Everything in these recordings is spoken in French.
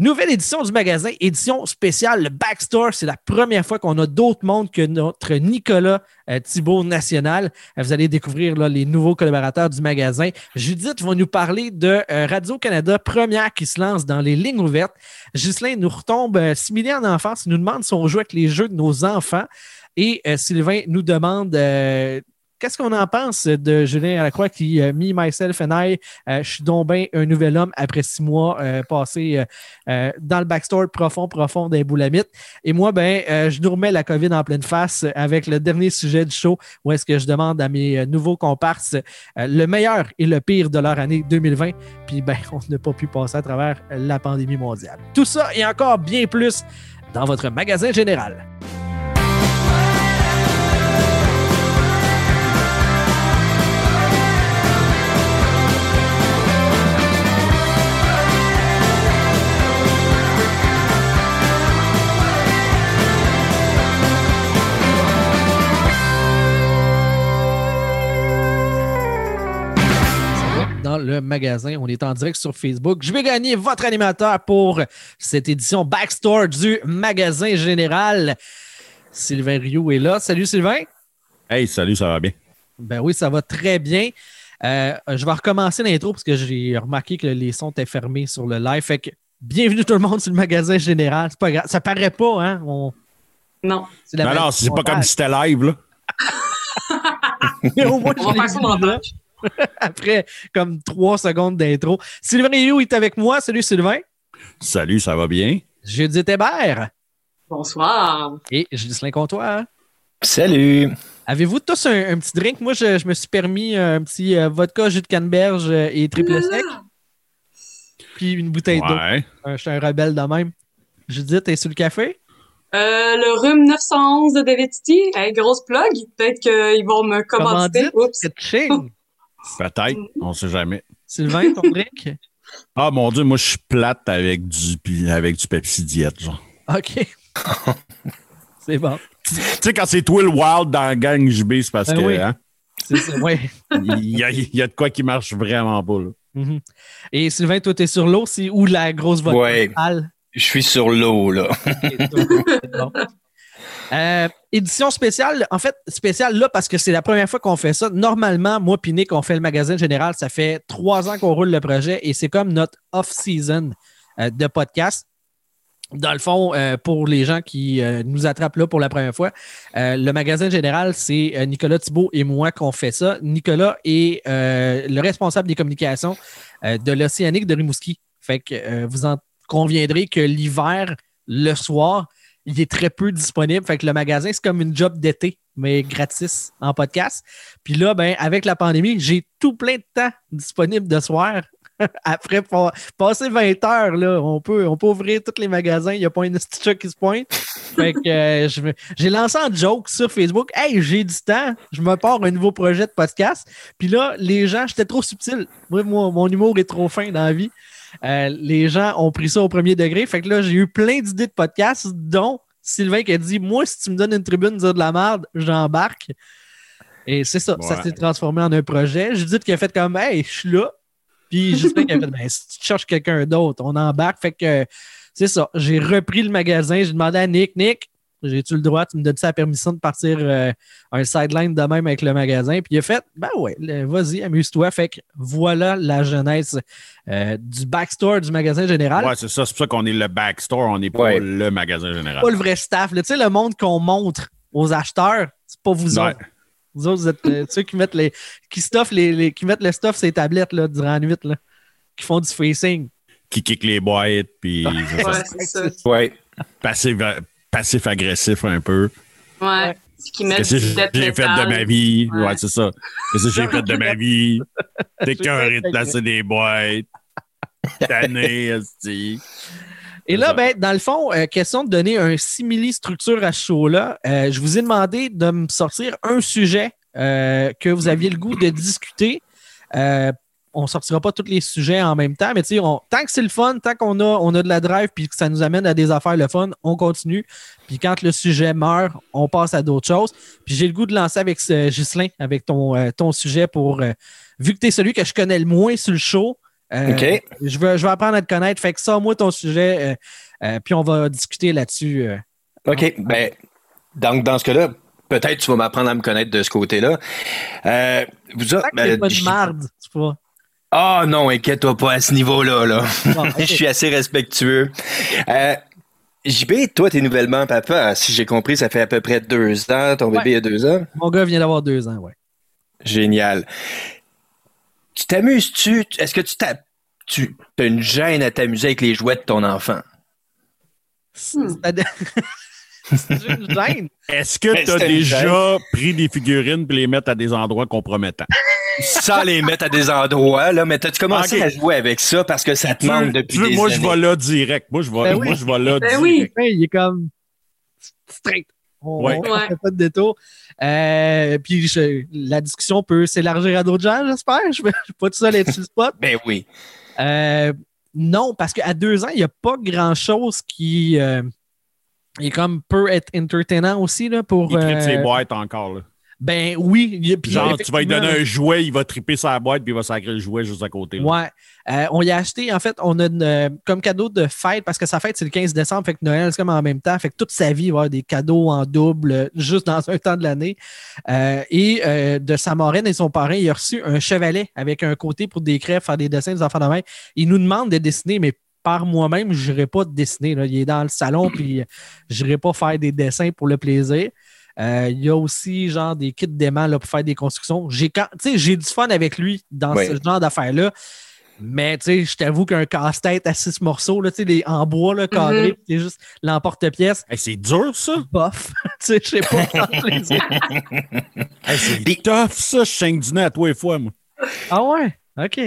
Nouvelle édition du magasin, édition spéciale, le Backstore. C'est la première fois qu'on a d'autres mondes que notre Nicolas euh, Thibault National. Euh, vous allez découvrir les nouveaux collaborateurs du magasin. Judith va nous parler de euh, Radio-Canada, première qui se lance dans les lignes ouvertes. Ghislain nous retombe similé en enfance. Il nous demande si on joue avec les jeux de nos enfants. Et Sylvain nous demande qu'est-ce qu'on en pense de Julien Lacroix qui a mis Myself and I, euh, je suis donc bien un nouvel homme après six mois euh, passés euh, euh, dans le backstore profond, profond des boulamites. Et moi, ben, euh, je nous remets la COVID en pleine face avec le dernier sujet du show où est-ce que je demande à mes euh, nouveaux comparses euh, le meilleur et le pire de leur année 2020. Puis, ben, on n'a pas pu passer à travers la pandémie mondiale. Tout ça et encore bien plus dans votre magasin général. Le magasin. On est en direct sur Facebook. Je vais gagner votre animateur pour cette édition Backstore du magasin général. Sylvain Rioux est là. Salut Sylvain. Hey, salut, ça va bien? Ben oui, ça va très bien. Euh, je vais recommencer l'intro parce que j'ai remarqué que les sons étaient fermés sur le live. Fait que bienvenue tout le monde sur le magasin général. C'est pas grave. Ça paraît pas, hein? On- Non. c'est la Non, non, c'est pas comme si c'était live, là. Mais au moins, On va faire ça après comme trois secondes d'intro. Sylvain Rioux est avec moi. Salut Sylvain. Salut, ça va bien? Judith Hébert Bonsoir. et Ghislain Comtois. Salut! Avez-vous tous un, un petit drink? Moi, je, je me suis permis un petit euh, vodka, jus de canneberge euh, et triple sec, puis une bouteille d'eau. Ouais. Euh, je suis un rebelle de même. Judith, t'es sur le café? Euh, le rhume 911 de David City, hey, grosse plug. Peut-être qu'ils vont me. Commandite? Oups. Peut-être, on sait jamais. Sylvain, ton drink? Ah, mon Dieu, moi, je suis plate avec du, avec du Pepsi Diète, genre. OK. c'est bon. Tu sais, quand c'est toi le wild dans la gang JB, c'est parce Ben que, oui. hein, C'est ça, ouais. il y a, il y a de quoi qui marche vraiment pas, là. Mhm. Et Sylvain, toi, t'es sur l'eau, c'est où la grosse vodka? Ouais. Je suis sur l'eau, là. C'est bon. Euh, édition spéciale, en fait, spéciale là parce que c'est la première fois qu'on fait ça. Normalement, moi et Nick, on fait le magasin général. Ça fait trois ans qu'on roule le projet et c'est comme notre off-season euh, de podcast. Dans le fond, euh, pour les gens qui euh, nous attrapent là pour la première fois, le magasin général, c'est Nicolas Thibault et moi qu'on fait ça. Nicolas est le responsable des communications de l'Océanique de Rimouski. Fait que vous en conviendrez que l'hiver, le soir, il est très peu disponible. Fait que le magasin, c'est comme une job d'été, mais gratis en podcast. Puis là, ben, avec la pandémie, j'ai tout plein de temps disponible de soir. Après pa- passer 20 heures, là, on peut, on peut ouvrir tous les magasins. Il n'y a pas un petit chat qui se pointe. Fait que euh, j'ai lancé en joke sur Facebook. Hey, j'ai du temps. Je me pars un nouveau projet de podcast. Puis là, les gens, j'étais trop subtil. Moi, mon humour est trop fin dans la vie. Euh, les gens ont pris ça au premier degré. Fait que là, j'ai eu plein d'idées de podcasts, dont Sylvain qui a dit Moi, si tu me donnes une tribune dire de la merde, j'embarque. Et c'est ça, ça s'est transformé en un projet. Judith qui a fait comme Hey, je suis là. Puis Justin qui a fait Ben, si tu cherches quelqu'un d'autre, on embarque. Fait que c'est ça. J'ai repris le magasin. J'ai demandé à Nick Nick, j'ai-tu le droit, tu me donnes-tu la permission de partir euh, un sideline de même avec le magasin? Puis il a fait, ben ouais, vas-y, amuse-toi. Fait que voilà la jeunesse euh, du backstore du magasin général. Ouais, c'est ça. C'est pour ça qu'on est le backstore, on n'est pas Ouais. le magasin général. Pas le vrai staff. Tu sais, le monde qu'on montre aux acheteurs, c'est pas vous Ouais. autres. Vous autres, vous êtes euh, ceux qui mettent les. qui stuffent les, les- qui mettent le stuff sur les tablettes là, durant la nuit, là, qui font du facing. Qui kick les boîtes, puis c'est ça. Ouais, c'est ça. Ouais. Passif-agressif un peu. Ouais. Ce qui met Qu'est-ce que j'ai fait de ma vie? Ouais. Ouais, c'est ça. Qu'est-ce que j'ai fait de ma vie? T'es J'ai cœur fait de placer des boîtes. Tanné, esti. Et là, ben, dans le fond, euh, question de donner un simili-structure à ce show-là, euh, je vous ai demandé de me sortir un sujet euh, que vous aviez le goût de discuter. Euh, on sortira pas tous les sujets en même temps, mais tu sais, on- tant que c'est le fun, tant qu'on a, on a de la drive puis que ça nous amène à des affaires le fun, on continue. Puis quand le sujet meurt, on passe à d'autres choses. Puis j'ai le goût de lancer avec Ghislain, avec ton, euh, ton sujet pour. euh, vu que tu es celui que je connais le moins sur le show, Euh, OK. Je veux, je veux apprendre à te connaître. Fait que ça, moi, ton sujet, euh, euh, puis on va discuter là-dessus. euh. OK. Ben, donc, dans ce cas-là, peut-être tu vas m'apprendre à me connaître de ce côté-là. Euh, vous autres, ben, pas de marde, c'est pas. Ah non, inquiète-toi pas à ce niveau-là. Là. Bon. Je suis assez respectueux. Euh, JB, toi, t'es nouvellement papa. Si j'ai compris, ça fait à peu près deux ans. Ton Ouais. bébé a deux ans. Mon gars vient d'avoir deux ans, ouais. Génial. Tu t'amuses-tu? Est-ce que tu t'as, tu as une gêne à t'amuser avec les jouets de ton enfant? Hmm. C'est c'est une gêne. Est-ce que Ben, tu as déjà pris des figurines et les mettre à des endroits compromettants? Sans les mettre à des endroits, là, mais t'as-tu commencé à jouer avec ça parce que ça te Tu manque depuis tu des moi, années? je vais là direct. Moi, je vais, Ben oui. moi, je vais là Ben direct. oui. Ouais, il est comme straight. On, Ouais. fait pas de détour. Euh, puis je- la discussion peut s'élargir à d'autres gens, j'espère. Je ne suis pas tout seul à être sur le spot. Ben oui. Euh, non, parce qu'à deux ans, il n'y a pas grand-chose qui euh, est comme peut être entertainant aussi là, pour. Il tripe ses euh, boîtes encore. Là. ben oui. il puis Genre, tu vas lui donner un jouet, il va triper sa boîte puis il va sacrer le jouet juste à côté. là. Ouais. Euh, on y a acheté, en fait, on a une, euh, comme cadeau de fête, parce que sa fête, c'est le 15 décembre, fait que Noël, c'est comme en même temps. Fait que toute sa vie, il va avoir des cadeaux en double, euh, juste dans un temps de l'année. Euh, et euh, de sa marraine et son parrain, il a reçu un chevalet avec un côté pour des faire des dessins des enfants de main. Il nous demande de dessiner, mais par moi-même, je n'irai pas dessiner. Là. Il est dans le salon, puis je n'irai pas faire des dessins pour le plaisir. Euh, il y a aussi genre des kits d'aimants pour faire des constructions. J'ai quand- tu sais, j'ai du fun avec lui dans ce genre d'affaires-là. Mais tu sais, je t'avoue qu'un casse-tête à six morceaux, là, tu sais, les- en bois là, carré, puis c'est juste l'emporte-pièce, Hey, c'est dur, ça. bof. tu sais, je sais pas. Hey, c'est tough, ça. Je saigne du nez à toi et fois, moi. ah ouais? OK.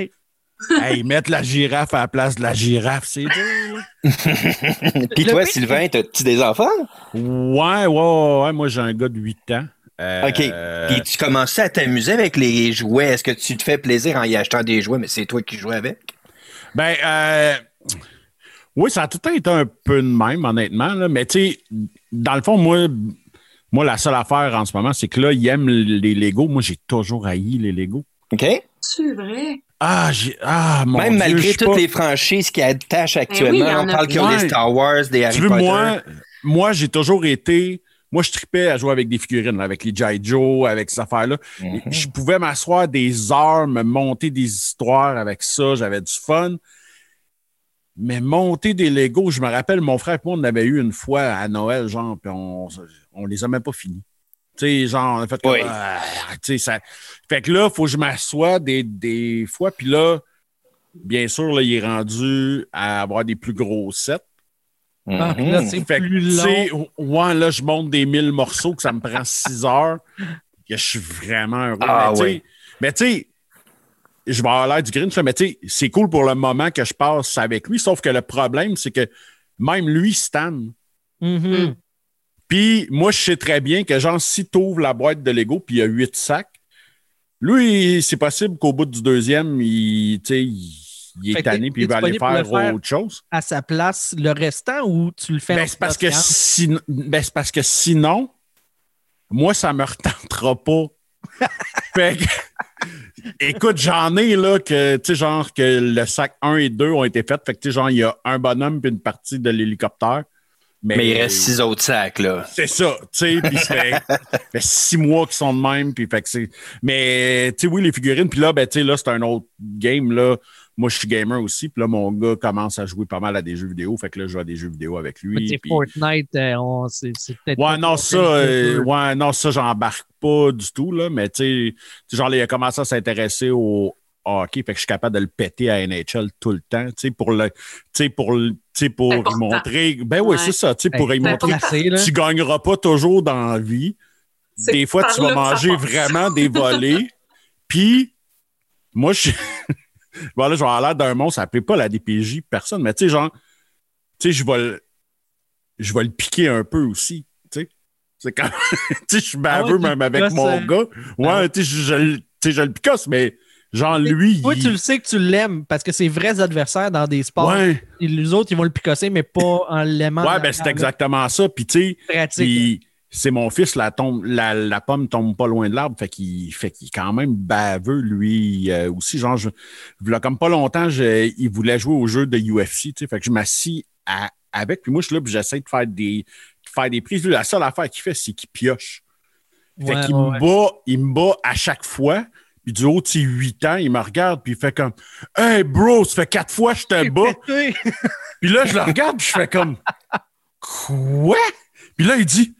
Hey, mettre la girafe à la place de la girafe, c'est dur. Puis toi, Sylvain, t'as-tu des enfants? Ouais, ouais, ouais, ouais. Moi, j'ai un gars de 8 ans. Euh, OK. Puis tu commençais à t'amuser avec les jouets. Est-ce que tu te fais plaisir en y achetant des jouets, mais c'est toi qui joues avec? Ben, euh, oui, ça a tout le temps été un peu de même, honnêtement. Là. Mais tu sais, dans le fond, moi, moi, la seule affaire en ce moment, c'est que là, il aime les Legos. Moi, j'ai toujours haï les Legos. OK? C'est vrai. Ah, j'ai. Ah, mon Même Dieu, malgré toutes pas- les franchises qui attachent oui, actuellement, on parle qu'il y a les Star Wars, des Harry Tu veux, Potter. moi, moi j'ai toujours été. Moi, je tripais à jouer avec des figurines, là, avec les G.I. Joe, avec ces affaires-là. Mhm. Je pouvais m'asseoir des heures, me monter des histoires avec ça. J'avais du fun. Mais monter des Legos, je me rappelle, mon frère et moi, on avait eu une fois à Noël, genre, puis on, on les a même pas finis. Tu sais, genre, on a fait comme, Oui. ah, tu sais, ça. Fait que là, il faut que je m'assoie des, des fois, puis là, bien sûr, là, il est rendu à avoir des plus gros sets. Ah, Mhm. là, c'est Fait que, plus tu sais, long. ouais, là, je monte des 1000 morceaux que ça me prend 6 heures. Que je suis vraiment heureux. Ah, mais, tu sais- je vais avoir l'air du Grinch, mais tu sais, c'est cool pour le moment que je passe avec lui. Sauf que le problème, c'est que même lui, Stan. Mhm. Puis moi, je sais très bien que, genre, si tu ouvres la boîte de Lego puis il y a 8 sacs, lui, c'est possible qu'au bout du deuxième, il, est tanné puis il va aller faire, autre chose. À sa place, le restant ou tu le fais Ben, en c'est parce que sinon, ben, c'est parce que sinon, moi, ça me retentera pas. fait que, écoute, j'en ai là que, tu sais, genre que le sac 1 et 2 ont été faits. Fait que, tu sais, genre, il y a un bonhomme puis une partie de l'hélicoptère. Mais, Mais il reste six autres sacs, là. C'est ça, tu sais, puis ça fait, six mois qu'ils sont de même, puis fait que c'est... Mais, tu sais, oui, les figurines, puis là, ben, tu sais, là, c'est un autre game, là. Moi, je suis gamer aussi, puis là, mon gars commence à jouer pas mal à des jeux vidéo, fait que là, je joue à des jeux vidéo avec Mais lui. c'est Fortnite, euh, on- c'est c'est peut-être. Ouais, non, ça, euh, ouais, non, ça, j'embarque pas du tout, là, mais tu sais, tu sais, genre, il a commencé à s'intéresser au hockey, fait que je suis capable de le péter à NHL tout le temps, tu sais, pour le, tu sais, pour, le- tu sais, pour important. montrer, ben oui, Ouais. c'est ça, tu sais, pour lui c'est montrer placé, là. tu gagneras pas toujours dans la vie. Des fois, tu vas là manger vraiment des volets. Puis, moi, je voilà, je vais avoir l'air d'un monstre, ça ne pas la DPJ, personne, mais tu sais, genre, tu sais, je vais le, je vais le piquer un peu aussi, tu sais. C'est quand tu sais, je suis baveux Ah ouais, même avec mon euh, gars. Ouais, tu sais, je, je le- tu sais, je le picasse, mais genre, lui, Toi, il... tu le sais que tu l'aimes parce que c'est vrais adversaires dans des sports. Ouais, Et les autres, ils vont le picosser, mais pas en l'aimant. ouais, ben c'est exactement ça. Puis, tu sais. Puis c'est mon fils, la, tombe, la, la pomme tombe pas loin de l'arbre, fait qu'il fait qu'il est quand même baveux, lui euh, aussi. Genre, je, il comme pas longtemps, je- il voulait jouer au jeu de UFC, fait que je m'assis avec, puis moi, je suis là, puis j'essaie de faire des, de faire des prises. Lui, la seule affaire qu'il fait, c'est qu'il pioche. Fait Ouais, qu'il ouais, me bat, il me bat à chaque fois. Puis du haut de ses 8 ans, il me regarde, puis il fait comme Hey bro, ça fait quatre fois que je te bats. Puis là, je le regarde, puis je fais comme Quoi? Puis là, il dit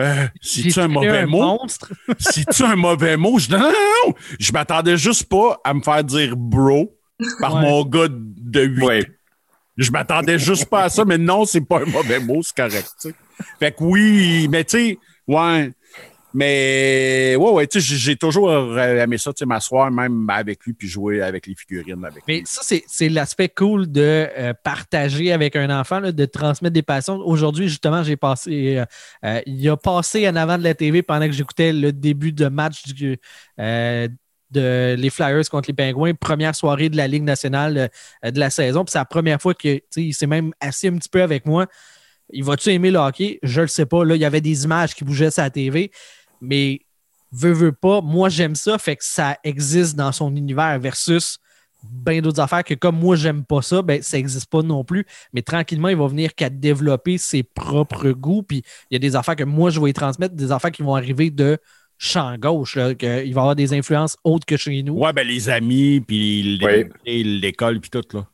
euh, C'est-tu un mauvais mot? monstre? C'est-tu un mauvais mot? Je dis non, non, non, non. Je m'attendais juste pas à me faire dire bro par Ouais. mon gars de 8 Ouais. Je m'attendais juste pas à ça, mais non, c'est pas un mauvais mot, c'est correct. Fait que oui, mais tu sais, ouais. Mais ouais, ouais, tu sais, j'ai- toujours aimé ça, tu sais, m'asseoir même avec lui puis jouer avec les figurines avec Mais lui. ça, c'est- l'aspect cool de euh, partager avec un enfant, là, de transmettre des passions. Aujourd'hui, justement, j'ai passé. euh, euh, il a passé en avant de la TV pendant que j'écoutais le début de match du, euh, de les Flyers contre les Pingouins, première soirée de la Ligue nationale de la saison. Puis c'est la première fois que tu sais, il s'est même assis un petit peu avec moi. Il va-tu aimer le hockey? Je le sais pas. Là, il y avait des images qui bougeaient sur la TV, mais veut, veut pas. Moi, j'aime ça, fait que ça existe dans son univers versus bien d'autres affaires que comme moi, j'aime pas ça, ben, ça n'existe pas non plus. Mais tranquillement, il va venir qu'à développer ses propres goûts. Puis il y a des affaires que moi, je vais y transmettre, des affaires qui vont arriver de champ gauche, là, que il va y avoir des influences autres que chez nous. Ouais, ben les amis, puis Ouais. l'école, puis tout, là.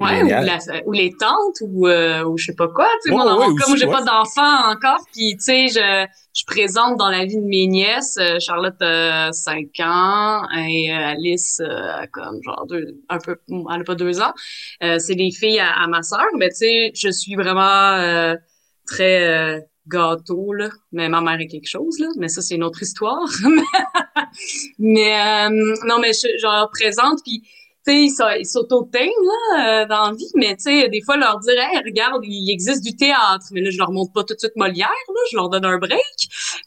Ouais, ou, Génial. la- ou les tantes, ou, euh, ou je sais pas quoi. Tu sais, Ouais, moi, dans ouais, mon cas, aussi, moi, j'ai pas d'enfant encore, puis tu sais, je, je présente dans la vie de mes nièces. euh, Charlotte a 5 ans et euh, Alice euh, a comme genre deux, un peu, elle a pas deux ans. Euh, c'est des filles à, à ma sœur, mais tu sais, je suis vraiment euh, très euh, gâteau, là. Mais ma mère est quelque chose, là. Mais ça, c'est une autre histoire. mais euh, non, mais je, je leur présente, puis tu sais, ils s'au- ils s'auto-teignent, là, euh, dans la vie, mais tu sais, des fois, leur dire, hey, regarde, il existe du théâtre. Mais là, je leur montre pas tout de suite Molière, là, je leur donne un break.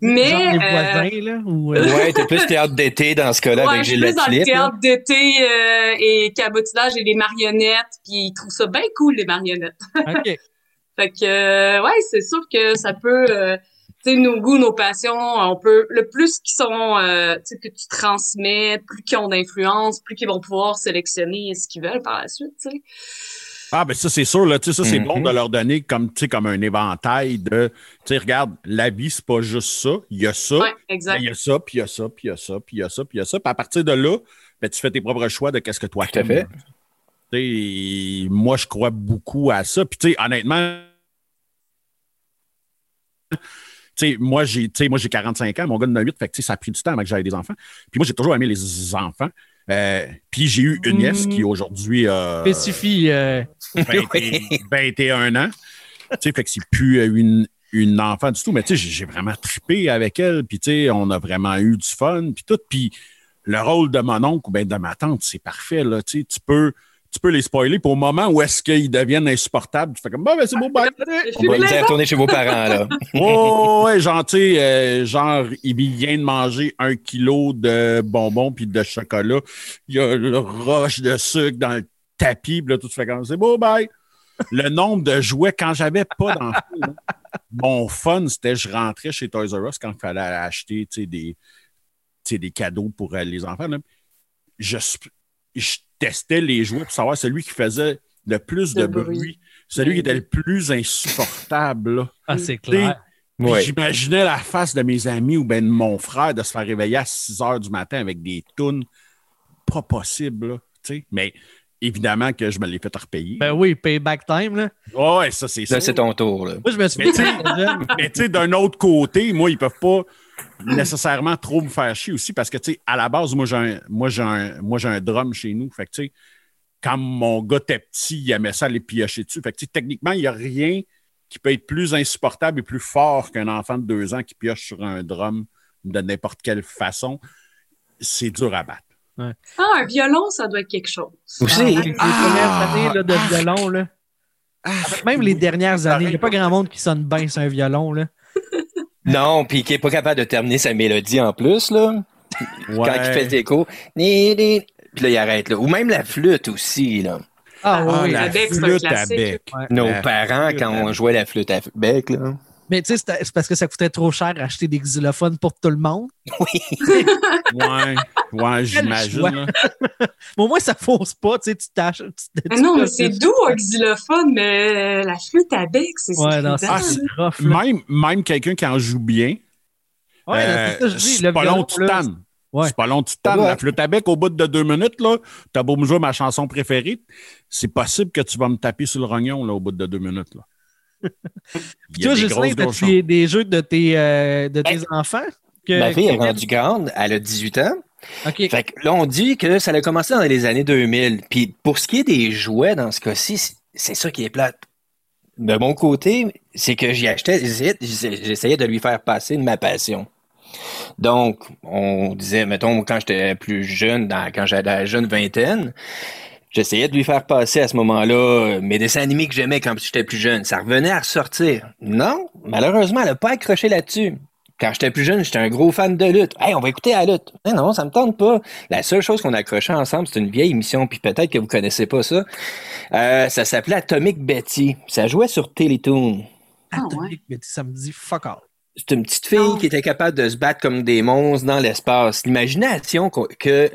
Mais, Genre les euh, voisins, là. Ou, euh, Ouais, t'es plus théâtre d'été dans ce cas-là Ouais, avec Gilles plus dans le théâtre d'été euh, et cabotinage et les marionnettes, puis ils trouvent ça bien cool, les marionnettes. OK. Fait que, euh, ouais, c'est sûr que ça peut, euh, tu sais, nos goûts, nos passions, on peut, le plus qu'ils sont, euh, tu sais, que tu transmets, plus qu'ils ont d'influence, plus qu'ils vont pouvoir sélectionner ce qu'ils veulent par la suite, tu sais. Ah, ben ça, c'est sûr, là, tu sais, ça, c'est bon de leur donner comme, tu sais, comme un éventail de, tu sais, regarde, la vie, c'est pas juste ça, il y a ça, Ouais, ben, exact. il y a ça, puis il y a ça, puis il y a ça, puis il y a ça, puis il y a ça, puis à partir de là, ben, tu fais tes propres choix de qu'est-ce que toi Tout à fait. Tu sais, moi, je crois beaucoup à ça. Puis, tu sais, honnêtement, tu sais, moi, j'ai, tu sais, moi, j'ai 45 ans, mon gars de 8, fait que, ça a pris du temps avant que j'aie des enfants. Puis moi, j'ai toujours aimé les enfants. Euh, puis j'ai eu une nièce qui aujourd'hui a Spécifie. euh, 20 21 ans. Tu sais, fait que c'est plus euh, une, une enfant du tout. Mais tu sais, j'ai- j'ai vraiment trippé avec elle. Puis, tu sais, on a vraiment eu du fun. Puis tout. Puis le rôle de mon oncle ou bien de ma tante, c'est parfait. Là, tu sais, tu peux. Tu peux les spoiler. Puis au moment où est-ce qu'ils deviennent insupportables, tu fais comme, bah, ben, c'est beau, bye. On va le dire retourner chez vos parents, là. Oh, ouais, genre, tu sais, euh, genre, il vient de manger un kilo de bonbons puis de chocolat. Il y a le roche de sucre dans le tapis, puis là, tout se fait comme c'est beau, bye. Le nombre de jouets, quand j'avais pas d'enfants, mon fun, c'était je rentrais chez Toys R Us quand il fallait acheter, tu sais, des, tu sais, des cadeaux pour euh, les enfants. là. Je, je testais les jouets pour savoir celui qui faisait le plus de, De bruit. bruit. celui qui était le plus insupportable. là. Ah, c'est clair. J'imaginais la face de mes amis ou ben de mon frère de se faire réveiller à 6 heures du matin avec des tunes pas possible, là, tu sais. Mais évidemment que je me l'ai fait repayer. Ben oui, payback time, là. ouais, ça, c'est ça. Là, c'est ton tour, là. Moi, je me suis Mais dit, tu sais- Mais tu sais, d'un autre côté, moi, ils peuvent pas nécessairement trop me faire chier aussi parce que, tu sais, à la base, moi, j'ai un, moi, j'ai un, moi, j'ai un drum chez nous. Fait que, tu sais, quand mon gars était petit, il aimait ça aller piocher dessus. Fait que, tu sais, techniquement, il n'y a rien qui peut être plus insupportable et plus fort qu'un enfant de deux ans qui pioche sur un drum de n'importe quelle façon. C'est dur à battre. Ah, un violon, ça doit être quelque chose. Aussi. les, les Ah! premières années là, de Ah! violon, là. Ah, Même les dernières années, il n'y a pas grand monde qui sonne bien sur un violon, là. Non, puis qui est pas capable de terminer sa mélodie en plus, là. Quand il fait des cours. Puis là, il arrête, là. Ou même la flûte aussi, là. Ah Ah, oui, la la bec, c'est un flûte à bec. Ouais. Nos La parents, quand on jouait la flûte à bec, là. Mais tu sais, c'est parce que ça coûtait trop cher acheter des xylophones pour tout le monde. Oui. Ouais, ouais, j'imagine. Mais au moins, ça fausse pas, tu sais, tu tâches. tu- Mais tu- non, mais c'est doux un xylophone, mais la flûte à bec, c'est Ouais, non, strident. c'est c'est rough. là. Même, même quelqu'un qui en joue bien, Ouais, euh, c'est ça, je dis. c'est le pas long, tu. Ouais. C'est pas long, tu tannes. Ouais. La flûte à bec, au bout de deux minutes, là, t'as beau me jouer ma chanson préférée, c'est possible que tu vas me taper sur le rognon là, au bout de deux minutes. Là. A Toi, des Justin, t'as des, des jeux de tes, euh, de tes Ben, enfants? Que, Ma fille est rendue grande, elle a 18 ans. Fait que là, on dit que ça a commencé dans les années 2000. Puis pour ce qui est des jouets dans ce cas-ci, c'est- ça qui est plate. De mon côté, c'est que j'y achetais, j'essayais j'essayais de lui faire passer de ma passion. Donc, on disait, mettons, quand j'étais plus jeune, dans- quand j'avais la jeune vingtaine, j'essayais de lui faire passer à ce moment-là euh, mes dessins animés que j'aimais quand j'étais plus jeune. Ça revenait à ressortir. Non, malheureusement, elle n'a pas accroché là-dessus. Quand j'étais plus jeune, j'étais un gros fan de lutte. Hey, on va écouter la lutte. Non, ça me tente pas. La seule chose qu'on a accroché ensemble, c'est une vieille émission, puis peut-être que vous connaissez pas ça. Euh, ça s'appelait Atomic Betty. Ça jouait sur Télétoon. Ah, Atomic, mais ça me dit fuck all. C'est une petite fille Non. qui était capable de se battre comme des monstres dans l'espace. L'imagination que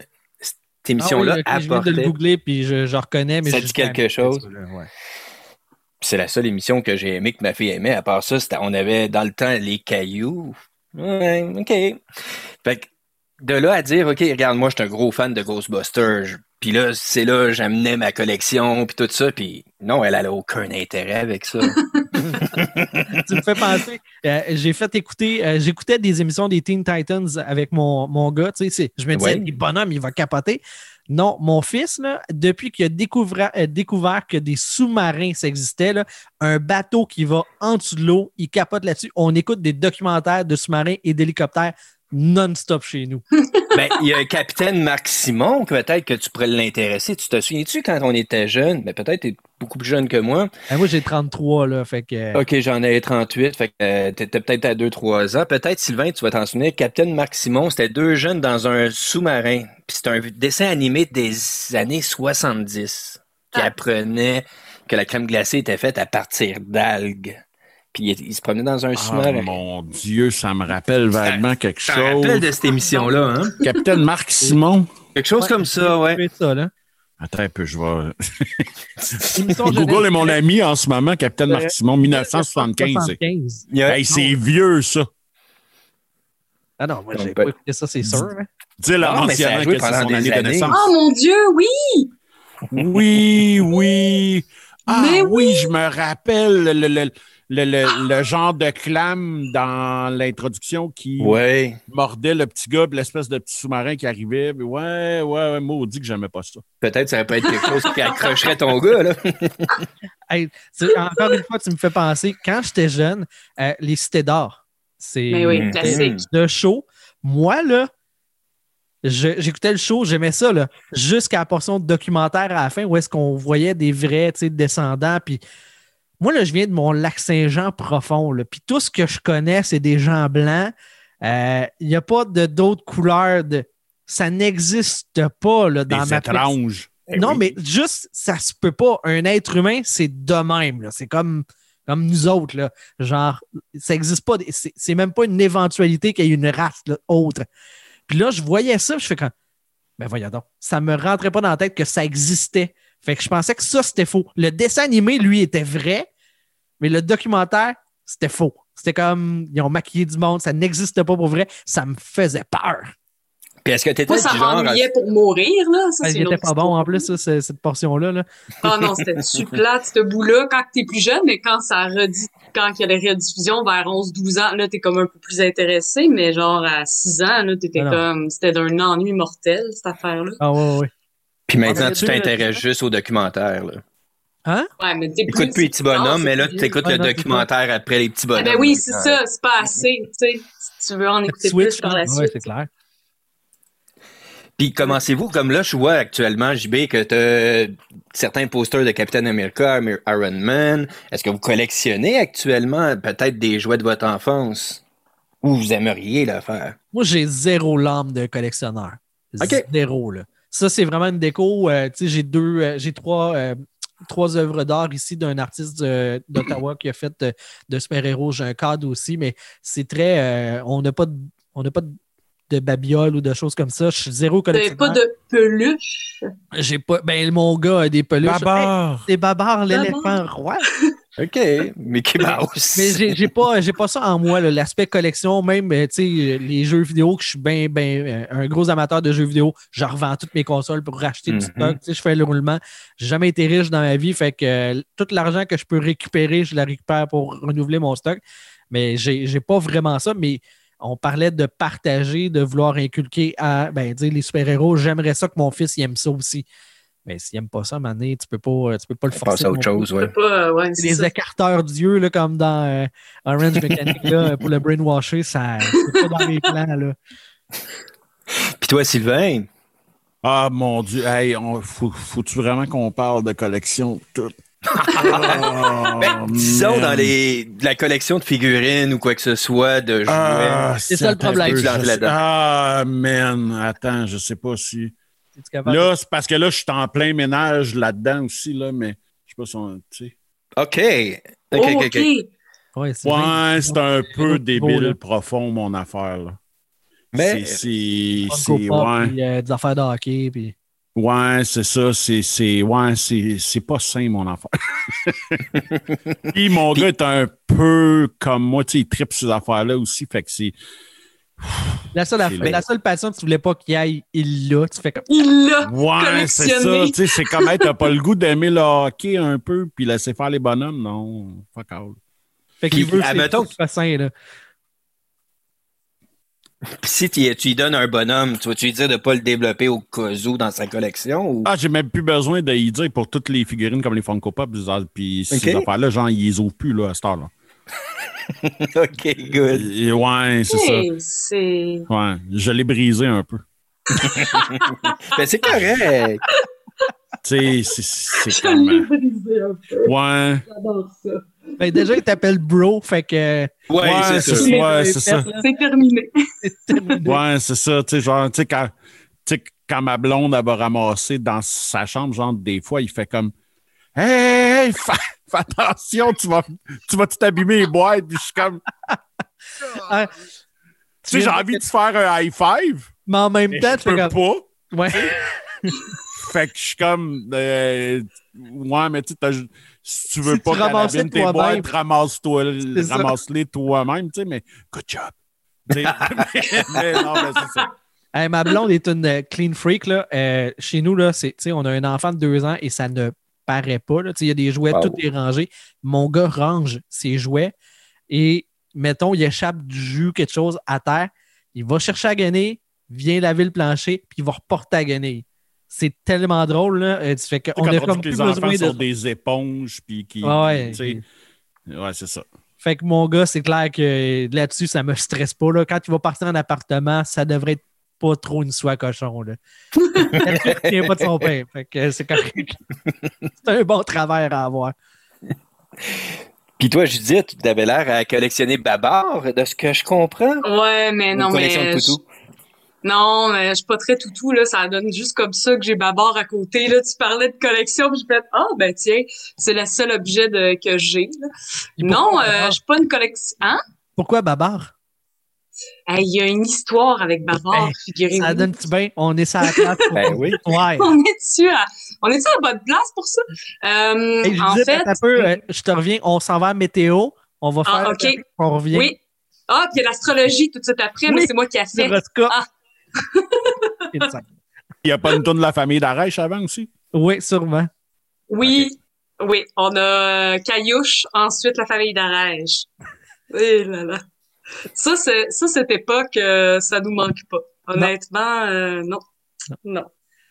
cette émission-là Ah oui, Je viens de le googler, puis je, je reconnais, mais Ça dit quelque chose? ouais. C'est la seule émission que j'ai aimée, que ma fille aimait. À part ça, c'était- on avait dans le temps les cailloux. Ouais, OK. Fait que de là à dire, OK, regarde, moi, je suis un gros fan de Ghostbusters. Puis là, c'est là, j'amenais ma collection, puis tout ça. Puis non, elle n'a aucun intérêt avec ça. tu me fais penser. euh, j'ai fait écouter, euh, j'écoutais des émissions des Teen Titans avec mon, mon gars. Tu sais, je me disais, Ouais. bonhommes, il va capoter. Non, mon fils, là, depuis qu'il a découvert, euh, découvert que des sous-marins, ça existait, là, un bateau qui va en dessous de l'eau, il capote là-dessus. On écoute des documentaires de sous-marins et d'hélicoptères non-stop chez nous. ben, il y a un capitaine Marc Simon, que peut-être que tu pourrais l'intéresser. Tu te souviens-tu quand on était jeune? Ben, peut-être tu es beaucoup plus jeune que moi. Euh, moi, j'ai 33, là, fait que... OK, j'en ai 38, fait que euh, t'étais peut-être à 2-3 ans. Peut-être, Sylvain, tu vas t'en souvenir, Captain Marc Simon, c'était deux jeunes dans un sous-marin. Puis c'était un dessin animé des années 70 qui Ah. apprenait que la crème glacée était faite à partir d'algues. Puis il, il se promenait dans un Ah, sous-marin. mon Dieu, ça me rappelle vaguement quelque Je te chose. rappelle de cette émission-là, hein? Capitaine Marc Simon. Quelque chose Ouais, comme ça, ouais. Ça, là. Attends un peu, je vais. Google est mon ami en ce moment, Capitaine Marc Simon, 1975. 75. Il y a- Hey, c'est vieux, ça. Ah non, moi, j'ai pas ben- écouté ça, c'est sûr. hein. Dis-le Ah, ça anciennement joué que c'est son année de naissance. Oh mon Dieu, oui! Oui, oui. Ah Mais oui, je me rappelle le, le, le, le, genre de clame dans l'introduction qui Ouais. mordait le petit gars, puis l'espèce de petit sous-marin qui arrivait. Ouais, ouais, ouais, maudit que j'aimais pas ça. Peut-être ça peut être quelque chose qui accrocherait ton gars, là. Hey, encore une fois, tu me fais penser, quand j'étais jeune, euh, les Cités d'or, c'est Mais oui, classique. le show. Moi, là, je- j'écoutais le show, j'aimais ça, là, jusqu'à la portion de documentaire à la fin où est-ce qu'on voyait des vrais tu sais, descendants. Puis moi, là, je viens de mon lac Saint-Jean profond. Puis tout ce que je connais, c'est des gens blancs. Euh, Il n'y a pas d'autres couleurs. De... Ça n'existe pas là, dans Des ma étranges. Eh non, oui. mais juste, ça se peut pas. Un être humain, c'est de même. C'est comme, comme nous autres. Là. Genre, ça n'existe pas. C'est c'est même pas une éventualité qu'il y ait une race là, autre. Puis là, je voyais ça, je fais comme, ben voyons donc, ça me rentrait pas dans la tête que ça existait. Fait que je pensais que ça, c'était faux. Le dessin animé, lui, était vrai, mais le documentaire, c'était faux. C'était comme, ils ont maquillé du monde, ça n'existe pas pour vrai. Ça me faisait peur. Puis est-ce que t'étais Moi, ça du genre... à- m'ennuyait pour mourir, là. Ça, c'est Il était pas bon en plus, ça, ce- cette portion-là. Là. Ah non, c'était tu plate, ce bout-là, quand t'es plus jeune, mais quand ça redit, quand il y a les rediffusions vers 11-12 ans, là, t'es comme un peu plus intéressé, mais genre à 6 ans, là, t'étais Ah comme, c'était d'un ennui mortel, cette affaire-là. Ah ouais, ouais. Puis maintenant, Ah, tu mais- t'intéresses juste au documentaire, là. Ouais, mais t'es Écoute plus les petits bonhommes, mais là, tu écoutes Ah, le documentaire après les petits Ah bonhommes. ben oui, c'est Ouais. ça, c'est pas assez, tu sais. Si tu veux en écouter Switch, plus par la là. Ouais, suite. c'est clair. Puis commencez-vous, comme là, je vois actuellement, JB, que tu certains posters de Captain America, Iron Man. Est-ce que vous collectionnez actuellement peut-être des jouets de votre enfance? Ou vous aimeriez le faire? Moi, j'ai zéro lame de collectionneur. Zéro, là. Ça, c'est vraiment une déco. euh, j'ai deux, euh, j'ai trois euh, trois œuvres d'art ici d'un artiste d'Ottawa qui a fait de, super-héros. J'ai un cadre aussi, mais c'est très. on n'a pas, on n'a pas de, de babiole ou de choses comme ça. Je suis zéro collectionneur. pas de peluche? J'ai pas. Ben, mon gars a des peluches. Hey, Babar! c'est Babar, l'éléphant roi. OK. Mickey Mouse. Mais j'ai pas, j'ai pas ça en moi, l'aspect collection, même euh, tu sais, les jeux vidéo, que je suis bien, ben, un gros amateur de jeux vidéo, je revends toutes mes consoles pour racheter du Mhm. stock, tu sais, je fais le roulement. J'ai jamais été riche dans ma vie, fait que euh, tout l'argent que je peux récupérer, je la récupère pour renouveler mon stock. Mais j'ai j'ai pas vraiment ça, mais on parlait de partager, de vouloir inculquer à ben, dire les super-héros. J'aimerais ça que mon fils il aime ça aussi. Mais s'il aime pas ça, mané, tu peux pas, tu peux pas le forcer. passe à autre chose, ouais. Pas, ça. écarteurs d'yeux, là, comme dans euh, Orange Mechanic, là, pour le brainwasher, ça, c'est pas dans les plans, là. Puis toi, Sylvain? Ah mon Dieu, hey, on, faut, faut-tu vraiment qu'on parle de collection tout? Oh, Ben, disons man. dans les, la collection de figurines ou quoi que ce soit, de jouets. Ah, C'est ça le problème. peu, je- là-dedans. Ah, man, attends, je sais pas si. Là, c'est parce que là, je suis en plein ménage là-dedans aussi, là, mais je sais pas si on. Tu sais. OK. OK, OK. Ouais, c'est Ouais, un peu débile profond, mon affaire, là. Mais- C'est. ouais. euh, des affaires de hockey, puis... Ouais, c'est ça. C'est, c'est, ouais, c'est, c'est pas sain, mon enfant. Puis mon gars est un peu comme moi, tu sais, il tripe ces affaires-là aussi. Fait que c'est. La seule, affaire- la seule passion que tu voulais pas qu'il aille, il l'a. Tu fais comme... Il l'a. Ouais, c'est ça. Tu sais, c'est comme, hey, t'as pas le goût d'aimer le hockey un peu, puis laisser faire les bonhommes. Non, fuck all. Fait qu'il Puis, veut que c'est pas sain, là. Si tu tu lui donnes un bonhomme, tu vas-tu lui dire de pas le développer au cas où dans sa collection? Ou... Ah, j'ai même plus besoin de y dire pour toutes les figurines comme les Funko Pop, puis ces affaires-là, genre, ils les ouvrent plus, là, à cette heure-là. OK, good. Et ouais, c'est ça. Ouais, je l'ai brisé un peu. Ben, c'est correct. Tu sais, c'est, c'est Je l'ai brisé un peu. Ouais. J'adore ça. Ben, déjà, il t'appelle bro, fait que... Ouais, Ouais, c'est c'est ça. ça. Ouais, c'est ça. C'est terminé. C'est terminé. Ouais, c'est ça. Tu sais, genre, tu sais, quand, quand ma blonde, elle va ramasser dans sa chambre, genre, des fois, il fait comme Hey, hey, hey, fais, fais attention, tu vas, tu vas t'abîmer les boîtes. Puis je suis comme, Ah, tu sais, j'ai envie de te faire un high five, Mais en même mais temps, je tu peux comme... pas. Ouais. Fait que je suis comme, euh, ouais, mais tu sais, t'as- si tu veux Si pas tu abîme tes toi-même. boîtes, ramasse-toi, ramasse-les toi-même, tu sais, mais good job. Mais, mais non, mais c'est ça. Hey, ma blonde est une euh, clean freak. Là. Euh, chez nous, là, c'est, tu sais, on a un enfant de deux ans et ça ne paraît pas. là. Tu sais, Il y a des jouets, Wow. tout est rangé. Mon gars range ses jouets et, mettons, il échappe du jus, quelque chose à terre. Il va chercher à gagner, vient laver le plancher, puis il va reporter à gagner. C'est tellement drôle. Là. Euh, tu fais que- Tu sais, on a comme on dit que plus les enfants besoin sont de. des éponges, puis qui. Ah ouais. tu c'est ça. Fait que mon gars, c'est clair que là-dessus, ça me stresse pas. Là. Quand il va partir en appartement, ça devrait être pas trop une soie cochon. Là. Il pas de son. Fait que c'est un bon travers à avoir. Puis toi, Judith, tu avais l'air à collectionner Babar, de ce que je comprends. Ouais, mais non, collection mais. Je-. Non, mais je suis pas très toutou, là. Ça donne juste comme ça que j'ai Babar à côté, là. Tu parlais de collection, puis je fait, ah, ben, tiens, c'est le seul objet de, que j'ai, Non, euh, je suis pas une collection. Hein? Pourquoi Babar? Hey, Il y a une histoire avec Babar, Hey, figurez-vous. Ça donne-tu bien? On est sur la place. pour Ben oui. Ouais. On est-tu à, on est-tu à la bonne place pour ça? Euh, Hey, en fait. attends un peu, euh, je te reviens. On s'en va à météo. On va Ah, faire. ok. On revient. Oui. Ah, puis il y a l'astrologie tout de suite après, mais c'est moi qui a fait. Ah. Il n'y a pas une tourne de la famille d'Arèche avant aussi? oui, sûrement. Oui, oui. On a Caillouche, ensuite la famille d'Arèche. Eh là là. Ça, c'est, ça, cette époque, euh, ça nous manque pas. Honnêtement, euh, non. Non.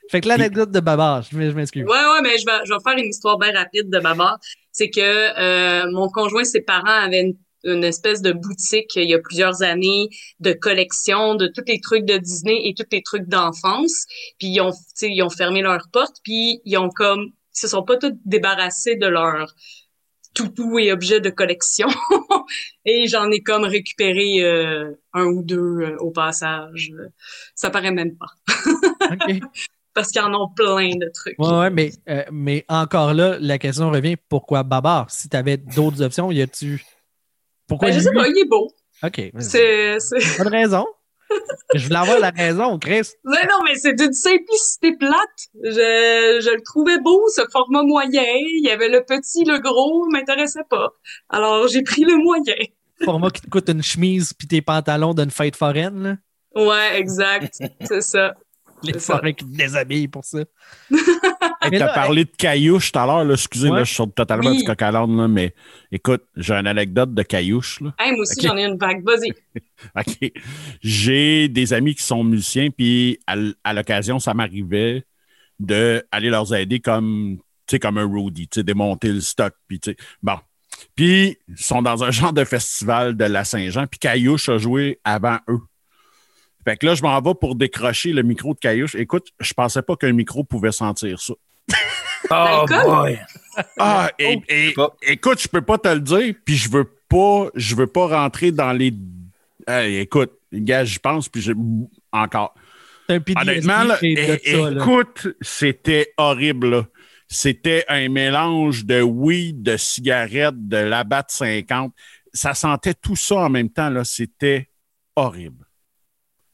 Fait que l'anecdote de Babar, je m'excuse. Ouais, ouais, mais je vais, je vais faire une histoire bien rapide de Babar. C'est que euh, mon conjoint, ses parents avaient une, une espèce de boutique il y a plusieurs années de collection de tous les trucs de Disney et tous les trucs d'enfance. Puis ils ont, ils ont fermé leurs portes, puis ils ont comme, ils se sont pas tous débarrassés de leurs toutous et objets de collection. et j'en ai comme récupéré euh, un ou deux euh, au passage. Ça paraît même pas. Parce qu'ils en ont plein de trucs. Ouais, ouais, mais, euh, mais encore là, la question revient pourquoi Babar? Si tu avais d'autres options, y a-tu. Pourquoi Ben, je sais pas, il est beau. Ok. C'est, de raison. je voulais avoir la raison, Chris. Non, non, mais c'est d'une simplicité plate. Je, je le trouvais beau, ce format moyen. Il y avait le petit, le gros, m'intéressait pas. Alors, j'ai pris le moyen. Format qui te coûte une chemise puis tes pantalons d'une fête foraine, là. Ouais, exact. c'est ça. Les forains qui te déshabillent pour ça. Hey, T'as parlé de caillouche tout à l'heure, là. Excusez, Ouais. là, je sors totalement Oui. du coq à l'âne, là, mais écoute, j'ai une anecdote de caillouche, là. Hey, moi aussi, j'en ai une vague. Vas-y. OK. J'ai des amis qui sont musiciens, puis à, l'occasion, ça m'arrivait d'aller leur aider comme, tu sais, comme un roadie, tu sais, démonter le stock, puis tu sais, bon. Puis, ils sont dans un genre de festival de la Saint-Jean, puis Caillouche a joué avant eux. Fait que là, je m'en vais pour décrocher le micro de Caillouche. Écoute, je pensais pas qu'un micro pouvait sentir ça. Oh boy! Ah, et, et- Pas. écoute, je peux pas te le dire, puis je veux pas, je veux pas rentrer dans les. Hey, écoute, gars, j'y pense, puis j'ai encore. Un Honnêtement, là, qui est de é- ça, là. écoute, c'était horrible. là. C'était un mélange de weed, de cigarettes, de labat 50. Ça sentait tout ça en même temps. là. C'était horrible.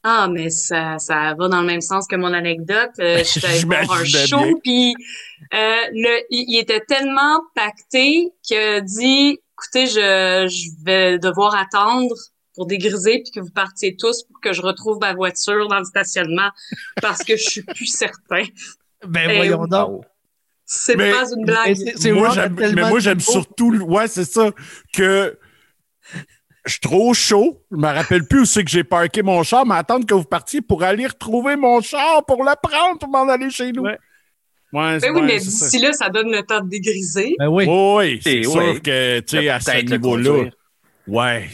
Ah, mais ça, ça va dans le même sens que mon anecdote. Euh, je suis voir un show, puis euh, le, il, était tellement pacté qu'il a dit, écoutez, je, je vais devoir attendre pour dégriser puis que vous partiez tous pour que je retrouve ma voiture dans le stationnement parce que je suis plus certain. Ben Eh voyons donc. C'est pas une Mais blague. j'aime, tellement mais moi, j'aime surtout. le- Ouais, c'est ça. Que je suis trop chaud. Je me rappelle plus où c'est que j'ai parké mon char, mais attendre que vous partiez pour aller retrouver mon char pour le prendre pour m'en aller chez nous. Ouais. Ouais, c'est- Ben oui, ouais, mais d'ici là, ça donne le temps de dégriser. Ben oui. C'est sûr que, tu sais, à ce niveau-là, ouais,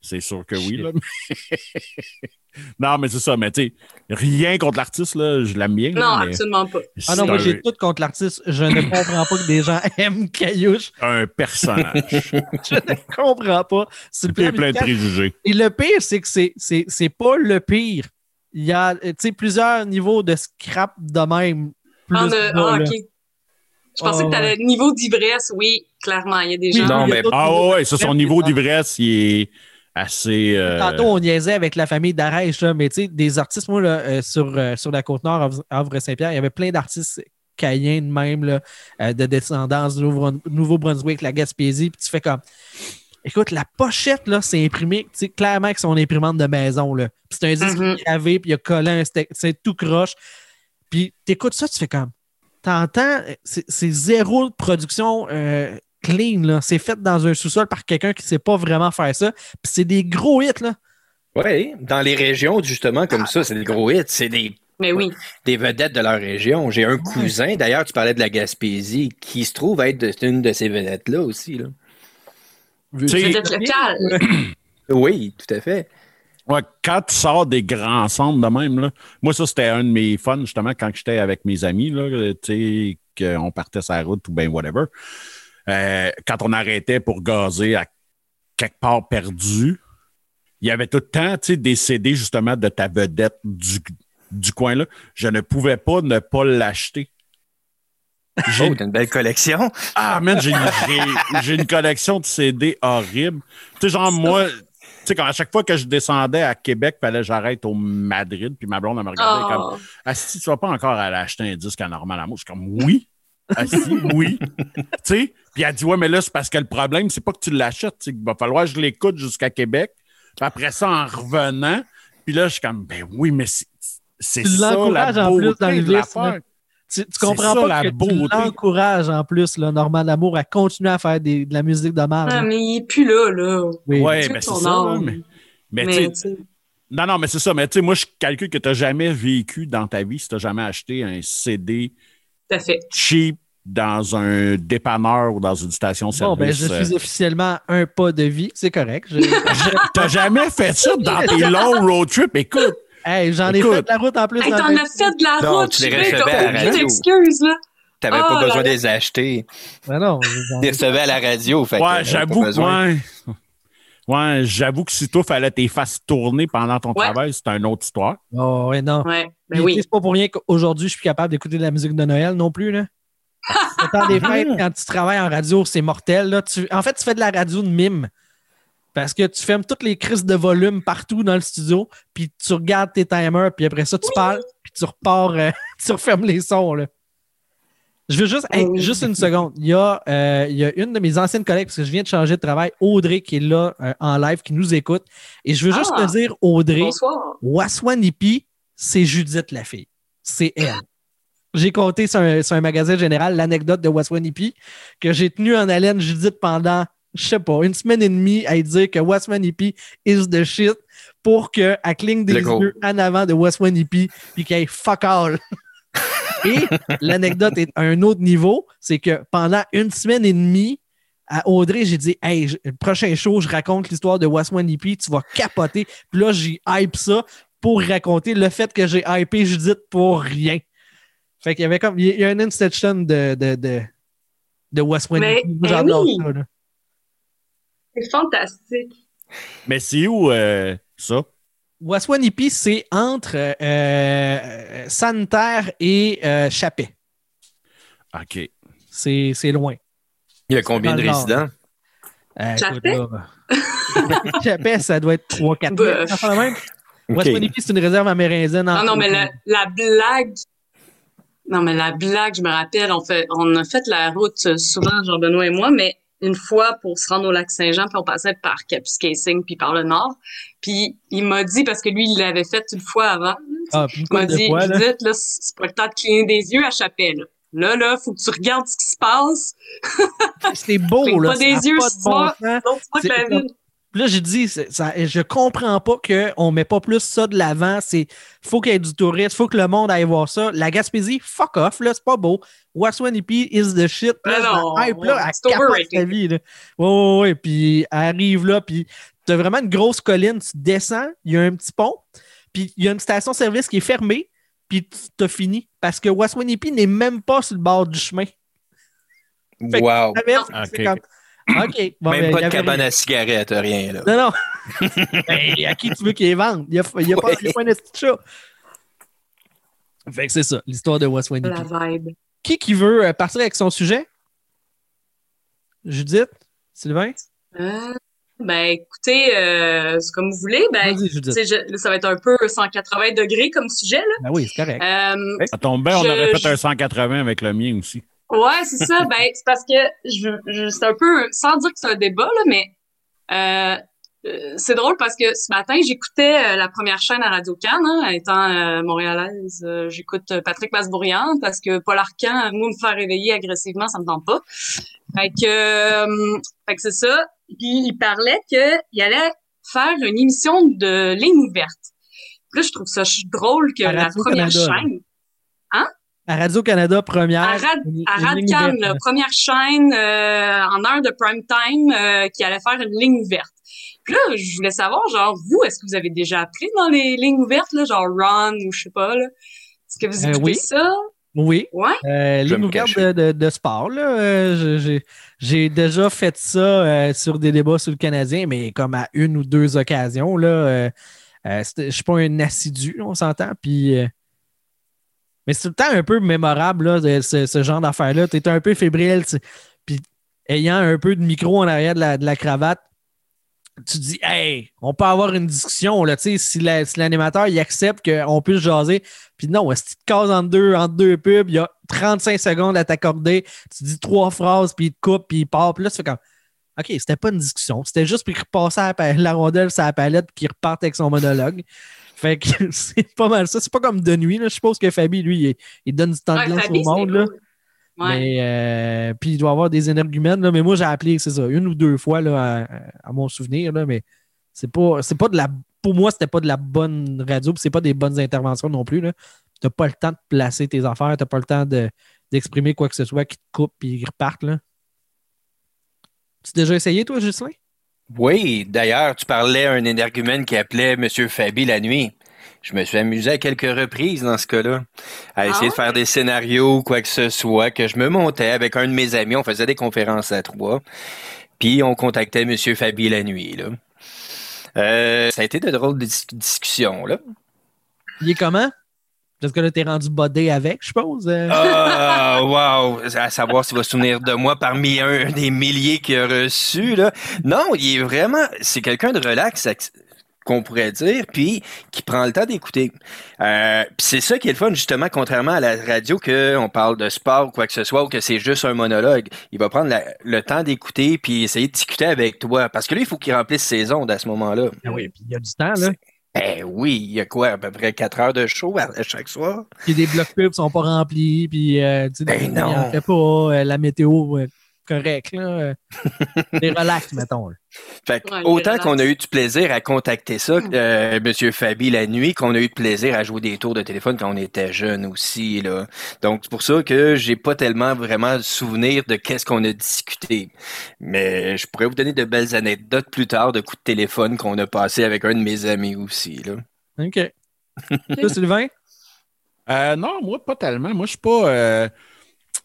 c'est sûr que oui. Là. non, mais c'est ça, mais tu sais, rien contre l'artiste, là, je l'aime bien. Non, mais absolument pas. Ah non, moi j'ai tout contre l'artiste. Je ne comprends pas que des gens aiment Caillouche. un, personnage. Je ne comprends pas. C'est le Il y a plan plein de préjugés. Et le pire, c'est que c'est, c'est, c'est pas le pire. Il y a tu sais, plusieurs niveaux de scrap de même. Plus Ah, de- bas, ah, ok. Je pensais Ah, que t'allais niveau d'ivresse, oui, clairement. Il y a des gens. Non, mais- Ah ouais, ça, son niveau d'ivresse, il est assez. euh, Tantôt, on niaisait avec la famille d'Arèche, là, mais tu sais, des artistes, moi, là, euh, sur, euh, sur la Côte-Nord, Havre- Havre-Saint-Pierre, il y avait plein d'artistes caïens de même, là, euh, de descendance du Nouveau- Nouveau-Brunswick, la Gaspésie, puis tu fais comme. Écoute, la pochette, là, c'est imprimé, tu sais, clairement avec son imprimante de maison, là. Puis c'est un disque Mhm. gravé, puis il a collé un stick, c'est tout croche. Puis t'écoutes ça, tu fais comme. T'entends, c'est c'est zéro de production euh, clean, là. C'est fait dans un sous-sol par quelqu'un qui sait pas vraiment faire ça. Puis c'est des gros hits, là. Oui, dans les régions, justement, comme ça, c'est des gros hits. C'est des, Mais oui. des vedettes de leur région. J'ai un cousin, d'ailleurs, tu parlais de la Gaspésie, qui se trouve être une de ces vedettes-là aussi. Là. Vedette locale. Oui, tout à fait. Ouais, quand tu sors des grands centres de même, là, moi, ça, c'était un de mes fun, justement, quand j'étais avec mes amis, là, tu sais, qu'on partait sur la route ou bien whatever. Euh, quand on arrêtait pour gazer à quelque part perdu, il y avait tout le temps, des CD, justement, de ta vedette du, du coin-là. Je ne pouvais pas ne pas l'acheter. J'ai Oh, t'as une belle collection. ah, man, j'ai, une collection de CD horrible. Tu sais, genre, moi, tu sais, quand à chaque fois que je descendais à Québec, fallait que j'arrête au Madrid, puis ma blonde, elle me regardait comme, Oh. ah, si tu vas pas encore aller acheter un disque à Normal Amour, je suis comme, oui. Ah, si, oui. tu sais, puis elle dit, ouais, mais là, c'est parce que le problème, c'est pas que tu l'achètes, c'est qu'il va falloir que je l'écoute jusqu'à Québec. Puis après ça, en revenant, puis là, je suis comme, ben oui, mais c'est, c'est Tu ça la l'encourages en plus beauté dans le de l'affaire. Tu, tu C'est comprends ça, pas la que tu beauté. l'encourages en plus, là, Normand Lamour, à continuer à faire des- de la musique de marge. Ah, mais il est plus là, là. Oui. Ouais, mais c'est ça, là, mais, mais, Mais, tu sais, tu sais, Non, non, mais c'est ça. Mais tu sais, moi, je calcule que tu n'as jamais vécu dans ta vie si tu n'as jamais acheté un CD fait. cheap dans un dépanneur ou dans une station-service. Bon, ben, je euh. suis officiellement un pas de vie, c'est correct. Je- T'as jamais fait ça dans tes longs road trips? Écoute, hey, j'en ai fait de la route en plus. Hey, t'en as fait de la Non, route, tu les recevais là. T'avais Oh pas là besoin de les acheter. Ben non, Tu les recevais à la radio. Fait ouais, j'avoue ouais. Ouais, j'avoue que si toi, fallait tes faces tourner pendant ton Ouais. travail, c'est une autre histoire. Oh, ouais, non. Ouais, ben oui. C'est pas pour rien qu'aujourd'hui, je suis capable d'écouter de la musique de Noël non plus. Là. Le temps des fêtes, quand tu travailles en radio, c'est mortel. Là. Tu- en fait, tu fais de la radio de mime. Parce que tu fermes toutes les crises de volume partout dans le studio, puis tu regardes tes timers, puis après ça, tu parles, puis tu repars, euh, tu refermes les sons. Là. Je veux juste, hey, juste une seconde. Il y, a, euh, il y a une de mes anciennes collègues, parce que je viens de changer de travail, Audrey, qui est là euh, en live, qui nous écoute. Et je veux juste Ah. te dire, Audrey. Waswanipi, c'est Judith la fille. C'est elle. J'ai compté sur un, sur un magasin général l'anecdote de Waswanipi que j'ai tenu en haleine Judith pendant, je sais pas, une semaine et demie à dire que Waswanipi is the shit pour qu'elle cligne des yeux en avant de Waswanipi puis qu'elle fuck all. et l'anecdote est à un autre niveau, c'est que pendant une semaine et demie, à Audrey, j'ai dit Hey, le prochain show, je raconte l'histoire de Waswanipi, tu vas capoter. Puis là, j'ai hype ça pour raconter le fait que j'ai hypé Judith pour rien. Fait qu'il y avait comme. Il y a une inception de, de, de, de Waswanipi. Mais- Moi, J'adore mais oui. ça. Là. C'est fantastique. Mais c'est où euh, ça? Waswanipi, c'est entre euh, euh, Santerre et euh, Chapet. OK. C'est c'est loin. Il y a combien de résidents? Euh, Chapet? écoute, là. Chapet, ça doit être 3-4 Bah.000. même. OK. Waswanipi, c'est une réserve amérindienne. Non, non, mais la, la blague. Non, mais la blague, je me rappelle, on, fait, on a fait la route euh, souvent, Jean-Benoît et moi, mais une fois pour se rendre au lac Saint-Jean, puis on passait par Kapuskasing, puis par le nord. Puis il m'a dit, parce que lui, il l'avait fait une fois avant, Ah, il m'a dit, fois, là. Judith, là, c'est pas le temps de cligner des yeux à Chapelle. Là, là, faut que tu regardes ce qui se passe. C'est beau, là. pas des yeux, pas de bon sens. Là, j'ai dit, ça, je comprends pas qu'on met pas plus ça de l'avant. C'est faut qu'il y ait du tourisme, faut que le monde aille voir ça. La Gaspésie, fuck off, là, c'est pas beau. Waswanipi is the shit. Là, Ben non, la hype, là, ouais, elle c'est capote overrated. sa vie. Là. Ouais, ouais, ouais. Puis elle arrive là, puis t'as vraiment une grosse colline. Tu descends, il y a un petit pont, puis il y a une station-service qui est fermée, puis tu- t'as fini. Parce que Waswanipi n'est même pas sur le bord du chemin. Fait Wow. Ok. comme, OK. bon, ben, Même il pas de cabane rien. à cigarettes, rien, là. Non, non. Ben, à qui tu veux qu'il les vende? Il n'y a, il y a, pas- il y a pas un petit chat. Fait que c'est ça, l'histoire de West Winnie. La vibe. Qui qui veut euh, partir avec son sujet? Judith? Sylvain? Euh, ben, écoutez, euh, c'est comme vous voulez. Ben, je- là, ça va être un peu 180 degrés comme sujet, là. Ben oui, c'est correct. Euh, Ça tombe bien, on Je- aurait fait je- un 180 avec le mien aussi. Ouais, c'est ça. Ben, c'est parce que je, je c'est un peu, sans dire que c'est un débat, là, mais euh, euh, c'est drôle parce que ce matin, j'écoutais euh, la première chaîne à Radio Cannes, hein, étant euh, montréalaise, euh, j'écoute euh, Patrick Masbourian parce que Paul Arcan, moi, me faire réveiller agressivement, ça me tente pas. Fait que, euh, fait que c'est ça. Puis il parlait qu'il allait faire une émission de ligne ouverte. Puis là, je trouve ça drôle que la première chaîne, À Radio-Canada, première. à, Rad, une- à Radcan, la première chaîne euh, en heure de prime time euh, qui allait faire une ligne ouverte. Puis là, je voulais savoir, genre, vous, est-ce que vous avez déjà appris dans les lignes ouvertes, là, genre Run ou je sais pas, là? Est-ce que vous Euh, écoutez oui. ça? Oui. Ouais? Euh, ligne ouverte de, de, de sport, là. euh, j'ai- J'ai déjà fait ça euh, sur des débats sur le Canadien, mais comme à une ou deux occasions, là. euh, euh, je suis pas un assidu, on s'entend. Puis. Mais c'est tout le temps un peu mémorable, là, ce, genre d'affaires-là. Tu es un peu fébrile. Puis, ayant un peu de micro en arrière de la, cravate, tu dis, hey, on peut avoir une discussion, là, si si l'animateur accepte qu'on puisse jaser. Puis non, si tu te cases entre deux, deux pubs, il y a 35 secondes à t'accorder, tu dis trois phrases, puis il te coupe, puis il part. Puis là, tu fais comme, OK, c'était pas une discussion, c'était juste pour qu'il repasse la, la rondelle sur la palette, puis qu'il reparte avec son monologue. Fait que c'est pas mal ça. C'est pas comme de nuit, là. Je suppose que Fabi, lui, il, il donne du temps Ouais, de glace Fabi, au monde, là. cool. Ouais. Mais euh, puis il doit avoir des énergumènes, là. Mais moi, j'ai appelé, c'est ça, une ou deux fois là, à, à mon souvenir, là, mais c'est pas, c'est pas de la. Pour moi, c'était pas de la bonne radio, puis c'est pas des bonnes interventions non plus. Tu n'as pas le temps de placer tes affaires, tu n'as pas le temps de, d'exprimer quoi que ce soit qui te coupe puis ils repartent. Là. Tu as déjà essayé, toi, Justin? Oui, d'ailleurs, tu parlais à un énergumène qui appelait M. Fabi la nuit. Je me suis amusé à quelques reprises dans ce cas-là, à essayer Ah de faire des scénarios, quoi que ce soit, que je me montais avec un de mes amis, on faisait des conférences à trois, puis on contactait M. Fabi la nuit. Là. Euh, ça a été de drôles de dis- discussions, là. Il est comment? Parce que là, t'es rendu bodé avec, je suppose. euh. Ah, wow! À savoir s'il va se souvenir de moi parmi un des milliers qu'il a reçus, là. Non, il est vraiment, c'est quelqu'un de relax, qu'on pourrait dire, puis qui prend le temps d'écouter. Euh, c'est ça qui est le fun, justement, contrairement à la radio, qu'on parle de sport ou quoi que ce soit, ou que c'est juste un monologue. Il va prendre la- le temps d'écouter, puis essayer de discuter avec toi. Parce que là, il faut qu'il remplisse ses ondes à ce moment-là. Ah oui, puis il y a du temps, là. Ben oui, il y a quoi, à peu près 4 heures de show à, à chaque soir? Puis des blocs pubs sont pas remplis, puis euh, tu sais, Ben non. fait pas, euh, la météo euh, correcte, là. euh, Des relax, mettons. là. Fait que Ouais, autant qu'on a eu du plaisir à contacter ça, euh, Monsieur Fabi la nuit, qu'on a eu de plaisir à jouer des tours de téléphone quand on était jeune aussi là. Donc c'est pour ça que j'ai pas tellement vraiment de souvenir de qu'est-ce qu'on a discuté. Mais je pourrais vous donner de belles anecdotes plus tard de coups de téléphone qu'on a passé avec un de mes amis aussi là. OK. Toi, Sylvain? Euh, non, moi, pas tellement. Moi, je suis pas. euh,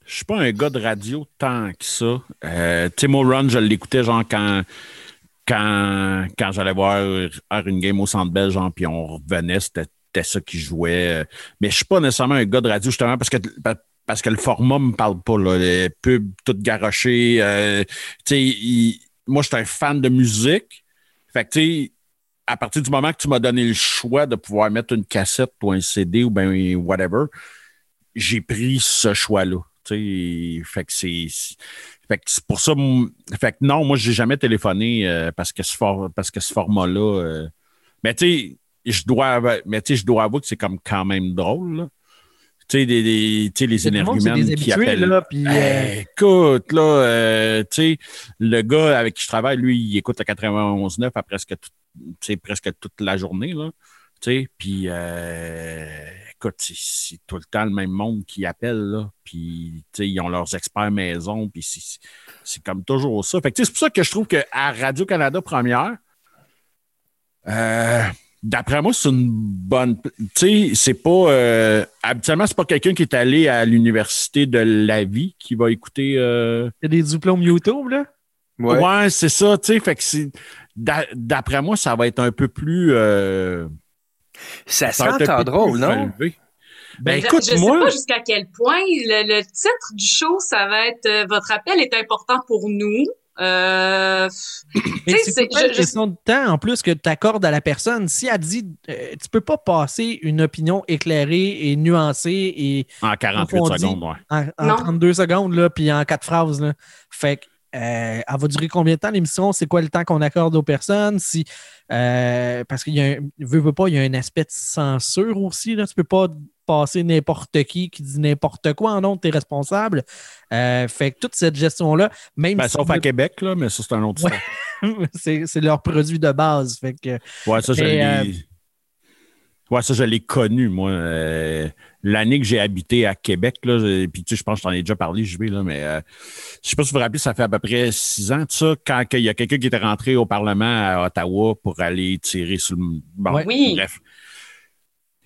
je suis pas un gars de radio tant que ça. Euh, moi, Run, je l'écoutais genre quand, quand, quand j'allais voir une game au Centre Bell, genre, puis on revenait, c'était ça qui jouait. Mais je suis pas nécessairement un gars de radio, justement, parce que parce que le format me parle pas, là. Les pubs toutes garochées. euh, moi, je suis un fan de musique. Fait que, à partir du moment que tu m'as donné le choix de pouvoir mettre une cassette ou un CD ou ben whatever, j'ai pris ce choix-là. Fait que c'est. c'est- Fait que c'est pour ça. Fait que non, moi, j'ai jamais téléphoné euh, parce que ce, for- parce que ce format-là. euh, mais tu sais, je dois, ava- mais tu sais, je dois avouer que c'est comme quand même drôle. là. Tu sais, des, des- les le énergumènes des qui appellent. là, puis... euh, Eh, écoute, là, euh, tu sais, le gars avec qui je travaille, lui, il écoute le 91.9 à presque, tout- presque toute la journée, là. Tu sais, puis, euh, écoute, c'est- c'est tout le temps le même monde qui appelle, là. Puis, tu sais, ils ont leurs experts maison, puis c'est- c'est comme toujours ça. Fait que, c'est pour ça que je trouve qu'à Radio-Canada Première, euh, D'après moi, c'est une bonne. Tu sais, c'est pas. euh, habituellement, c'est pas quelqu'un qui est allé à l'université de la vie qui va écouter. euh, Il y a des diplômes YouTube, là? Ouais. Ouais, c'est ça, tu sais. Fait que c'est. d'a- D'après moi, ça va être un peu plus. euh, Ça ça va sent être un peu drôle, non? Ben je, écoute, je sais moi. pas jusqu'à quel point le, le titre du show, ça va être euh, Votre appel est important pour nous. Euh, sais, c'est une question de temps en plus que tu accordes à la personne. Si elle dit, euh, tu peux pas passer une opinion éclairée et nuancée et En 48 Approfondi. secondes, ouais. en, en Non. 32 secondes, là, puis en quatre phrases. Là. Fait que, euh, elle va durer combien de temps l'émission? C'est quoi le temps qu'on accorde aux personnes? Si, euh, parce qu'il y a un, veut, veut pas, il y a un aspect de censure aussi. Là. Tu peux pas passer n'importe qui qui dit n'importe quoi en nom, tu es responsable. Euh, fait que toute cette gestion-là, même Ben, si sauf à Québec, là, mais ça, c'est un autre Ouais. c'est, leur produit de base. Fait que, Ouais, ça, je Ouais, ça, je l'ai connu, moi. Euh, L'année que j'ai habité à Québec, là, puis tu sais, je pense que je t'en ai déjà parlé, je vais, là, mais euh, je sais pas si vous vous rappelez, ça fait à peu près six ans de ça, quand il y a quelqu'un qui était rentré au Parlement à Ottawa pour aller tirer sur le. Bon. Oui. bref.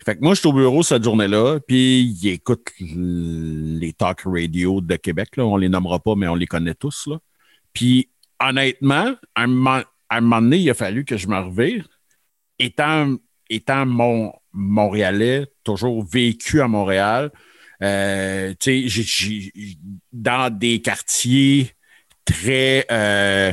Fait que moi, je suis au bureau cette journée-là, puis il écoute les talk radio de Québec, là. On les nommera pas, mais on les connaît tous, là. Puis, honnêtement, à un moment, à un moment donné, il a fallu que je me revire. Étant, étant mon, Montréalais, toujours vécu à Montréal, euh, tu sais, j'ai- j'ai- dans des quartiers très, euh,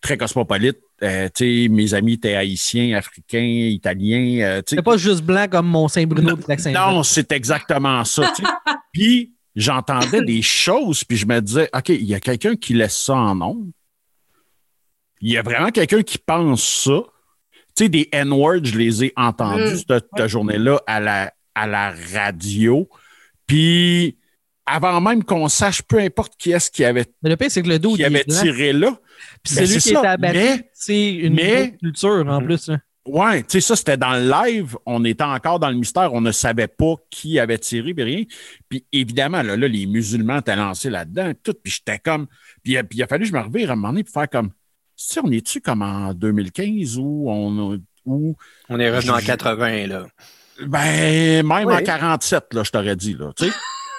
très cosmopolites, euh, tu sais, mes amis étaient haïtiens, africains, italiens, c'est pas juste blanc comme mon Saint-Bruno de Lac-Saint-Jean. non, c'est exactement ça. puis j'entendais des choses, puis je me disais, OK, il y a quelqu'un qui laisse ça en ondes. Il y a vraiment quelqu'un qui pense ça. Tu sais, des N-words, je les ai entendus Mm. cette, cette journée-là à la, à la radio. Puis avant même qu'on sache, peu importe qui est-ce qui avait, Mais le pire, c'est que le dos, qui avait est tiré là. Puis Ben, celui c'est qui ça. était abattu, Mais- c'est une mais- culture en plus. là. Ouais, tu sais, ça, c'était dans le live. On était encore dans le mystère. On ne savait pas qui avait tiré, puis rien. Puis évidemment, là, là, les musulmans étaient lancés là-dedans, tout. Puis j'étais comme. Puis, puis il a fallu que je me revire à un moment donné pour faire comme. Tu sais, on est-tu comme en 2015 ou on. Ou, On est revenu en Je- 80, là. ben, même en Ouais. 47, là, je t'aurais dit, là, tu sais.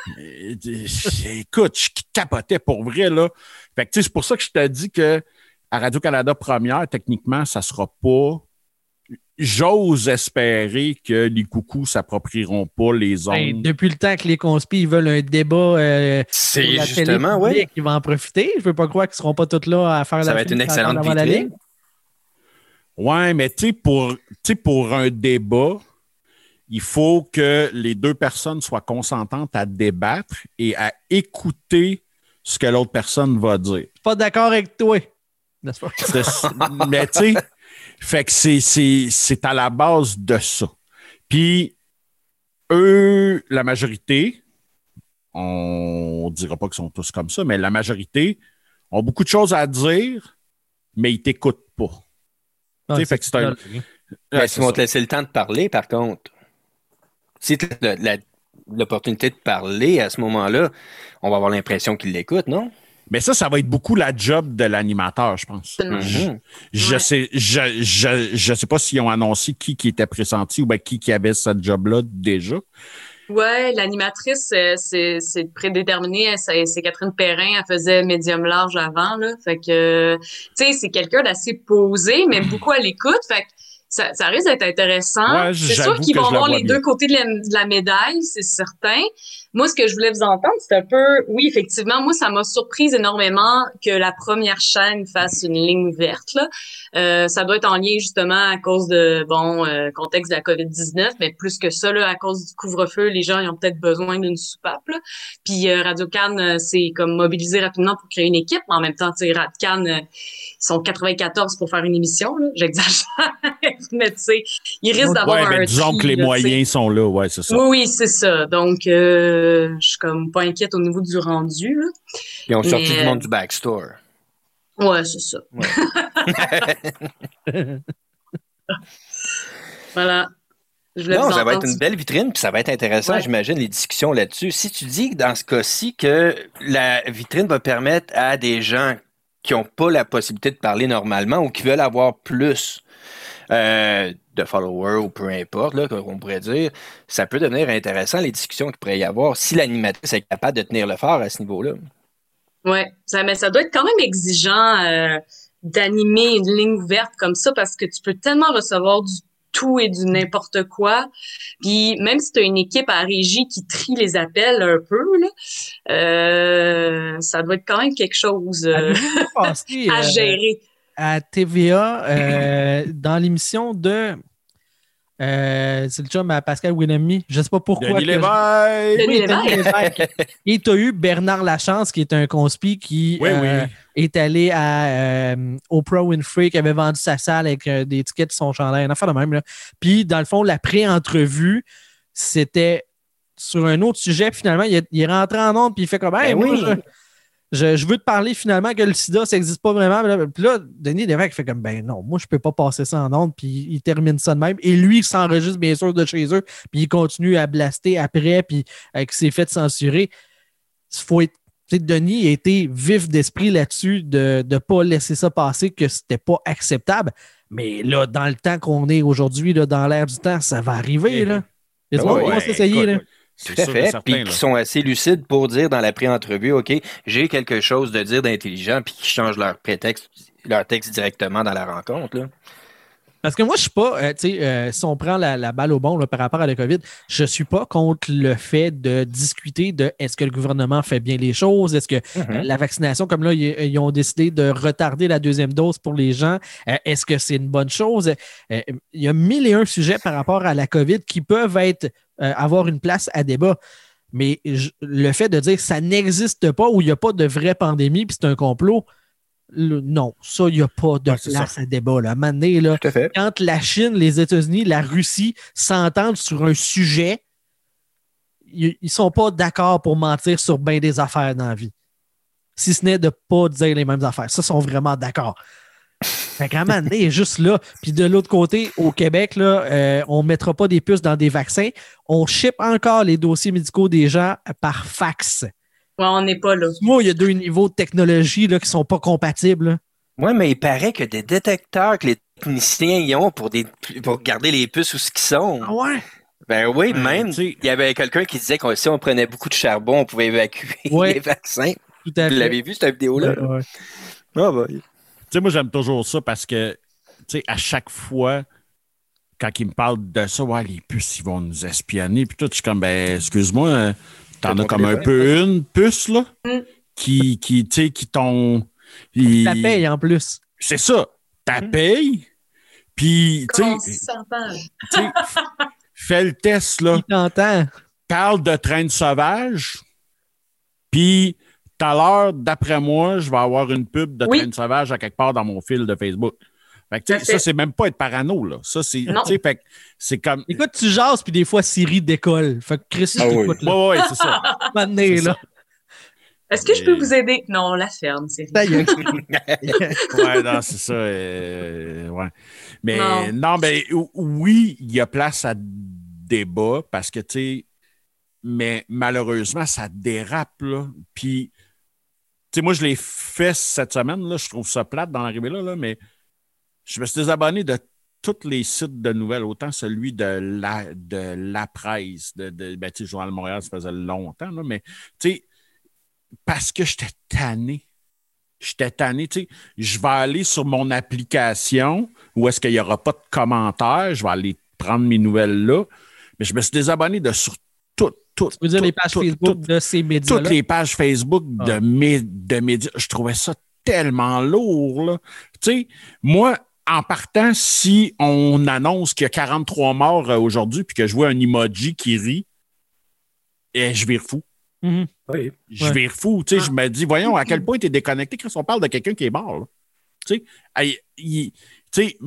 Écoute, je capotais pour vrai, là. Fait que, tu sais, c'est pour ça que je te dis que à Radio-Canada première, techniquement, ça sera pas. J'ose espérer que les coucous s'approprieront pas les Ben, ondes. depuis le temps que les conspis ils veulent un débat euh, C'est la justement, télé publique, ils vont en profiter. Je veux pas croire qu'ils seront pas tous là à faire Ça la va être une excellente la ligne. Ouais, mais tu sais, pour, tu sais, pour un débat, il faut que les deux personnes soient consentantes à débattre et à écouter ce que l'autre personne va dire. Pas d'accord avec toi. N'est-ce pas? Mais tu sais, fait que c'est, c'est, c'est à la base de ça. Puis, eux, la majorité, on dira pas qu'ils sont tous comme ça, mais la majorité ont beaucoup de choses à dire, mais ils t'écoutent pas. Ah, Tu sais, fait que c'est un- Ouais, si ça. te laisser le temps de parler, par contre, si tu as l'opportunité de parler à ce moment-là, on va avoir l'impression qu'il l'écoute, non? Mais ça, ça va être beaucoup la job de l'animateur, je pense. Mhm. Je Ouais. sais, je, je, je sais pas s'ils ont annoncé qui, qui était pressenti ou ben qui, qui avait ce job-là déjà. Ouais, l'animatrice, euh, c'est c'est prédéterminé. C'est Catherine Perrin. Elle faisait médium large avant, là. Fait que, tu sais, c'est quelqu'un d'assez posé, mais beaucoup à l'écoute. Fait que ça, ça risque d'être intéressant. Ouais, c'est sûr qu'ils vont vois les bien. deux côtés de la, de la médaille, c'est certain. Moi, ce que je voulais vous entendre, c'est un peu, oui, effectivement, moi, ça m'a surprise énormément que la première chaîne fasse une ligne verte. Là. Euh, ça doit être en lien justement à cause de, bon, euh, contexte de la COVID-19, mais plus que ça, là, à cause du couvre-feu, les gens ils ont peut-être besoin d'une soupape. Là. Puis euh, Radio Cannes, euh, c'est comme mobilisé rapidement pour créer une équipe, mais en même temps, Radio Cannes, euh, sont 94 pour faire une émission, là. j'exagère, mais tu sais, ils risquent d'avoir Ouais, un disons tri, que les là, moyens sont là, ouais, c'est ça. Oui, oui, c'est ça. Donc, euh, je suis comme pas inquiète au niveau du rendu. Là. Ils ont sorti Mais, du monde du backstore. Ouais, c'est ça. Voilà. Je Non, ça va être une belle vitrine, puis ça va être intéressant, Ouais. j'imagine, les discussions là-dessus. Si tu dis dans ce cas-ci, que la vitrine va permettre à des gens qui n'ont pas la possibilité de parler normalement ou qui veulent avoir plus euh, de followers ou peu importe, là, qu'on pourrait dire, ça peut devenir intéressant, les discussions qu'il pourrait y avoir, si l'animatrice est capable de tenir le fort à ce niveau-là. Ouais, ça, mais ça doit être quand même exigeant euh, d'animer une ligne ouverte comme ça parce que tu peux tellement recevoir du tout et du n'importe quoi. Puis même si tu as une équipe à régie qui trie les appels un peu, là, euh, ça doit être quand même quelque chose euh, à euh, gérer. à TVA dans l'émission de. Euh, c'est le chum à Pascal Willemie. Je sais pas pourquoi. Denis que je- Lévesque! Denis Oui, Denis Lévesque. Et tu as eu Bernard Lachance, qui est un conspi qui Oui, euh, oui. est allé à euh, Oprah Winfrey, qui avait vendu sa salle avec euh, des tickets de son chandail, un affaire de même. Là. Puis, dans le fond, la pré-entrevue, c'était sur un autre sujet. Puis, finalement, il est, il est rentré en onde, puis il fait comme Hey, Ben moi, oui. je, je- je veux te parler finalement que le sida, ça n'existe pas vraiment. Puis là, Denis Lévesque fait comme Ben non, moi, je peux pas passer ça en onde. Puis il termine ça de même. Et lui, il s'enregistre bien sûr de chez eux. Puis il continue à blaster après. Puis avec ses fait censurer. Il faut être. tu sais, Denis a été vif d'esprit là-dessus de ne pas laisser ça passer, que c'était pas acceptable. Mais là, dans le temps qu'on est aujourd'hui, dans l'air du temps, ça va arriver. Là. Il y a ouais, s'essayer. Tout à fait. Puis qui sont assez lucides pour dire dans la pré-entrevue, OK, j'ai quelque chose de dire d'intelligent, puis qui changent leur prétexte, leur texte directement dans la rencontre. Là. Parce que moi, je suis pas, euh, tu sais, euh, si on prend la, la balle au bon là, par rapport à la COVID, je suis pas contre le fait de discuter de est-ce que le gouvernement fait bien les choses, est-ce que euh, la vaccination, comme là, ils, ils ont décidé de retarder la deuxième dose pour les gens, euh, est-ce que c'est une bonne chose? Euh, il y a mille et un sujets par rapport à la COVID qui peuvent être, euh, avoir une place à débat. Mais je- le fait de dire que ça n'existe pas ou il n'y a pas de vraie pandémie puis c'est un complot, le- non, ça, il n'y a pas de Ouais, place à débat. Là. À un moment donné, là, quand la Chine, les États-Unis, la Russie s'entendent sur un sujet, ils ne sont pas d'accord pour mentir sur bien des affaires dans la vie. Si ce n'est de ne pas dire les mêmes affaires. Ça, ils sont vraiment d'accord. Fait qu'à un moment donné, juste là. Puis de l'autre côté, au Québec, là, euh, on ne mettra pas des puces dans des vaccins. On ship encore les dossiers médicaux des gens par fax. Ouais, on n'est pas là. Moi, il y a deux niveaux de technologie là, qui ne sont pas compatibles. là. Oui, mais il paraît que des détecteurs que les techniciens y ont pour, des, pour garder les puces où ce qu'ils sont. Ah ouais? Ben oui, Ouais, même. Il y avait quelqu'un qui disait que si on prenait beaucoup de charbon, on pouvait évacuer Ouais. les vaccins. Tout à Vous l'avez vu, cette vidéo-là? Ouais, ouais. Ah, bah, sais, moi, j'aime toujours ça parce que, tu sais, à chaque fois, quand ils me parlent de ça, ouais, les puces, ils vont nous espionner. Puis tout, je suis comme, ben, excuse-moi, euh, t'en as comme un peu une puce, là, Mm. qui, qui tu sais, qui t'ont. La ils- paye en plus. C'est ça. Ta Mm. paye, puis, tu sais, tu fais le test, là. Parle de traîne sauvage, puis tout à l'heure, d'après moi, je vais avoir une pub de Oui. traîne sauvage à quelque part dans mon fil de Facebook. Fait que, ça, c'est même pas être parano, là. Ça, c'est, c'est comme. Écoute, tu jases, puis des fois, Siri décolle. Fait que Chris, Ah oui. là. Ouais, ouais, c'est ça. C'est là. Est-ce que je peux vous aider? Non, on la ferme, c'est. Ouais, non, c'est ça. euh, ouais. Mais non, Non. ben o- oui, il y a place à débat parce que, tu sais, mais malheureusement, ça dérape, là. Puis, sais, moi, je l'ai fait cette semaine, là. Je trouve ça plate dans l'arrivée là, là, mais je me suis désabonné de tous les sites de nouvelles, autant celui de la, de la presse, de, de ben, tu sais, Journal Montréal, ça faisait longtemps, là, mais, tu sais, parce que j'étais tanné. J'étais tanné, tu sais. Je vais aller sur mon application où est-ce qu'il n'y aura pas de commentaires. Je vais aller prendre mes nouvelles là. Mais je me suis désabonné de sur tout. Tu veux dire tout, les pages tout, Facebook tout, de ces médias-là? toutes les pages Facebook de, Ah. mé- de médias. Je trouvais ça tellement lourd, là. Tu sais, moi, en partant, si on annonce qu'il y a 43 morts euh, aujourd'hui puis que je vois un emoji qui rit, et je vire fou. Mhm. Oui. Je Ouais. vire fou. Tu sais, Ah. je me dis, voyons à quel point tu es déconnecté quand on parle de quelqu'un qui est mort. là. Tu sais,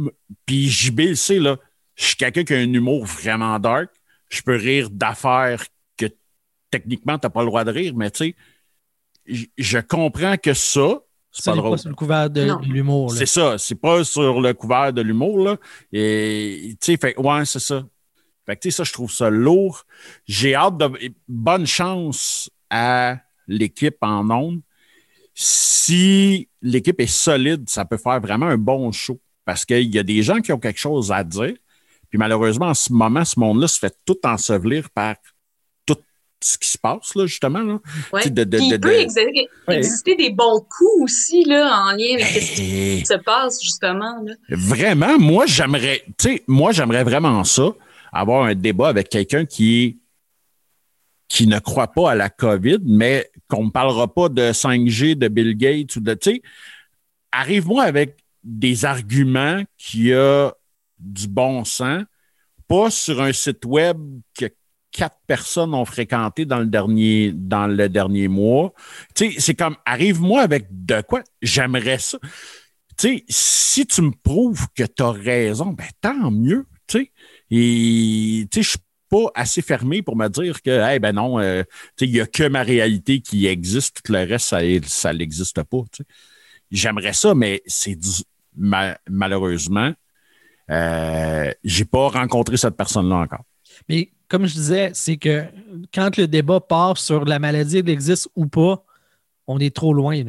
puis JB le sait, là, je suis quelqu'un qui a un humour vraiment dark. Je peux rire d'affaires techniquement, tu n'as pas le droit de rire, mais tu sais, je comprends que ça, c'est pas pas sur le couvert de, l'humour. C'est ça, c'est pas sur le couvert de l'humour, là. Et, tu sais, fait, ouais, c'est ça. Fait que, tu sais, ça, je trouve ça lourd. J'ai hâte de. Bonne chance à l'équipe en ondes. Si l'équipe est solide, ça peut faire vraiment un bon show. Parce qu'il y a des gens qui ont quelque chose à dire. Puis malheureusement, en ce moment, ce monde-là se fait tout ensevelir par ce qui se passe, là, justement. Là. Ouais. Tu sais, de- de- Puis de- il peut Ouais. exister des bons coups aussi, là, en lien avec ce qui se passe, justement, là. Vraiment, moi, j'aimerais, tu sais, moi, j'aimerais vraiment ça, avoir un débat avec quelqu'un qui qui ne croit pas à la COVID, mais qu'on ne parlera pas de 5G, de Bill Gates ou de, tu sais, arrive-moi avec des arguments qui a du bon sens, pas sur un site web que quatre personnes ont fréquenté dans le dernier, dans mois. C'est comme, arrive-moi avec de quoi? J'aimerais ça si tu me prouves que tu as raison, ben tant mieux, tu sais. Et, tu sais, suis pas assez fermé pour me dire que, eh ben non, euh, il y a que ma réalité qui existe, tout le reste, ça, ça n'existe pas. J'aimerais ça, mais malheureusement, euh, j'ai pas rencontré cette personne-là encore. Comme je disais, c'est que quand le débat part sur la maladie, elle existe ou pas, on est trop loin.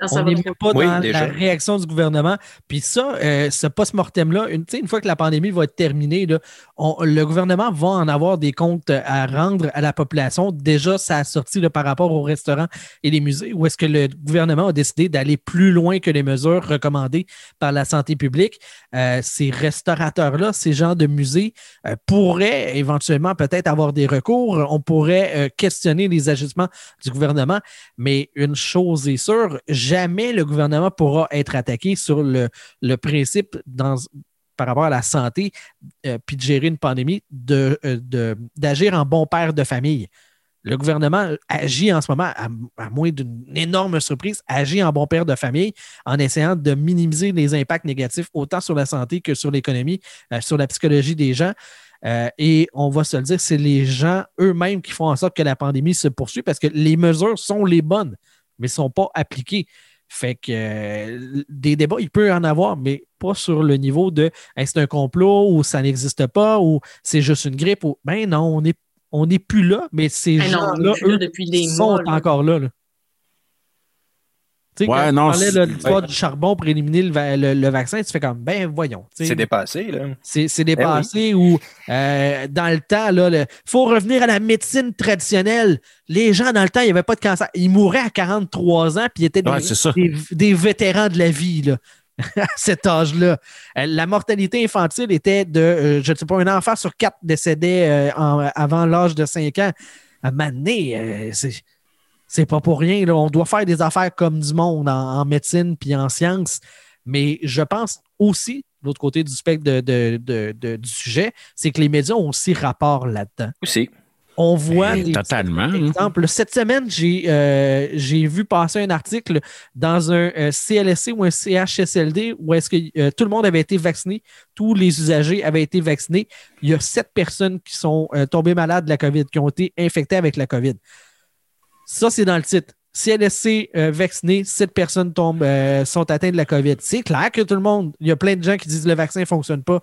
Non, ça On va n'est pas Oui, dans déjà. la réaction du gouvernement. Puis ça, euh, ce post-mortem-là, une, tu sais, une fois que la pandémie va être terminée, là, on- le gouvernement va en avoir des comptes à rendre à la population. Déjà, ça a sorti là, par rapport aux restaurants et les musées, où est-ce que le gouvernement a décidé d'aller plus loin que les mesures recommandées par la santé publique. Euh, ces restaurateurs-là, ces gens de musées, euh, pourraient éventuellement peut-être avoir des recours. On pourrait euh, questionner les ajustements du gouvernement. Mais une chose est sûre, jamais le gouvernement pourra être attaqué sur le, principe par rapport à la santé, euh, puis de gérer une pandémie, de, euh, de- d'agir en bon père de famille. Le gouvernement agit en ce moment, à, moins d'une énorme surprise, agit en bon père de famille en essayant de minimiser les impacts négatifs autant sur la santé que sur l'économie, euh, sur la psychologie des gens. Et on va se le dire, c'est les gens eux-mêmes qui font en sorte que la pandémie se poursuit parce que les mesures sont les bonnes, mais ne sont pas appliquées. Fait que euh, des débats, il peut y en avoir, mais pas sur le niveau de Hey, c'est un complot ou ça n'existe pas ou c'est juste une grippe ou ben non, on n'est on n'est plus là, mais ces on gens-là, est eux, depuis des sont mois, là. encore là. là. Tu sais, Ouais, quand non, tu parlais là, de l'histoire du charbon pour éliminer le, va- le- le vaccin, tu fais comme, ben voyons. tu sais. C'est dépassé, là. C'est c'est dépassé ou euh, dans le temps, il faut revenir à la médecine traditionnelle. Les gens, dans le temps, il n'y avait pas de cancer. Ils mouraient à 43 ans, puis ils étaient des, Ouais, c'est ça. des, des vétérans de la vie là, à cet âge-là. Euh, la mortalité infantile était de, euh, je ne sais pas, un enfant sur quatre décédait euh, en- avant l'âge de 5 ans. À un moment donné, euh, c'est. C'est pas pour rien. là. On doit faire des affaires comme du monde en, en médecine puis en sciences. Mais je pense aussi, de l'autre côté du spectre de- de- de- de- du sujet, c'est que les médias ont aussi rapport là-dedans. Aussi. On voit des totalement, hein. exemples. Cette semaine, j'ai euh, j'ai vu passer un article dans un euh, CLSC ou un CHSLD où est-ce que euh, tout le monde avait été vacciné, tous les usagers avaient été vaccinés. Il y a sept personnes qui sont euh, tombées malades de la COVID, qui ont été infectées avec la COVID. Ça, c'est dans le titre. CLSC euh, vacciné, sept personnes tombent, euh, sont atteintes de la COVID. C'est clair que tout le monde, il y a plein de gens qui disent que le vaccin ne fonctionne pas.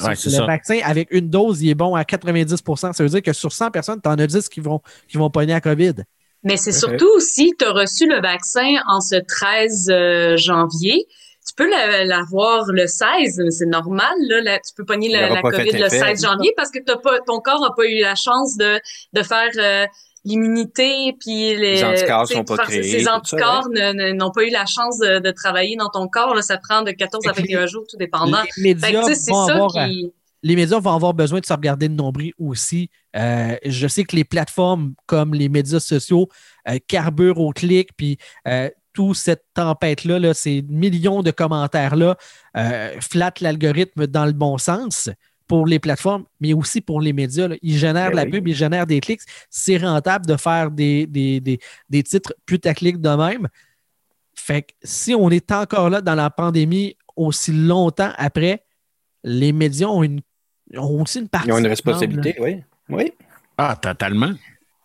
Ouais, le ça. vaccin, avec une dose, il est bon à 90% Ça veut dire que sur 100 personnes, tu en as 10 qui vont, qui vont pogner la COVID. Mais c'est surtout aussi, tu as reçu le vaccin en ce 13 euh, janvier. Tu peux la- l'avoir le 16, mais c'est normal. Là, Là, tu peux pogner la, la COVID le effet. 16 janvier parce que t'as pas, ton corps n'a pas eu la chance de, de faire euh, l'immunité. Puis les, Les anticorps sont pas créés, Ces anticorps n'ont pas eu la chance de, de travailler dans ton corps. Là, ça prend de 14 à Fait que les- 21 jours, tout dépendant. Les Fait que, médias, vont ça avoir, qui... les médias vont avoir besoin de se regarder de nombril aussi. Euh, je sais que les plateformes comme les médias sociaux euh, carburent au clic, puis euh, toute cette tempête-là, là, ces millions de commentaires-là, euh, flattent l'algorithme dans le bon sens pour les plateformes, mais aussi pour les médias. là. Ils génèrent de Ben la oui. pub, ils génèrent des clics. C'est rentable de faire des, des, des, des titres putaclic de même. Fait que si on est encore là dans la pandémie aussi longtemps après, les médias ont, une, ont aussi une partie. Ils ont une responsabilité, oui. Oui. Ah, totalement.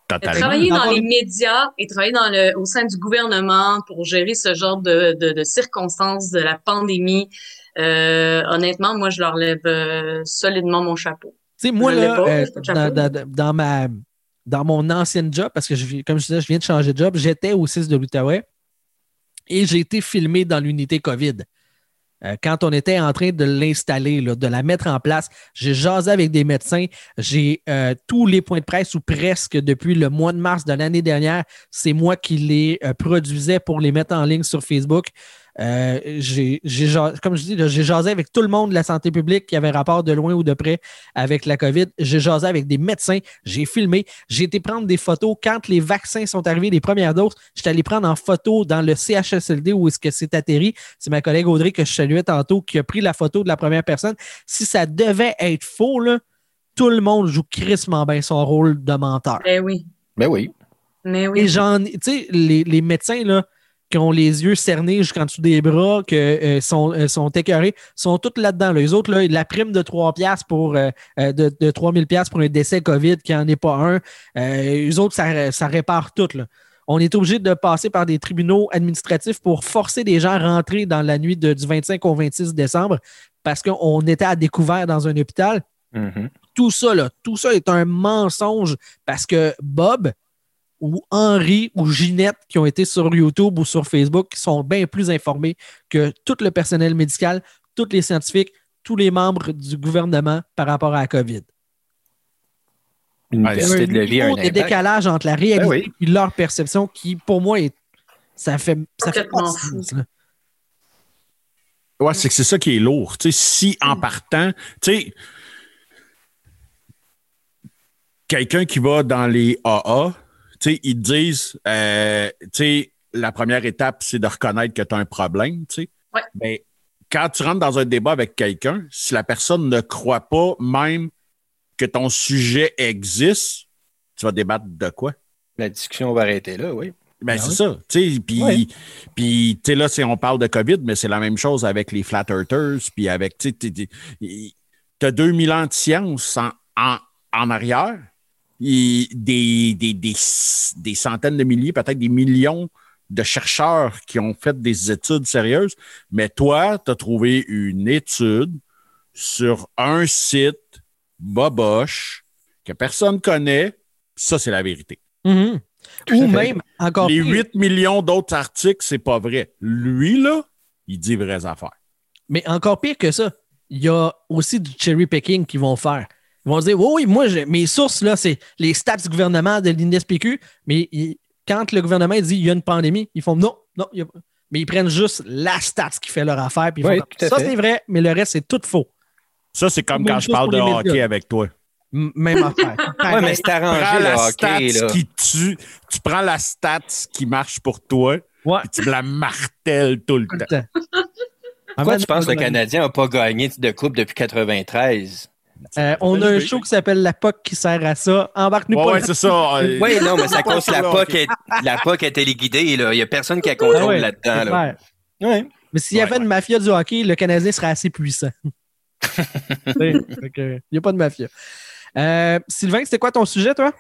Totalement. Travailler dans les médias et travailler dans le, au sein du gouvernement pour gérer ce genre de, de, de circonstances de la pandémie, euh, honnêtement, moi, je leur lève euh, solidement mon chapeau. Tu sais, moi, là, pas, euh, dans, dans- dans ma, dans mon ancienne job, parce que, je, comme je disais, je viens de changer de job, j'étais au 6 de l'Outaouais et j'ai été filmé dans l'unité COVID. Euh, quand on était en train de l'installer, de la mettre en place, j'ai jasé avec des médecins. J'ai euh, tous les points de presse ou presque depuis le mois de mars de l'année dernière. C'est moi qui les euh, produisais pour les mettre en ligne sur Facebook. Euh, j'ai, comme je dis, j'ai jasé avec tout le monde de la santé publique qui avait rapport de loin ou de près avec la COVID. J'ai jasé avec des médecins. J'ai filmé. J'ai été prendre des photos. Quand les vaccins sont arrivés, les premières doses, j'étais allé prendre en photo dans le CHSLD où est-ce que c'est atterri. C'est ma collègue Audrey que je saluais tantôt qui a pris la photo de la première personne. Si ça devait être faux, là, tout le monde joue crissement bien son rôle de menteur. Ben oui. Ben oui. Mais Et oui. j'en tu sais, les, les médecins, là, qui ont les yeux cernés jusqu'en dessous des bras, qui sont, euh, sont écœurés, sont tous là-dedans. là. Les autres, là, la prime de 3 piastres pour, euh, euh, de, de 3000 piastres pour un décès COVID qui n'en est pas un, euh, les autres, ça, ça répare tout. Là. On est obligé de passer par des tribunaux administratifs pour forcer des gens à rentrer dans la nuit de- du 25 au 26 décembre parce qu'on était à découvert dans un hôpital Mhm. tout ça, là, tout ça est un mensonge parce que Bob ou Henri ou Ginette qui ont été sur YouTube ou sur Facebook sont bien plus informés que tout le personnel médical, tous les scientifiques, tous les membres du gouvernement par rapport à la COVID. L'université de la vie a un niveau de décalage entre la réalité Ben oui. et leur perception qui, pour moi, est, ça fait, ça fait pas de Complètement sens, là. Ouais, c'est que c'est ça qui est lourd. Tu sais, si en partant, tu sais, quelqu'un qui va dans les AA, sais, ils te disent, euh, tu sais, la première étape, c'est de reconnaître que tu as un problème, tu sais. Ouais. Mais quand tu rentres dans un débat avec quelqu'un, si la personne ne croit pas même que ton sujet existe, tu vas débattre de quoi? La discussion va arrêter là, oui. Ben, Ah c'est oui? ça. Tu sais, puis, Ouais. puis, tu sais, là, c'est- on parle de COVID, mais c'est la même chose avec les flat earthers, puis avec, tu as 2000 ans de science en, en, en arrière, des, des, des, des centaines de milliers, peut-être des millions de chercheurs qui ont fait des études sérieuses, mais toi, tu as trouvé une étude sur un site boboche que personne connaît, ça, c'est la vérité. Mhm. Tout Ou même, encore Les pire, 8 millions d'autres articles, c'est pas vrai. Lui, là, il dit vraies affaires. mais encore pire que ça, il y a aussi du cherry picking qu'ils vont faire. Ils vont se dire, oui, oui, moi, j'ai- mes sources, là, c'est les stats du gouvernement de l'INSPQ, mais ils- quand le gouvernement dit il y a une pandémie, ils font non, non, il y a pas. Mais ils prennent juste la stats qui fait leur affaire, puis ils Oui, font ça, fait. c'est vrai, mais le reste, c'est tout faux. Ça, c'est comme Même quand je parle de hockey médias. avec toi. Même affaire. Ouais, mais c'est arrangé prends le la hockey, stats là. qui tue, tu prends la stats qui marche pour toi, Ouais. puis tu me la martèles tout le Tout temps. temps. Pourquoi tu penses que le Canadien? Canadien n'a pas gagné de coupe depuis 93? Euh, on a un show qui s'appelle La POC qui sert à ça. Embarque-nous Ouais, pas. ouais, c'est ça. euh, Oui, non, mais ça cause la POC est, la POC est téléguidée, là. Il n'y a personne qui a Ah contrôle ouais, là-dedans, là. Ouais. Mais s'il y Ouais, avait une mafia du hockey, le Canadien serait assez puissant. Il n'y a pas de mafia. Euh, Sylvain, c'était quoi ton sujet, toi?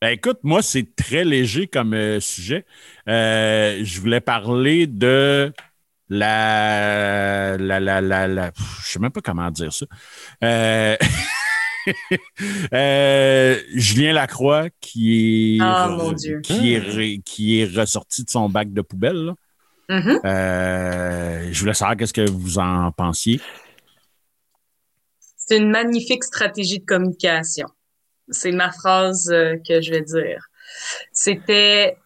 Ben écoute, moi, c'est très léger comme euh, sujet. Euh, je voulais parler de la. la, la, la, la- je sais même pas comment dire ça. Euh, euh, Julien Lacroix, qui est, Ah, mon Dieu. Qui, est, qui est ressorti de son bac de poubelle. là. Mhm. Euh, je voulais savoir qu'est-ce que vous en pensiez. C'est une magnifique stratégie de communication. C'est ma phrase que je vais dire. C'était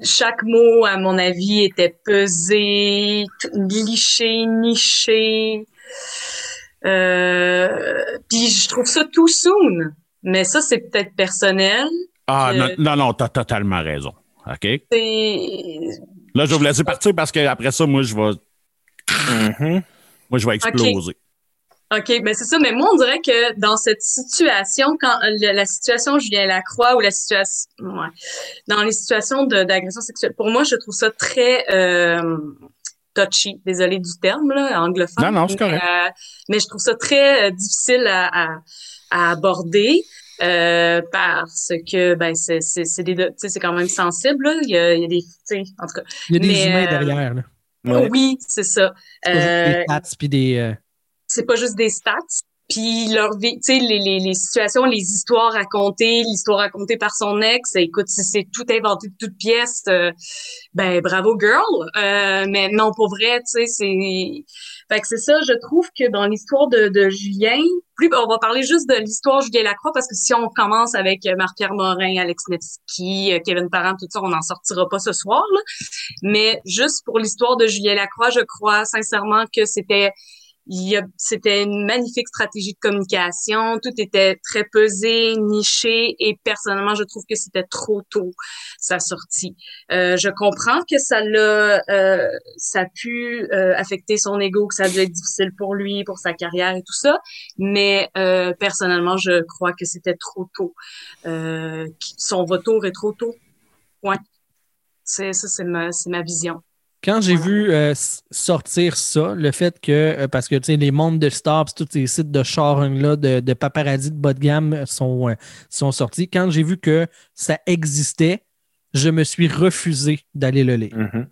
chaque mot, à mon avis, était pesé, liché, niché. Euh, puis je trouve ça too soon. Mais ça, c'est peut-être personnel. Ah, Euh, non, non, non, t'as totalement raison. OK? C'est Là, je vais vous laisser partir parce qu'après ça, moi, je vais, Mhm. moi, je vais exploser. OK, mais c'est ça. Mais moi, on dirait que dans cette situation, quand le- la situation Julien Lacroix ou la situation, ouais, dans les situations d'agression sexuelle, pour moi, je trouve ça très euh, touchy. Désolée du terme là, anglophone. Non, non, c'est correct. Mais, euh, mais je trouve ça très euh, difficile à, à, à aborder. Euh, parce que ben c'est c'est c'est des tu sais c'est quand même sensible là. il y a, il y a des tu sais en tout cas Il y a des Mais, humains derrière. là. Ouais. oui c'est ça Euh, des stats puis des. C'est pas juste des stats. Puis leur vie, tu sais, les, les, les situations, les histoires racontées, l'histoire racontée par son ex, écoute, si c'est tout inventé de toutes pièces, euh, ben bravo girl. Euh, mais non, pour vrai, tu sais, c'est. Fait que c'est ça, je trouve que dans l'histoire de, de Julien, plus on va parler juste de l'histoire Julien Lacroix, parce que si on commence avec euh, Marc-Pierre Morin, Alex Nevsky, euh, Kevin Parent, tout ça, on n'en sortira pas ce soir. Là. Mais juste pour l'histoire de Julien Lacroix, je crois sincèrement que c'était c'était une magnifique stratégie de communication. Tout était très pesé, niché, et personnellement, je trouve que c'était trop tôt sa sortie. Euh, je comprends que ça l'a, euh, ça a pu euh, affecter son ego, que ça a dû être difficile pour lui, pour sa carrière et tout ça. Mais euh, personnellement, je crois que c'était trop tôt. Euh, son retour est trop tôt. Point. C'est ça, c'est ma, c'est ma vision. Quand j'ai Ouais. vu euh, sortir ça, le fait que, euh, parce que tu sais, les mondes de stars, pis tous ces sites de charing-là, de, de paparazzi de bas de gamme sont, euh, sont sortis, quand j'ai vu que ça existait, je me suis refusé d'aller le lire. Mhm.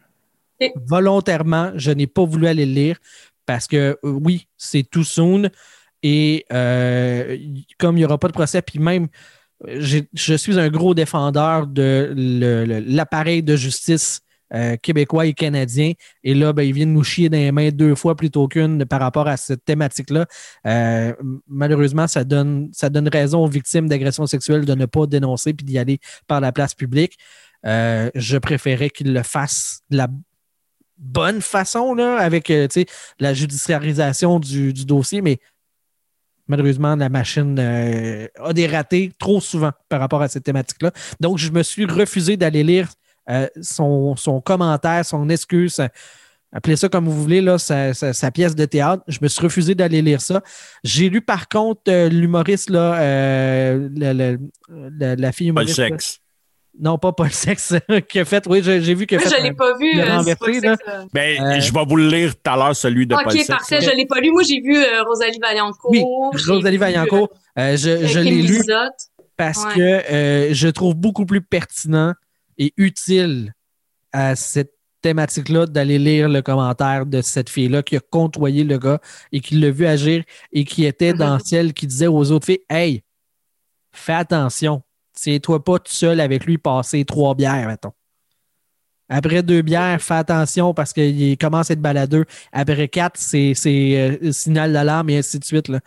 Volontairement, je n'ai pas voulu aller le lire parce que euh, oui, c'est too soon. Et euh, comme il n'y aura pas de procès, puis même, je suis un gros défendeur de l'appareil de justice euh, québécois et canadien. Et là, ben, ils viennent nous chier dans les mains deux fois plutôt qu'une par rapport à cette thématique-là. Euh, malheureusement, ça donne, ça donne raison aux victimes d'agressions sexuelles de ne pas dénoncer puis d'y aller par la place publique. Euh, je préférais qu'ils le fassent de la bonne façon, là, avec la judiciarisation du, du dossier, mais malheureusement, la machine a des ratés trop souvent par rapport à cette thématique-là. Donc, je me suis refusé d'aller lire euh, son, son commentaire, son excuse, euh, appelez ça comme vous voulez, là, sa, sa- sa pièce de théâtre. Je me suis refusé d'aller lire ça. J'ai lu par contre euh, l'humoriste, là, euh, la, la- la- la fille humoriste. là. sexe. Non, pas Paul Sex, qui a fait, oui, j'ai vu fait je l'ai un- pas vu. euh, c'est renversé, pas sexe. Ben, Euh, je vais vous le lire tout à l'heure, celui de Paul Ok, Sex. parfait. Je l'ai pas lu. Moi, j'ai vu euh, Rosalie Vaillancourt. Oui, Rosalie Vaillancourt, euh, je, je l'ai lu parce Ouais. que euh, je trouve beaucoup plus pertinent et utile à cette thématique-là d'aller lire le commentaire de cette fille-là qui a côtoyé le gars et qui l'a vu agir et qui était dans Mhm. celle qui disait aux autres filles Hey, fais attention, tiens-toi pas tout seul avec lui passer trois bières, mettons. Après deux bières, fais attention parce qu'il commence à être baladeux. Après quatre, c'est euh, signal d'alarme et ainsi de suite. Là.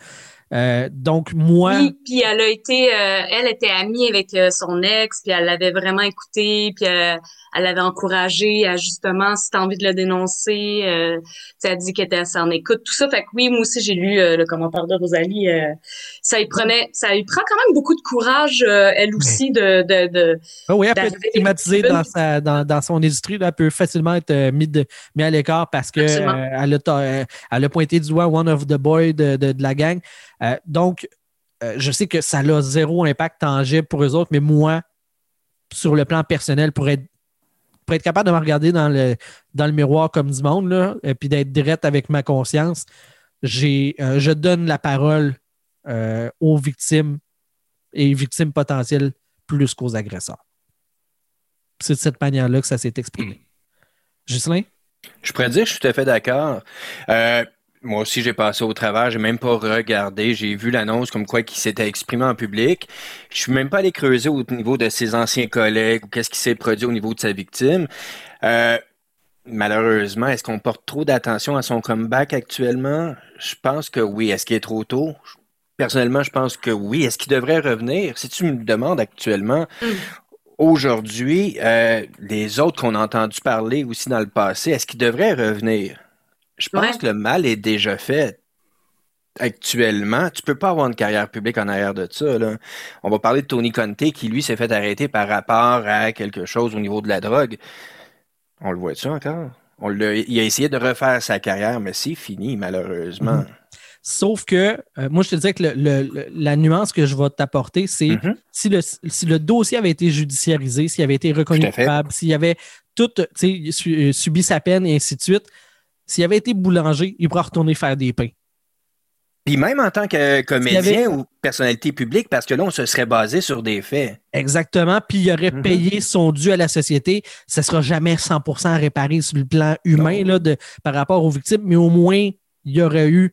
Euh, donc, moi. Oui, puis elle a été, euh, elle était amie avec euh, son ex, puis elle l'avait vraiment écouté, puis elle, l'avait encouragé à justement, si t'as envie de le dénoncer, euh, elle dit qu'elle était assez en écoute, tout ça. Fait que oui, moi aussi, j'ai lu le commentaire de Rosalie. ça y prenait, ça y prend quand même beaucoup de courage, elle aussi, de. de, de oh oui, elle peut être stigmatisée dans, sa, dans, dans son industrie, là, elle peut facilement être mise mis à l'écart parce que elle, a, elle a pointé du doigt one of the boys de, de, de la gang. Euh, donc, euh, je sais que ça a zéro impact tangible pour eux autres, mais moi, sur le plan personnel, pour être, pour être capable de me regarder dans le, dans le miroir comme du monde, et puis d'être direct avec ma conscience, j'ai, euh, je donne la parole aux victimes et victimes potentielles plus qu'aux agresseurs. C'est de cette manière-là que ça s'est exprimé. Ghislain? Je pourrais dire, je suis tout à fait d'accord. Moi aussi, j'ai passé au travers, j'ai même pas regardé, j'ai vu l'annonce comme quoi qui s'était exprimé en public. Je suis même pas allé creuser au niveau de ses anciens collègues ou qu'est-ce qui s'est produit au niveau de sa victime. Euh, malheureusement, est-ce qu'on porte trop d'attention à son comeback actuellement? Je pense que oui. Est-ce qu'il est trop tôt? Personnellement, je pense que oui. Est-ce qu'il devrait revenir? Si tu me demandes actuellement, mm. aujourd'hui, euh, les autres qu'on a entendu parler aussi dans le passé, est-ce qu'ils devraient revenir? Je pense que le mal est déjà fait actuellement. Tu peux pas avoir une carrière publique en arrière de ça. On va parler de Tony Conte qui, lui, s'est fait arrêter par rapport à quelque chose au niveau de la drogue. On le voit-tu encore? On il a essayé de refaire sa carrière, mais c'est fini, malheureusement. Mm-hmm. Sauf que, euh, moi, je te disais que la nuance que je vais t'apporter, c'est mm-hmm. si, le, si le dossier avait été judiciarisé, s'il avait été reconnu coupable, s'il avait tout subi sa peine et ainsi de suite, s'il avait été boulanger, il pourrait retourner faire des pains. Puis même en tant que comédien ou personnalité publique, parce que là, on se serait basé sur des faits. Exactement. Puis il aurait mhm. payé son dû à la société. Ça ne sera jamais 100% réparé sur le plan humain là, de, par rapport aux victimes, mais au moins, il y aurait eu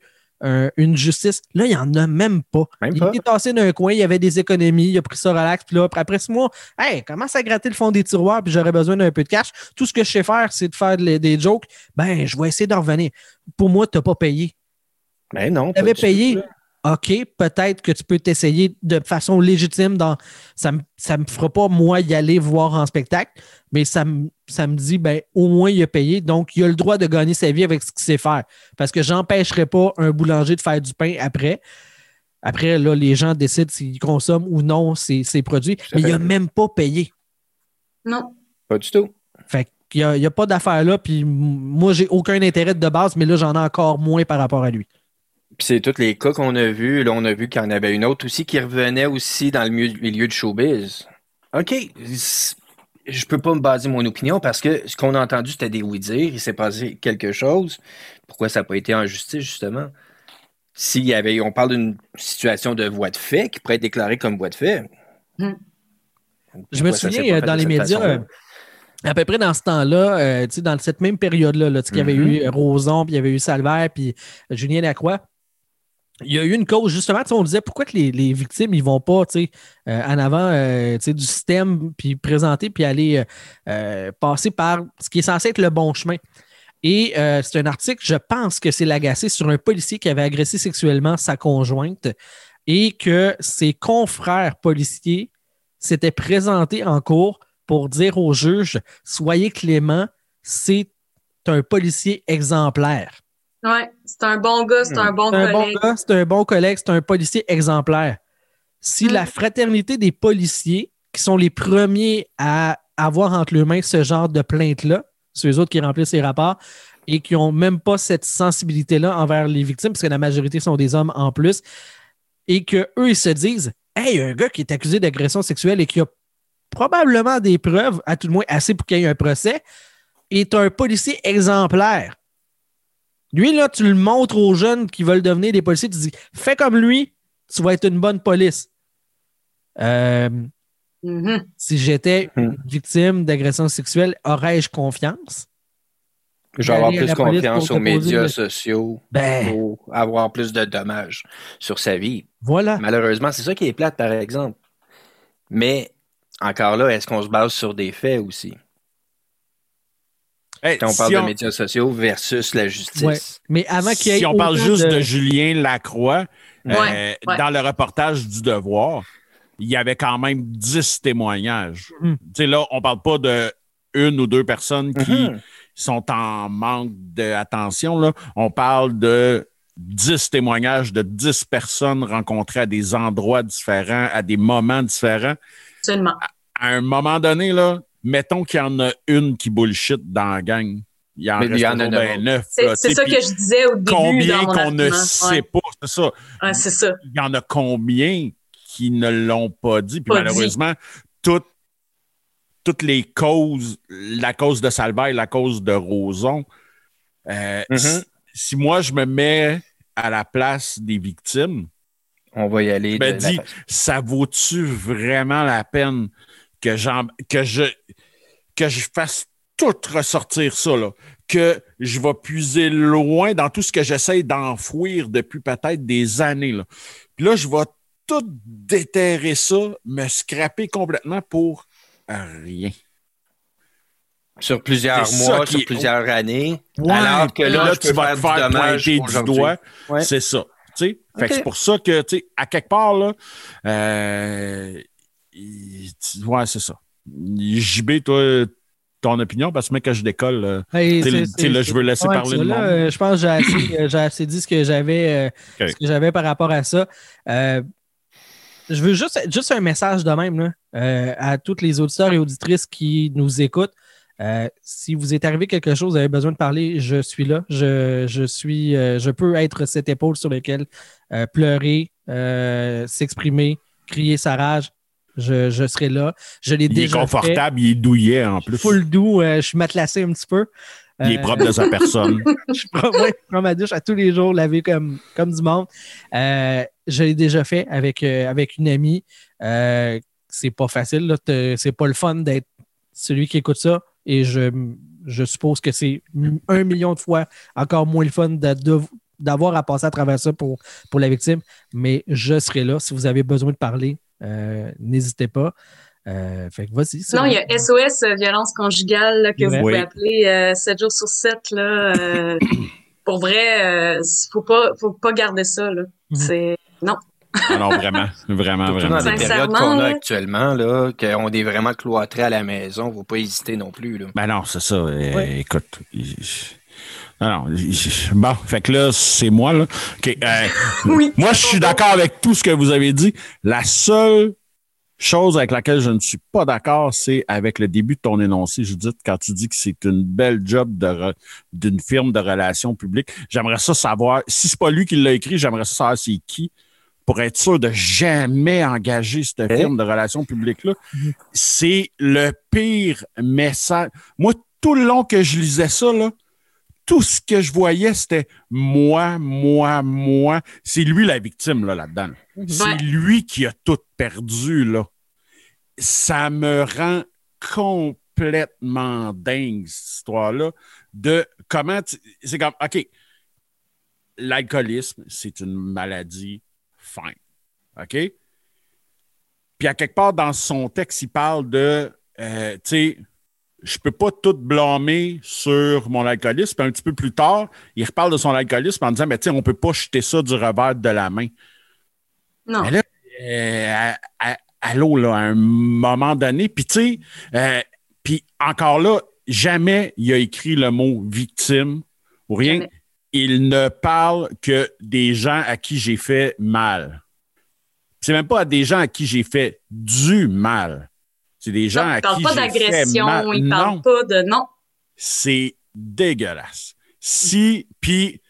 une justice. Là, il n'y en a même pas. il était tassé d'un coin, il y avait des économies, il a pris ça relax, puis là, après six mois, hey, commence à gratter le fond des tiroirs, puis j'aurais besoin d'un peu de cash? Tout ce que je sais faire, c'est de faire des jokes. Ben, je vais essayer d'en revenir. Pour moi, tu n'as pas payé. Ben non. Tu avais payé. OK, peut-être que tu peux t'essayer de façon légitime. Dans, ça ne me, fera pas, moi, y aller voir en spectacle, mais ça me, ça me dit, ben, au moins, il a payé. Donc, il a le droit de gagner sa vie avec ce qu'il sait faire. Parce que j'empêcherai pas un boulanger de faire du pain après. Après, là, les gens décident s'ils consomment ou non ces, produits. Mais il n'a même pas payé. Non. Pas du tout. Fait qu'il n'y a, a, pas d'affaire là. Puis moi, j'ai aucun intérêt de base, mais là, j'en ai encore moins par rapport à lui c'est tous les cas qu'on a vus. Là, on a vu qu'il y en avait une autre aussi qui revenait aussi dans le milieu de showbiz. OK. Je peux pas me baser mon opinion parce que ce qu'on a entendu, c'était des oui-dire. Il s'est passé quelque chose. Pourquoi ça n'a pas été en justice, justement? S'il y avait, on parle d'une situation de voie de fait qui pourrait être déclarée comme voie de fait. Hmm. Je me souviens euh, dans les médias, euh, à peu près dans ce temps-là, euh, dans cette même période-là, là, il y avait mm-hmm. eu Roson, puis il y avait eu Salvaire, puis Julien Lacroix il y a eu une cause, justement, on disait pourquoi que les, victimes, ils vont pas euh, en avant euh, du système, puis présenter, puis aller euh, passer par ce qui est censé être le bon chemin. Et c'est un article, je pense que c'est l'agacé sur un policier qui avait agressé sexuellement sa conjointe et que ses confrères policiers s'étaient présentés en cours pour dire au juge Soyez clément, c'est un policier exemplaire. Oui, c'est un bon gars, c'est un bon collègue. Un bon gars, c'est un bon collègue, c'est un policier exemplaire. Si la mm. fraternité des policiers, qui sont les premiers à avoir entre leurs mains ce genre de plainte-là, c'est eux autres qui remplissent les rapports, et qui n'ont même pas cette sensibilité-là envers les victimes, parce que la majorité sont des hommes en plus, et qu'eux, ils se disent Hey, un gars qui est accusé d'agression sexuelle et qui a probablement des preuves, à tout le moins assez pour qu'il y ait un procès, est un policier exemplaire. Lui, là, tu le montres aux jeunes qui veulent devenir des policiers, tu dis fais comme lui, tu vas être une bonne police. Euh, mm-hmm. Si j'étais mm-hmm. victime d'agression sexuelle, aurais-je confiance? Je vais avoir plus confiance aux médias sociaux ben. pour avoir plus de dommages sur sa vie. Voilà. Malheureusement, c'est ça qui est plate, par exemple. Mais encore là, est-ce qu'on se base sur des faits aussi? Hey, Quand on parle de médias sociaux versus la justice. Ouais. Mais avant qu'il y ait si on parle juste de- de, Julien Lacroix, euh, Ouais, dans le reportage du Devoir, il y avait quand même 10 témoignages. Tu sais, là, on parle pas de une ou deux personnes qui Mhm. sont en manque d'attention. là. On parle de 10 témoignages de 10 personnes rencontrées à des endroits différents, à des moments différents. Absolument. À un moment donné, là, mettons qu'il y en a une qui bullshit dans la gang. Il y en Mais il reste y en a ben neuf. C'est ça que je disais au début Combien qu'on ne sait Ouais. pas, c'est ça. Ouais, c'est ça. Il y en a combien qui ne l'ont pas dit? Puis Pas malheureusement, toutes, toutes les causes, la cause de Salvaille, la cause de Roson, euh, Mhm. si, si moi je me mets à la place des victimes, On va y aller. je me dis, ça vaut-tu vraiment la peine que, j'en- que, je, que je fasse tout ressortir ça, là? que je vais puiser loin dans tout ce que j'essaye d'enfouir depuis peut-être des années. Là. Puis là, je vais tout déterrer ça, me scraper complètement pour rien. Sur plusieurs mois, sur est- plusieurs années. Ouais, alors que là, je tu peux vas faire te faire pointer du doigt. Ouais. C'est ça. tu sais. Fait que Ok. c'est pour ça que, tu sais, à quelque part, là, euh, ouais, c'est ça. JB, toi, ton opinion, parce que mec, que je décolle, euh, Hey, là, je veux laisser Ouais, parler le là, monde. euh, je pense que j'ai assez, euh, assez dit ce que j'avais euh, que j'avais par rapport à ça. Euh, je veux juste, juste un message de même là, à tous les auditeurs et auditrices qui nous écoutent. Si vous est arrivé quelque chose, vous avez besoin de parler, je suis là. Je, je suis, je peux être cette épaule sur laquelle pleurer, s'exprimer, crier sa rage. Je, je serai là. Je l'ai Il est déjà fait. confortable, il est douillet en plus. Full doux, euh, je suis matelassé un petit peu. Il est Euh, propre de sa personne. je prends, ouais, je prends ma douche à tous les jours, laver comme, comme du monde. Euh, je l'ai déjà fait avec, euh, avec une amie. Euh, c'est pas facile. là. Te- C'est pas le fun d'être celui qui écoute ça. Et je, je suppose que c'est un million de fois encore moins le fun de- de- d'avoir à passer à travers ça pour, pour la victime. Mais je serai là. Si vous avez besoin de parler, euh, n'hésitez pas. Euh, fait que vas-y. Sinon, il y a SOS euh, violence conjugale là, que Ouais. vous pouvez appeler euh, 7 jours sur 7. Là, euh, pour vrai, euh, faut pas faut pas garder ça. Là. Mhm. C'est non. Ah non, vraiment, vraiment, Surtout vraiment. dans les périodes Sincèrement, qu'on a là. actuellement, là, qu'on est vraiment cloîtrés à la maison, il ne faut pas hésiter non plus. Là. Ben non, c'est ça. Euh, Ouais. Écoute. il- Il- Bon, fait que là, c'est moi, là. OK, euh, Oui. moi, je suis d'accord avec tout ce que vous avez dit. La seule chose avec laquelle je ne suis pas d'accord, c'est avec le début de ton énoncé, Judith, quand tu dis que c'est une belle job d'une firme de relations publiques. J'aimerais ça savoir, si c'est pas lui qui l'a écrit, j'aimerais ça savoir c'est qui pour être sûr de jamais engager cette Eh? firme de relations publiques-là. C'est le pire message. Moi, tout le long que je lisais ça, là, tout ce que je voyais, c'était moi, moi, moi. C'est lui la victime là, là-dedans. là. C'est Ouais. lui qui a tout perdu, là. Ça me rend complètement dingue, cette histoire-là, de comment... tu- C'est comme, OK, l'alcoolisme, c'est une maladie, fine. OK? Puis à quelque part dans son texte, il parle de, euh, tu sais, je peux pas tout blâmer sur mon alcoolisme. Puis un petit peu plus tard, il reparle de son alcoolisme en disant, mais tu sais, on peut pas jeter ça du revers de la main. Non. Mais là, euh, à, là, à un moment donné, puis tu sais, euh, puis encore là, jamais il a écrit le mot victime ou rien. Jamais. Il ne parle que des gens à qui j'ai fait mal. C'est même pas à des gens à qui j'ai fait du mal. C'est des gens Non, à il parle qui pas j'ai fait d'agression, mal. il parle Non pas de non. c'est dégueulasse. Si, puis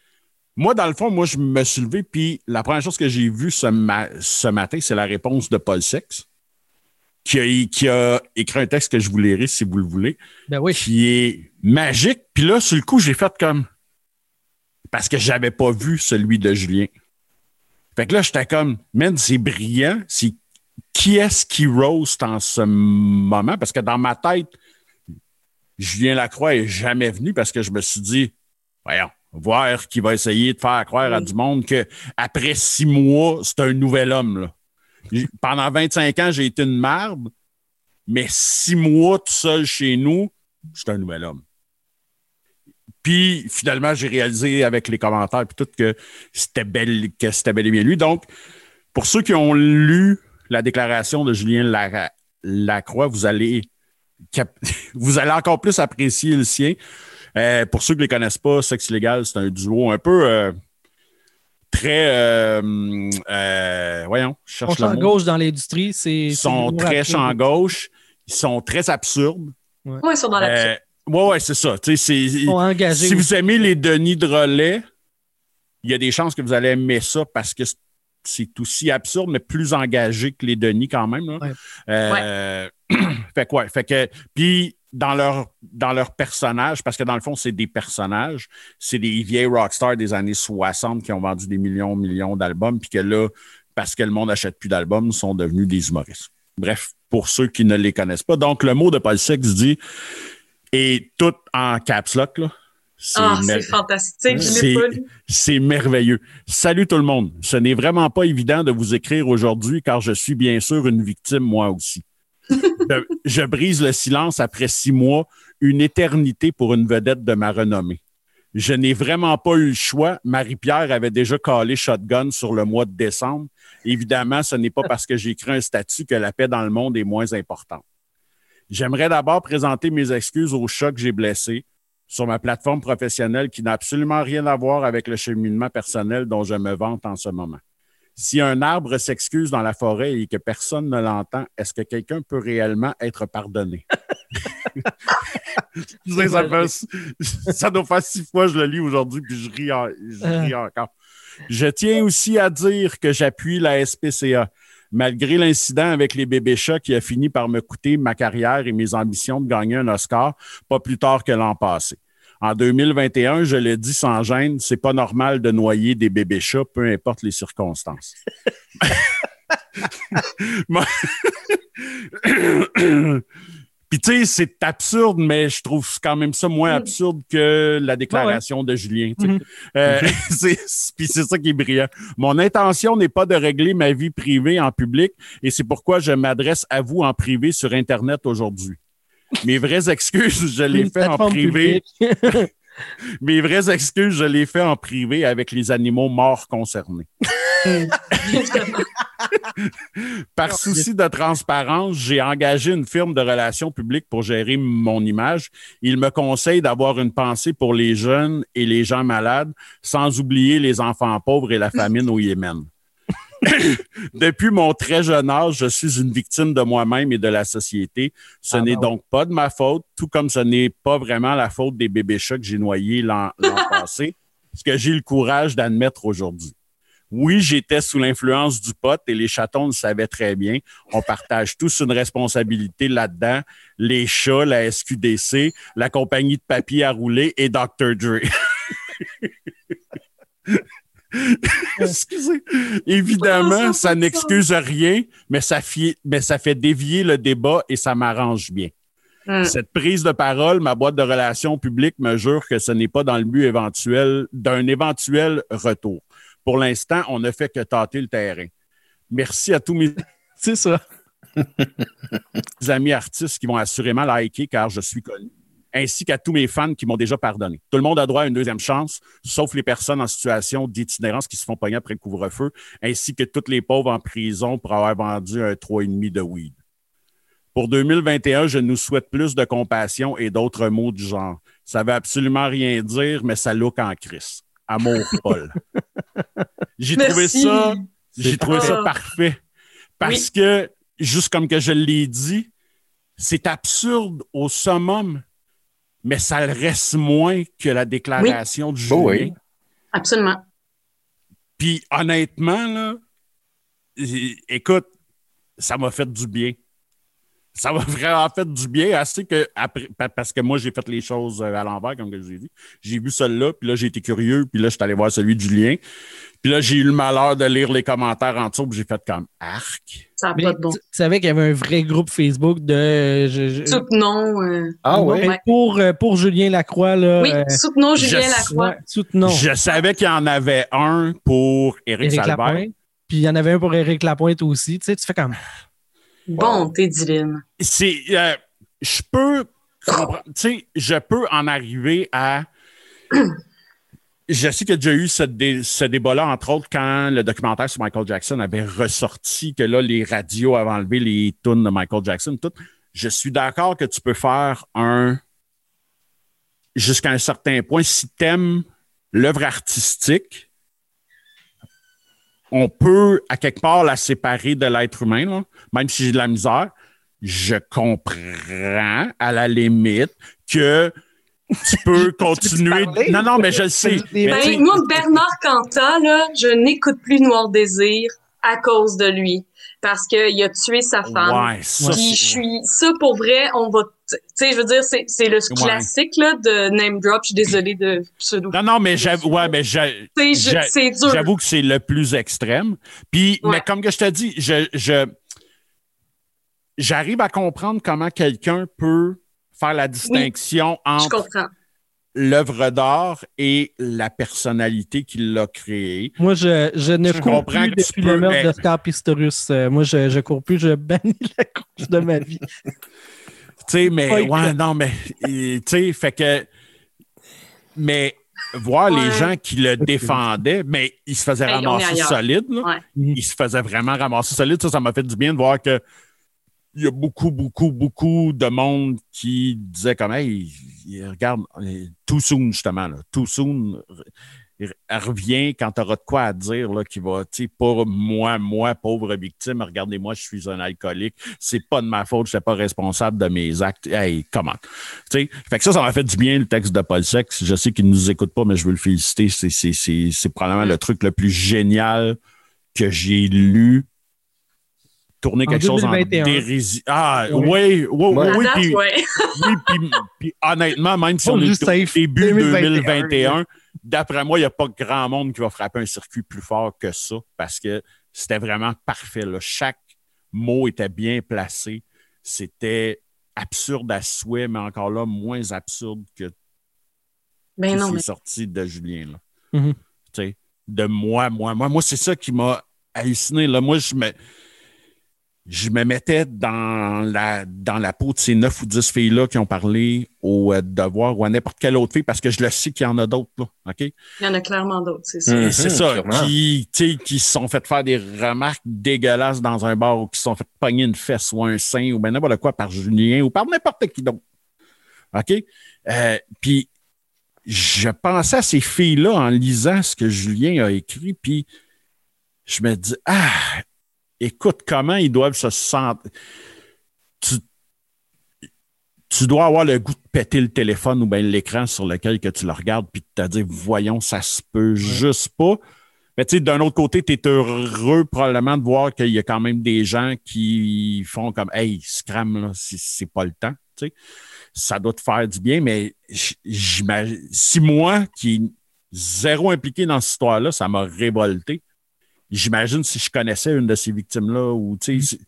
moi, dans le fond, moi, je me suis levé, puis la première chose que j'ai vue ce, ma- ce matin, c'est la réponse de Paul Sex, qui a, qui a écrit un texte que je vous lirai si vous le voulez, Ben oui. qui est magique. Puis là, sur le coup, j'ai fait comme. Parce que j'avais pas vu celui de Julien. Fait que là, j'étais comme, man, c'est brillant. C'est qui est-ce qui roast en ce moment? Parce que dans ma tête, Julien Lacroix est jamais venu parce que je me suis dit, voyons, voir qui va essayer de faire croire à du monde que après six mois, c'est un nouvel homme. Là. Pendant 25 ans, j'ai été une marde, mais six mois tout seul chez nous, j'étais un nouvel homme. Puis finalement, j'ai réalisé avec les commentaires puis tout que c'était bel, que c'était bel et bien lui. Donc, pour ceux qui ont lu la déclaration de Julien Lacroix, vous allez, vous allez encore plus apprécier le sien. Euh, pour ceux qui ne les connaissent pas, Sexe Illégal, c'est un duo un peu euh, très. euh, euh, voyons, je On cherche champ le mot. gauche dans l'industrie, c'est. Ils sont très champ gauche. Ils sont très absurdes. Ouais, ils sont dans la Euh, ouais, ouais, c'est ça. Si vous aimez les Denis de relais, il y a des chances que vous allez aimer ça parce que c'est- aussi absurde, mais plus engagé que les Denis quand même. là. Ouais. Euh, fait ouais, fait que, puis dans leur, dans leur personnage, parce que dans le fond, c'est des personnages, c'est des vieilles rockstars des années 60 qui ont vendu des millions, millions d'albums, puis que là, parce que le monde n'achète plus d'albums, sont devenus des humoristes. Bref, pour ceux qui ne les connaissent pas. Donc, le mot de Paul Six dit, et tout en caps lock, là. C'est Ah, mer- fantastique. C'est- merveilleux. Salut tout le monde. Ce n'est vraiment pas évident de vous écrire aujourd'hui car je suis bien sûr une victime moi aussi. je, je brise le silence après six mois, une éternité pour une vedette de ma renommée. Je n'ai vraiment pas eu le choix. Marie-Pierre avait déjà calé Shotgun sur le mois de décembre. Évidemment, ce n'est pas parce que j'ai écrit un statut que la paix dans le monde est moins importante. J'aimerais d'abord présenter mes excuses au chat que j'ai blessé sur ma plateforme professionnelle qui n'a absolument rien à voir avec le cheminement personnel dont je me vante en ce moment. Si un arbre s'excuse dans la forêt et que personne ne l'entend, est-ce que quelqu'un peut réellement être pardonné? Ça, fait- ça doit faire six fois que je le lis aujourd'hui, puis je ris, en- je ris encore. Je tiens aussi à dire que j'appuie la SPCA. Malgré l'incident avec les bébés chats qui a fini par me coûter ma carrière et mes ambitions de gagner un Oscar, pas plus tard que l'an passé. En 2021, je le dis sans gêne, c'est pas normal de noyer des bébés chats, peu importe les circonstances. Puis tu sais, c'est absurde, mais je trouve quand même ça moins absurde que la déclaration de Julien. tu sais. Mhm. Euh, c'est- Puis c'est ça qui est brillant. Mon intention n'est pas de régler ma vie privée en public et c'est pourquoi je m'adresse à vous en privé sur Internet aujourd'hui. Mes vraies excuses, je les fais en privé. Mes vraies excuses, je les fais en privé avec les animaux morts concernés. Évidemment. Par souci de transparence, j'ai engagé une firme de relations publiques pour gérer mon image. Il me conseille d'avoir une pensée pour les jeunes et les gens malades, sans oublier les enfants pauvres et la famine au Yémen. Depuis mon très jeune âge, je suis une victime de moi-même et de la société. Ce Ah, n'est ben donc pas de ma faute, tout comme ce n'est pas vraiment la faute des bébés chats que j'ai noyés l'an passé, ce que j'ai le courage d'admettre aujourd'hui. Oui, j'étais sous l'influence du pote et les chatons le savaient très bien. On partage tous une responsabilité là-dedans. Les chats, la SQDC, la compagnie de papier à rouler et Dr. Dre. Excusez. Évidemment, ça n'excuse rien, mais ça, fi- mais ça fait dévier le débat et ça m'arrange bien. Mm. Cette prise de parole, ma boîte de relations publiques me jure que ce n'est pas dans le but éventuel d'un éventuel retour. Pour l'instant, on ne fait que tâter le terrain. Merci à tous mes C'est ça. amis artistes qui vont assurément liker car je suis connu, ainsi qu'à tous mes fans qui m'ont déjà pardonné. Tout le monde a droit à une deuxième chance, sauf les personnes en situation d'itinérance qui se font pogner après le couvre-feu, ainsi que toutes les pauvres en prison pour avoir vendu un 3,5 de weed. Pour 2021, je nous souhaite plus de compassion et d'autres mots du genre. Ça veut absolument rien dire, mais ça look en crise. Amour, Paul. J'ai trouvé ça, j'ai trouvé ça parfait. Parce que, juste comme que je l'ai dit, c'est absurde au summum, mais ça le reste moins que la déclaration du Oh Julien. oui. Absolument. Puis honnêtement, là, écoute, ça m'a fait du bien. Ça m'a vraiment fait du bien, assez que après, parce que moi, j'ai fait les choses euh, à l'envers, comme que je vous ai dit. J'ai vu celui-là, puis là, j'ai été curieux, puis là, je suis allé voir celui de Julien. Puis là, j'ai eu le malheur de lire les commentaires en dessous, puis j'ai fait comme arc. Ça n'a Mais pas de bon. tu tu savais qu'il y avait un vrai groupe Facebook de. je- je- Soutenons. euh, Ah ouais? mais Pour, euh, pour Julien Lacroix, là. Oui, euh, soutenons Julien je- Lacroix. ouais, soutenons. Je savais qu'il y en avait un pour Éric Éric Salbert. Lapointe. puis il y en avait un pour Éric Lapointe aussi. Tu sais, tu fais comme. Bon, t'es divine. C'est. euh, je peux. comprendre- Tu sais, je peux en arriver à. Je sais qu'il y a déjà eu ce, dé- ce débat-là, entre autres, quand le documentaire sur Michael Jackson avait ressorti que là, les radios avaient enlevé les tunes de Michael Jackson, tout. Je suis d'accord que tu peux faire un. Jusqu'à un certain point, si t'aimes l'œuvre artistique, on peut, à quelque part, la séparer de l'être humain, là. même si j'ai de la misère. Je comprends, à la limite, que tu peux continuer. non, non, mais je le sais. Ben, Mais tu sais, Ben, moi, Bernard Cantat, là, je n'écoute plus Noir Désir à cause de lui. Parce qu'il a tué sa femme. ouais, ça, Puis je suis ça pour vrai, on va tu sais je veux dire c'est c'est le classique là de name drop, je suis désolée de pseudo. Non, non, mais j'avoue, ouais, mais je- j'a- c'est dur. j'avoue que c'est le plus extrême. Puis, Ouais. mais comme que je te dis, je, je- j'arrive à comprendre comment quelqu'un peut faire la distinction Je entre comprends. L'œuvre d'art et la personnalité qui l'a créée. Moi, je, je ne Je cours comprends plus depuis le meurtre d'Oscar Pistorius. Euh, moi, je, je cours plus, je bannis la course de ma vie. Tu sais, mais Ouais, ouais, non, mais tu sais, fait que. Mais voir les gens qui le défendaient, mais ils se faisaient Hey, est ramasser solide. là. Ouais. Ils se faisaient vraiment ramasser solide. Ça, ça m'a fait du bien de voir que il y a beaucoup, beaucoup, beaucoup de monde qui disait comme Hey, regarde, euh, too soon, justement, là, too soon. re- Reviens quand tu auras de quoi à dire, là, qui va, tu sais, pour moi, moi, pauvre victime, regardez-moi, je suis un alcoolique, c'est pas de ma faute, je suis pas responsable de mes actes. Hey, comment? Tu sais, fait que ça, ça m'a fait du bien, le texte de Paul Sex. Je sais qu'il ne nous écoute pas, mais je veux le féliciter. C'est, c'est, c'est, c'est probablement le truc le plus génial que j'ai lu. Tourner En quelque chose en 2021. dérision. Ah, Ouais. oui, oui, oui. puis- oui, puis, puis honnêtement, même si on est juste au safe. début 2021, 2021, d'après moi, il n'y a pas grand monde qui va frapper un circuit plus fort que ça parce que c'était vraiment parfait. là. Chaque mot était bien placé. C'était absurde à souhait, mais encore là, moins absurde que Ben qui non, s'est mais sorti de Julien. Là. Mhm. Tu sais, de moi, moi, moi. Moi, c'est ça qui m'a halluciné. Là. Moi, je me, je me mettais dans la, dans la peau de ces neuf ou dix filles-là qui ont parlé au euh, devoir ou à n'importe quelle autre fille parce que je le sais qu'il y en a d'autres. Là, OK? il y en a clairement d'autres, c'est ça. Mhm, c'est ça, sûrement. qui, tu sais, qui se sont fait faire des remarques dégueulasses dans un bar ou qui se sont fait pogner une fesse ou un sein ou ben n'importe quoi par Julien ou par n'importe qui d'autre. OK? Euh, Puis, je pensais à ces filles-là en lisant ce que Julien a écrit, puis je me dis, ah, écoute, comment ils doivent se sentir. Tu, tu dois avoir le goût de péter le téléphone ou bien l'écran sur lequel que tu le regardes, puis de te dire, voyons, ça se peut juste pas. Mais tu sais, d'un autre côté, tu es heureux probablement de voir qu'il y a quand même des gens qui font comme Hey, scram, là, c'est- pas le temps. Tu sais. Ça doit te faire du bien, mais. Si moi, qui est zéro impliqué dans cette histoire-là, ça m'a révolté. J'imagine si je connaissais une de ces victimes-là ou tu sais. c'est-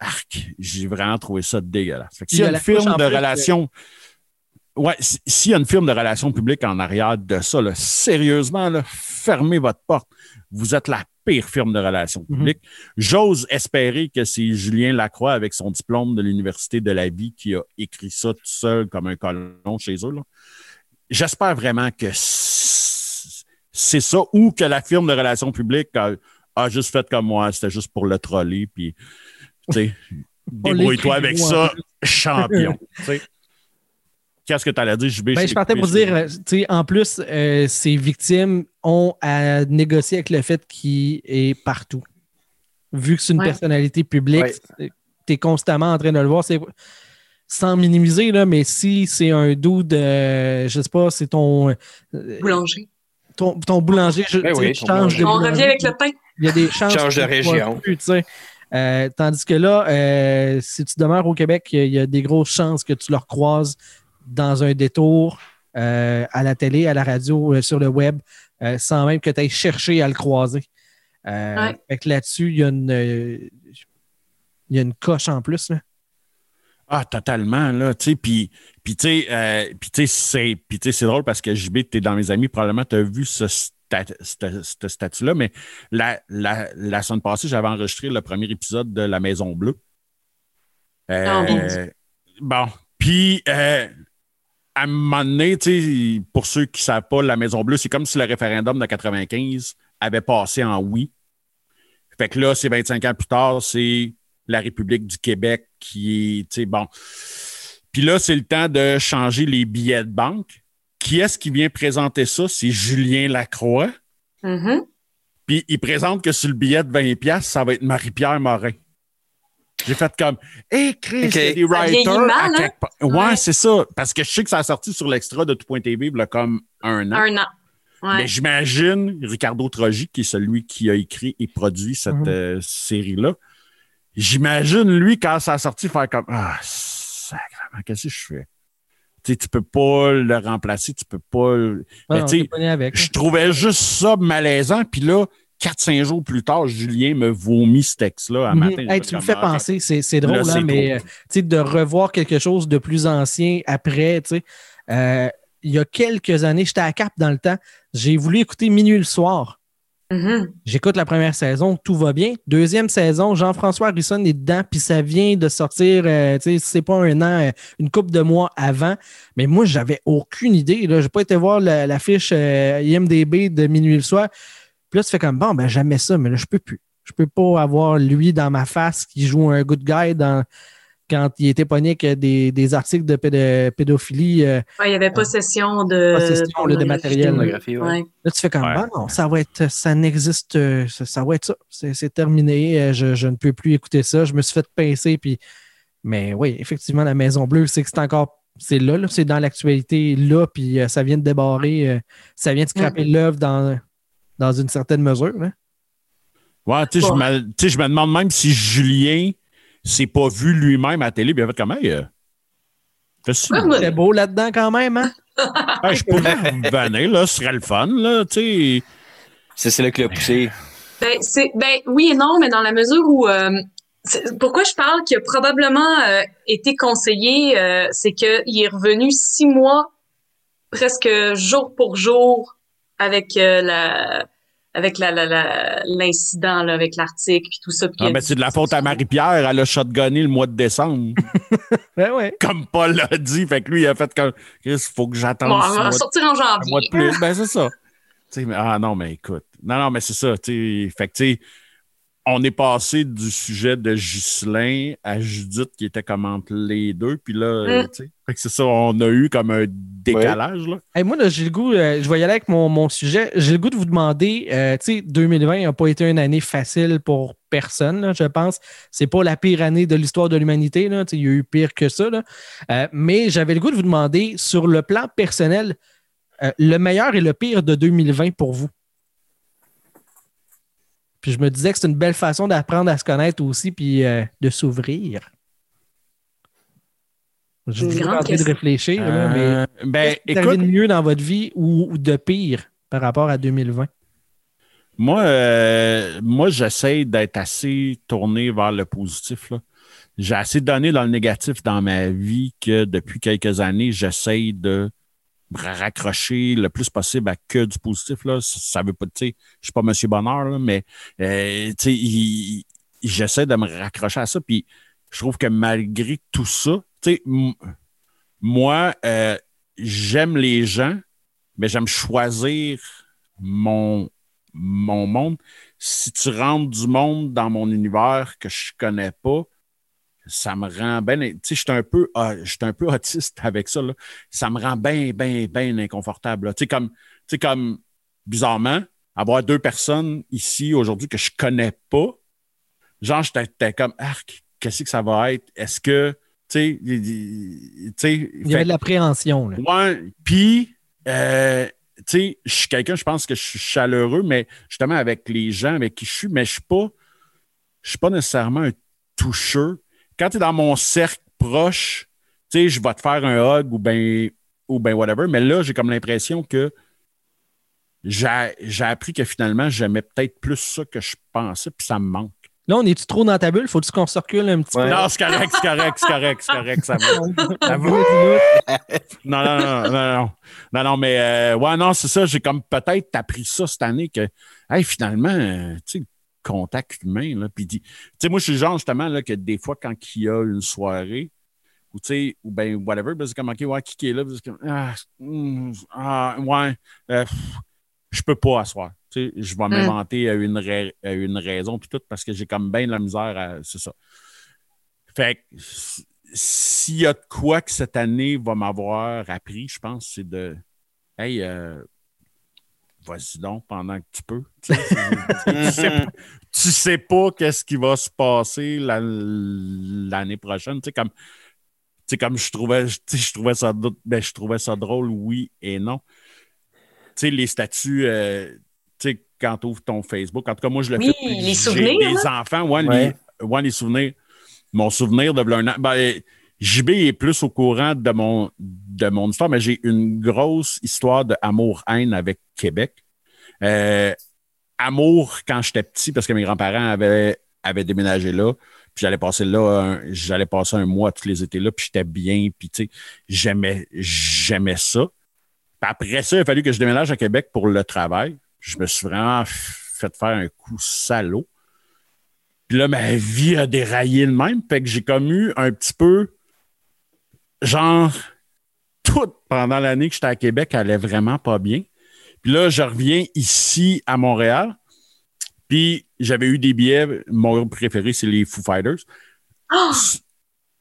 Arc, j'ai vraiment trouvé ça dégueulasse. Fait que s'il y a une firme de plus, relations. Ouais, si- s'il y a une firme de relations publiques en arrière de ça, là, sérieusement, là, fermez votre porte. Vous êtes la pire firme de relations Mhm. publiques. J'ose espérer que c'est Julien Lacroix, avec son diplôme de l'Université de la vie, qui a écrit ça tout seul comme un colon chez eux. J'espère vraiment que c'est ça ou que la firme de relations publiques a, a juste fait comme moi. C'était juste pour le troller. Puis, tu sais, débrouille-toi avec ça, champion. tu sais. Qu'est-ce que tu allais dire, JB? Ben, je partais pour dire, euh, tu sais, en plus, euh, ces victimes ont à négocier avec le fait qu'il est partout. Vu que c'est une Ouais. personnalité publique, Ouais. tu es constamment en train de le voir. C'est- Sans minimiser, là, mais si c'est un dude, euh, je sais pas, c'est ton, euh, Boulanger. ton, ton boulanger, je, Ben oui, changes de On revient avec le pain. Il y a des chances. Change de que tu le région. plus, tu sais. Euh, tandis que là, euh, si tu demeures au Québec, il y a des grosses chances que tu le recroises dans un détour euh, à la télé, à la radio, euh, sur le web, euh, sans même que tu ailles chercher à le croiser. Euh, Ouais. fait que là-dessus, il y a une. euh, il y a une coche en plus. Là. Ah, totalement, là, tu sais, puis, puis tu sais, euh, tu c'est, tu drôle parce que JB, t'es dans mes amis, probablement, t'as vu ce, ce statut-là. Mais la, la, la semaine passée, j'avais enregistré le premier épisode de La Maison Bleue. Euh, bon. Puis, euh, à un moment donné, pour ceux qui ne savent pas, la Maison Bleue, c'est comme si le référendum de 95 avait passé en oui. Fait que là, c'est 25 ans plus tard, c'est la République du Québec qui est, bon. Puis là, c'est le temps de changer les billets de banque. Qui est-ce qui vient présenter ça? C'est Julien Lacroix. Mm-hmm. Puis il présente que sur le billet de 20$, ça va être Marie-Pierre Morin. J'ai fait comme, hé, Chris, il y a des writers. Mal, hein? ouais, c'est ça. Parce que je sais que ça a sorti sur l'extra de tout.tv il y a comme un an. Un an. Mais j'imagine Ricardo Trogi, qui est celui qui a écrit et produit cette mhm. euh, série-là. J'imagine lui, quand ça a sorti, faire comme Ah, sacrément, qu'est-ce que je fais? Tu tu peux pas le remplacer, tu peux pas. Hein. je trouvais juste ça malaisant. Puis là, 4-5 jours plus tard, Julien me vomit ce texte-là à mhm. matin. tu me fais penser, c'est drôle, là, hein, mais euh, de revoir quelque chose de plus ancien après, tu sais. Euh, il y a quelques années, j'étais à Cap dans le temps, j'ai voulu écouter Minuit le soir. Mm-hmm. J'écoute la première saison, tout va bien. Deuxième saison, Jean-François Harrison est dedans, puis ça vient de sortir, euh, tu sais, c'est pas un an, une couple de mois avant. Mais moi, j'avais aucune idée. Je n'ai pas été voir la, IMDB de Minuit le soir. Puis là, tu fais comme bon, ben jamais ça, mais là, je peux plus. Je peux pas avoir lui dans ma face qui joue un good guy dans, quand il était pogné avec des, des articles de pédophilie. Euh, il y avait possession de, possession, de matériel. Là, tu fais comme non, ça va être, ça n'existe, ça, va être ça. C'est terminé. Euh, je, je, ne peux plus écouter ça. Je me suis fait pincer. Puis... Mais oui, effectivement, la Maison Bleue, c'est que c'est encore c'est là, c'est dans l'actualité là, puis euh, ça vient de débarrer, ça vient de scraper l'œuvre dans, dans une certaine mesure. Hein? Ouais, tu sais, je, me, je me demande même si Julien s'est pas vu lui-même à la télé, bien fait comme hey, euh, C'est beau là-dedans quand même, hein? je pourrais venir, là, ce serait le fun, là, tu sais. C'est là que l'a poussé. Ben, ben, oui et non, mais dans la mesure où. Euh, pourquoi je parle qu'il a probablement euh, été conseillé, c'est qu'il est revenu six mois, presque jour pour jour, avec euh, la avec la, l'incident là, avec l'article puis tout ça. Ah, ben, c'est de la faute à Marie-Pierre, elle a shotgunné le mois de décembre. ben ouais. Comme Paul l'a dit, fait que lui, il a fait comme il faut que j'attende. Bon, on va sortir en janvier. Un mois de plus. ben c'est ça. ah non, mais écoute. Non, non, mais c'est ça. Fait que tu sais on est passé du sujet de Ghislain à Judith qui était comme entre les deux. Puis là, mm. tu sais, c'est ça, on a eu comme un décalage. Là. moi, j'ai le goût, euh, je vais y aller avec mon, sujet. J'ai le goût de vous demander, euh, tu sais, 2020 n'a pas été une année facile pour personne, je pense. C'est pas la pire année de l'histoire de l'humanité. Il y a eu pire que ça. Euh, mais j'avais le goût de vous demander, sur le plan personnel, le meilleur et le pire de 2020 pour vous. Puis je me disais que c'est une belle façon d'apprendre à se connaître aussi, puis euh, de s'ouvrir. J'ai en train de réfléchir, mais euh, ben, écoute, de mieux dans votre vie ou, de pire par rapport à 2020? Moi, euh, moi j'essaie d'être assez tourné vers le positif. J'ai assez donné dans le négatif dans ma vie que depuis quelques années, j'essaie de raccrocher le plus possible à que du positif. Là. Ça, veut pas, tu sais, je suis pas Monsieur Bonheur, mais euh, j'essaie de me raccrocher à ça. Puis je trouve que malgré tout ça, moi, euh, j'aime les gens, mais j'aime choisir mon, mon monde. Si tu rentres du monde dans mon univers que je connais pas, ça me rend bien. Tu sais, je suis un peu, ah, un peu autiste avec ça. Là. Ça me rend bien, bien, bien inconfortable. Tu sais, comme, tu sais, comme, bizarrement, avoir deux personnes ici aujourd'hui que je connais pas, genre, j'étais comme, ah, qu'est-ce que ça va être? Est-ce que, tu sais, il y avait de l'appréhension. Ouais, puis, euh, tu sais, je suis quelqu'un, je pense que je suis chaleureux, mais justement avec les gens avec qui je suis, mais je suis pas, je suis pas nécessairement un toucheux quand tu es dans mon cercle proche, tu sais, je vais te faire un hug ou ben ou ben whatever, mais là, j'ai comme l'impression que j'ai appris que finalement, j'aimais peut-être plus ça que je pensais, puis ça me manque. Là, on est-tu trop dans ta bulle? Faut-tu qu'on circule un petit Ouais. Non, c'est correct, c'est correct, c'est correct, c'est correct, ça va. peu? Ça va. Non, non, non, non, non. Non, non, mais euh, ouais, non, c'est ça. J'ai comme peut-être appris ça cette année que, hey, finalement, euh, tu sais, contact humain, là. Puis, dis- tu sais, moi, je suis le genre, justement, là, que des fois, quand il y a une soirée, ou tu sais, ou ben, whatever, ben, c'est comme, OK, ouais, qui est là? C'est comme, ah, hum, ah, ouais, euh, je peux pas asseoir. Tu sais, je vais m'inventer euh, une, rai- une raison, puis tout, parce que j'ai comme bien de la misère à. C'est ça. Fait que s'il y a de quoi que cette année va m'avoir appris, je pense, c'est de Hey, euh, vas-y donc pendant que tu peux. Tu sais, tu, sais, tu sais pas qu'est-ce qui va se passer la- l'année prochaine. Tu sais, comme, tu sais, comme je trouvais, tu sais, je trouvais ça ben, je trouvais ça drôle, oui et non. Tu sais, les statuts, euh, tu sais, quand tu ouvres ton Facebook, en tout cas, moi, je le Oui, fais. les souvenirs, des enfants, ouais, Ouais. Les, ouais, les souvenirs. Mon souvenir de un an. Ben, JB est plus au courant de mon, de mon histoire, mais j'ai une grosse histoire de amour-haine avec Québec. Euh, amour quand j'étais petit, parce que mes grands-parents avaient, déménagé là. Puis j'allais passer là, j'allais passer un mois tous les étés là, puis j'étais bien, puis tu sais, j'aimais, j'aimais ça. Puis après ça, il a fallu que je déménage à Québec pour le travail. Je me suis vraiment fait faire un coup salaud. Puis là, ma vie a déraillé le même. Fait que j'ai comme eu un petit peu, genre, tout pendant l'année que j'étais à Québec allait vraiment pas bien. Puis là, je reviens ici à Montréal. Puis j'avais eu des billets. Mon groupe préféré, c'est les Foo Fighters. Ah!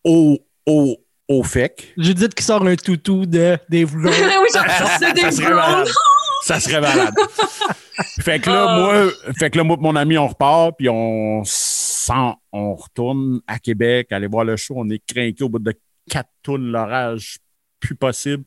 Au, au, au FEC. Judith qui sort un toutou de Dave Grohl. oui, ça serait malade. Ça serait malade. fait que là, Ah. moi, fait que là, moi, et mon ami, on repart, puis on s'en- on retourne à Québec, aller voir le show. On est craqué au bout de quatre tonnes, l'orage, plus possible.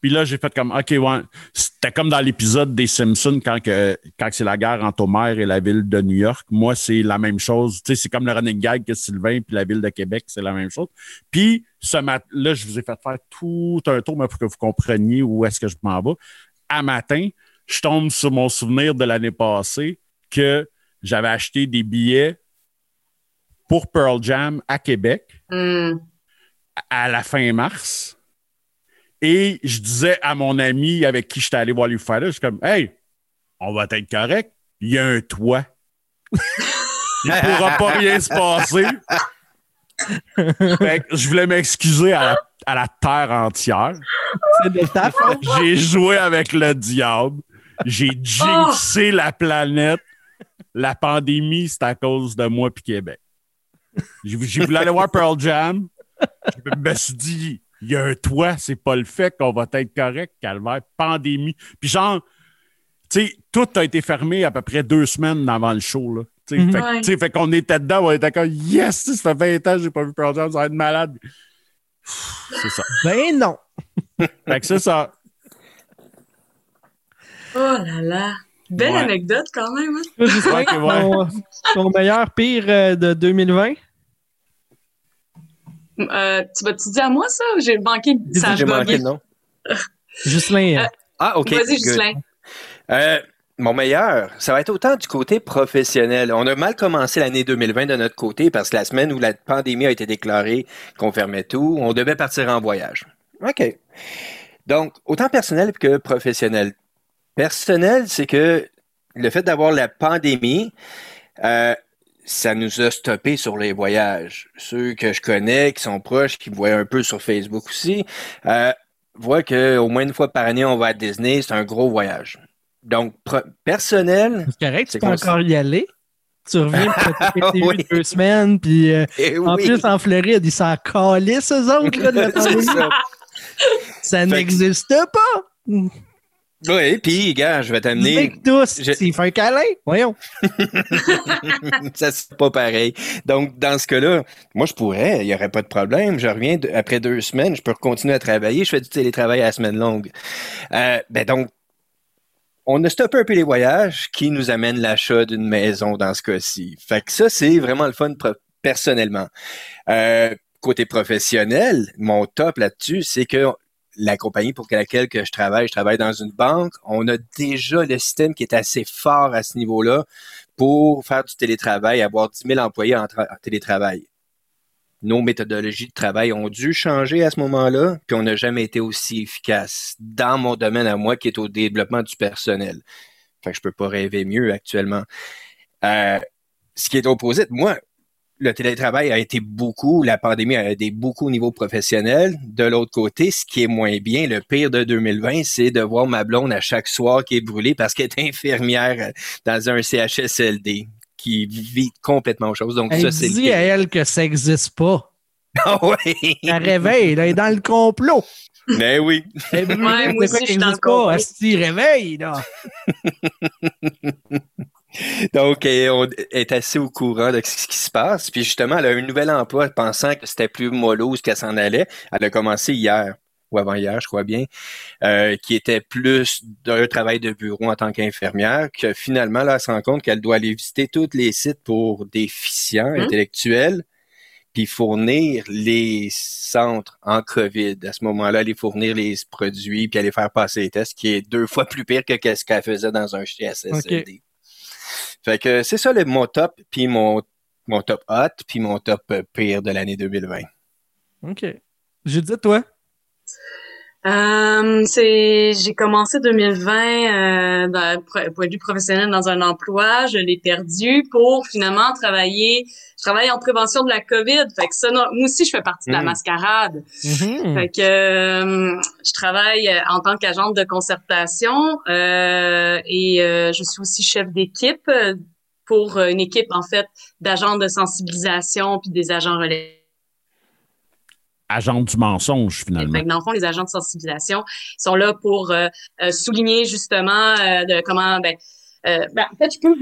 Puis là, j'ai fait comme, OK, ouais. C'était comme dans l'épisode des Simpsons quand, que, quand c'est la guerre entre Homer et la ville de New York. Moi, c'est la même chose. Tu sais, c'est comme le running gag que Sylvain puis la ville de Québec, c'est la même chose. Puis, ce mat-là, je vous ai fait faire tout un tour mais pour que vous compreniez où est-ce que je m'en vais. À matin, je tombe sur mon souvenir de l'année passée que j'avais acheté des billets pour Pearl Jam à Québec Hmm. à la fin mars. Et je disais à mon ami avec qui j'étais allé voir les Fighters, je suis comme, hey, on va être correct. Il y a un toit. Il ne pourra pas rien se passer. Fait que je voulais m'excuser à la, à la terre entière. J'ai joué avec le diable. J'ai jinxé la planète. La pandémie, c'est à cause de moi puis Québec. J'ai voulu aller voir Pearl Jam. Je me suis dit, il y a un toit, c'est pas le fait qu'on va être correct, calvaire, pandémie. Puis genre, tu sais, tout a été fermé à peu près deux semaines avant le show, là. Tu sais, Mhm. fait, qu'on était dedans, on était comme, yes, ça fait 20 ans que j'ai pas vu Pearl Jam, ça va être malade. C'est ça. Ben non. Fait que c'est ça. Oh là là. Belle Ouais. anecdote quand même. hein? Ouais, que ouais. ton, ton meilleur pire euh, de 2020? Euh, tu vas-tu dire à moi ça ou j'ai manqué ça J'ai manqué le nom. Euh, Ah, OK. Vas-y. Ghislain. Euh, mon meilleur, ça va être autant du côté professionnel. On a mal commencé l'année 2020 de notre côté parce que la semaine où la pandémie a été déclarée, qu'on fermait tout, on devait partir en voyage. OK. Donc, autant personnel que professionnel. Personnel, c'est que le fait d'avoir la pandémie, euh, ça nous a stoppé sur les voyages. Ceux que je connais, qui sont proches, qui me voient un peu sur Facebook aussi, euh, voient qu'au moins une fois par année, on va à Disney. C'est un gros voyage. Donc, personnel, C'est correct, tu peux encore y aller. Tu reviens pour Oui. deux semaines, puis euh, eh en oui, plus, en Floride, ils s'en calissent, eux autres, là, de la ça. N'existe pas. Oui, puis, gars, je vais t'amener. Tous, je- s'il fait un câlin, voyons. ça, c'est pas pareil. Donc, dans ce cas-là, moi, je pourrais, il n'y aurait pas de problème. Je reviens de- après deux semaines, je peux continuer à travailler. Je fais du télétravail à la semaine longue. Euh, ben donc, on a stoppé un peu les voyages qui nous amènent l'achat d'une maison dans ce cas-ci. Fait que ça, c'est vraiment le fun personnellement. Euh, côté professionnel, mon top là-dessus, c'est que la compagnie pour laquelle que je travaille, je travaille dans une banque, on a déjà le système qui est assez fort à ce niveau-là pour faire du télétravail, avoir 10 000 employés en, tra- en télétravail. Nos méthodologies de travail ont dû changer à ce moment-là, puis on n'a jamais été aussi efficace dans mon domaine à moi qui est au développement du personnel. Fait que je peux pas rêver mieux actuellement. Euh, ce qui est opposé, moi, le télétravail a été beaucoup, la pandémie a aidé beaucoup au niveau professionnel. De l'autre côté, ce qui est moins bien, le pire de 2020, c'est de voir ma blonde à chaque soir qui est brûlée parce qu'elle est infirmière dans un CHSLD qui vit complètement autre chose. Donc, Elle ça, c'est pire. à elle que ça n'existe pas. Ah oui! Elle réveille, là, elle est dans le complot. Ben oui. Elle brûlée, Ouais, moi aussi, je suis dans le complot. Asti, réveille, là. Donc, on est assez au courant de ce qui se passe. Puis justement, elle a un nouvel emploi pensant que c'était plus mollo ce qu'elle s'en allait. Elle a commencé hier, ou avant-hier, je crois bien, euh, qui était plus d'un travail de bureau en tant qu'infirmière, que finalement, là, elle se rend compte qu'elle doit aller visiter tous les sites pour déficients Mhm. intellectuels, puis fournir les centres en COVID. À ce moment-là, aller fournir les produits, puis aller faire passer les tests, qui est deux fois plus pire que ce qu'elle faisait dans un CHSLD. Fait que c'est ça le, mon top, puis mon, mon top hot, puis mon top euh, pire de l'année 2020. OK. Judith, toi? Euh, c'est, j'ai commencé 2020 euh, pro- point de vue professionnel dans un emploi, je l'ai perdu pour finalement travailler. Je travaille en prévention de la COVID, fait que ça, non- moi aussi, je fais partie de la Mm. mascarade. Mhm. Fait que euh, je travaille euh, en tant qu'agente de concertation euh, et euh, je suis aussi chef d'équipe pour une équipe en fait d'agents de sensibilisation puis des agents relais. Agent du mensonge, finalement. Fait que dans le fond, les agents de sensibilisation sont là pour euh, euh, souligner justement euh, de comment ben, euh, ben, en fait je peux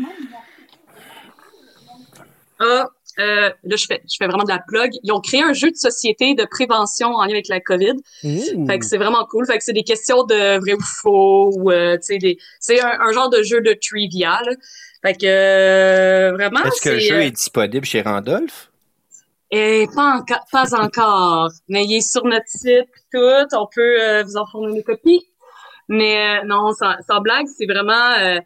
ah, euh, là je fais je fais vraiment de la plug. Ils ont créé un jeu de société de prévention en lien avec la COVID. Fait que c'est vraiment cool. Fait que c'est des questions de vrai ou faux ou euh, tu sais des c'est un, un genre de jeu de trivia. Là. Fait que euh, vraiment Est-ce que le jeu euh, est disponible chez Randolph? Eh, pas, pas encore, mais il est sur notre site tout. On peut euh, vous en fournir une copie. Mais euh, non, sans, sans blague, c'est vraiment euh,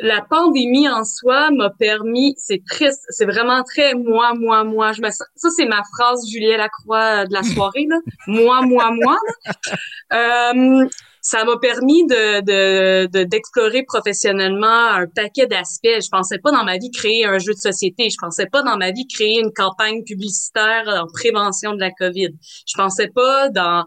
la pandémie en soi m'a permis. C'est triste, c'est vraiment très moi, moi, moi. Je me sens- ça c'est ma phrase Juliette Lacroix euh, de la soirée là. moi, moi, moi. là. Ça m'a permis de de- de- d'explorer professionnellement un paquet d'aspects. Je pensais pas dans ma vie créer un jeu de société. Je pensais pas dans ma vie créer une campagne publicitaire en prévention de la COVID. Je pensais pas dans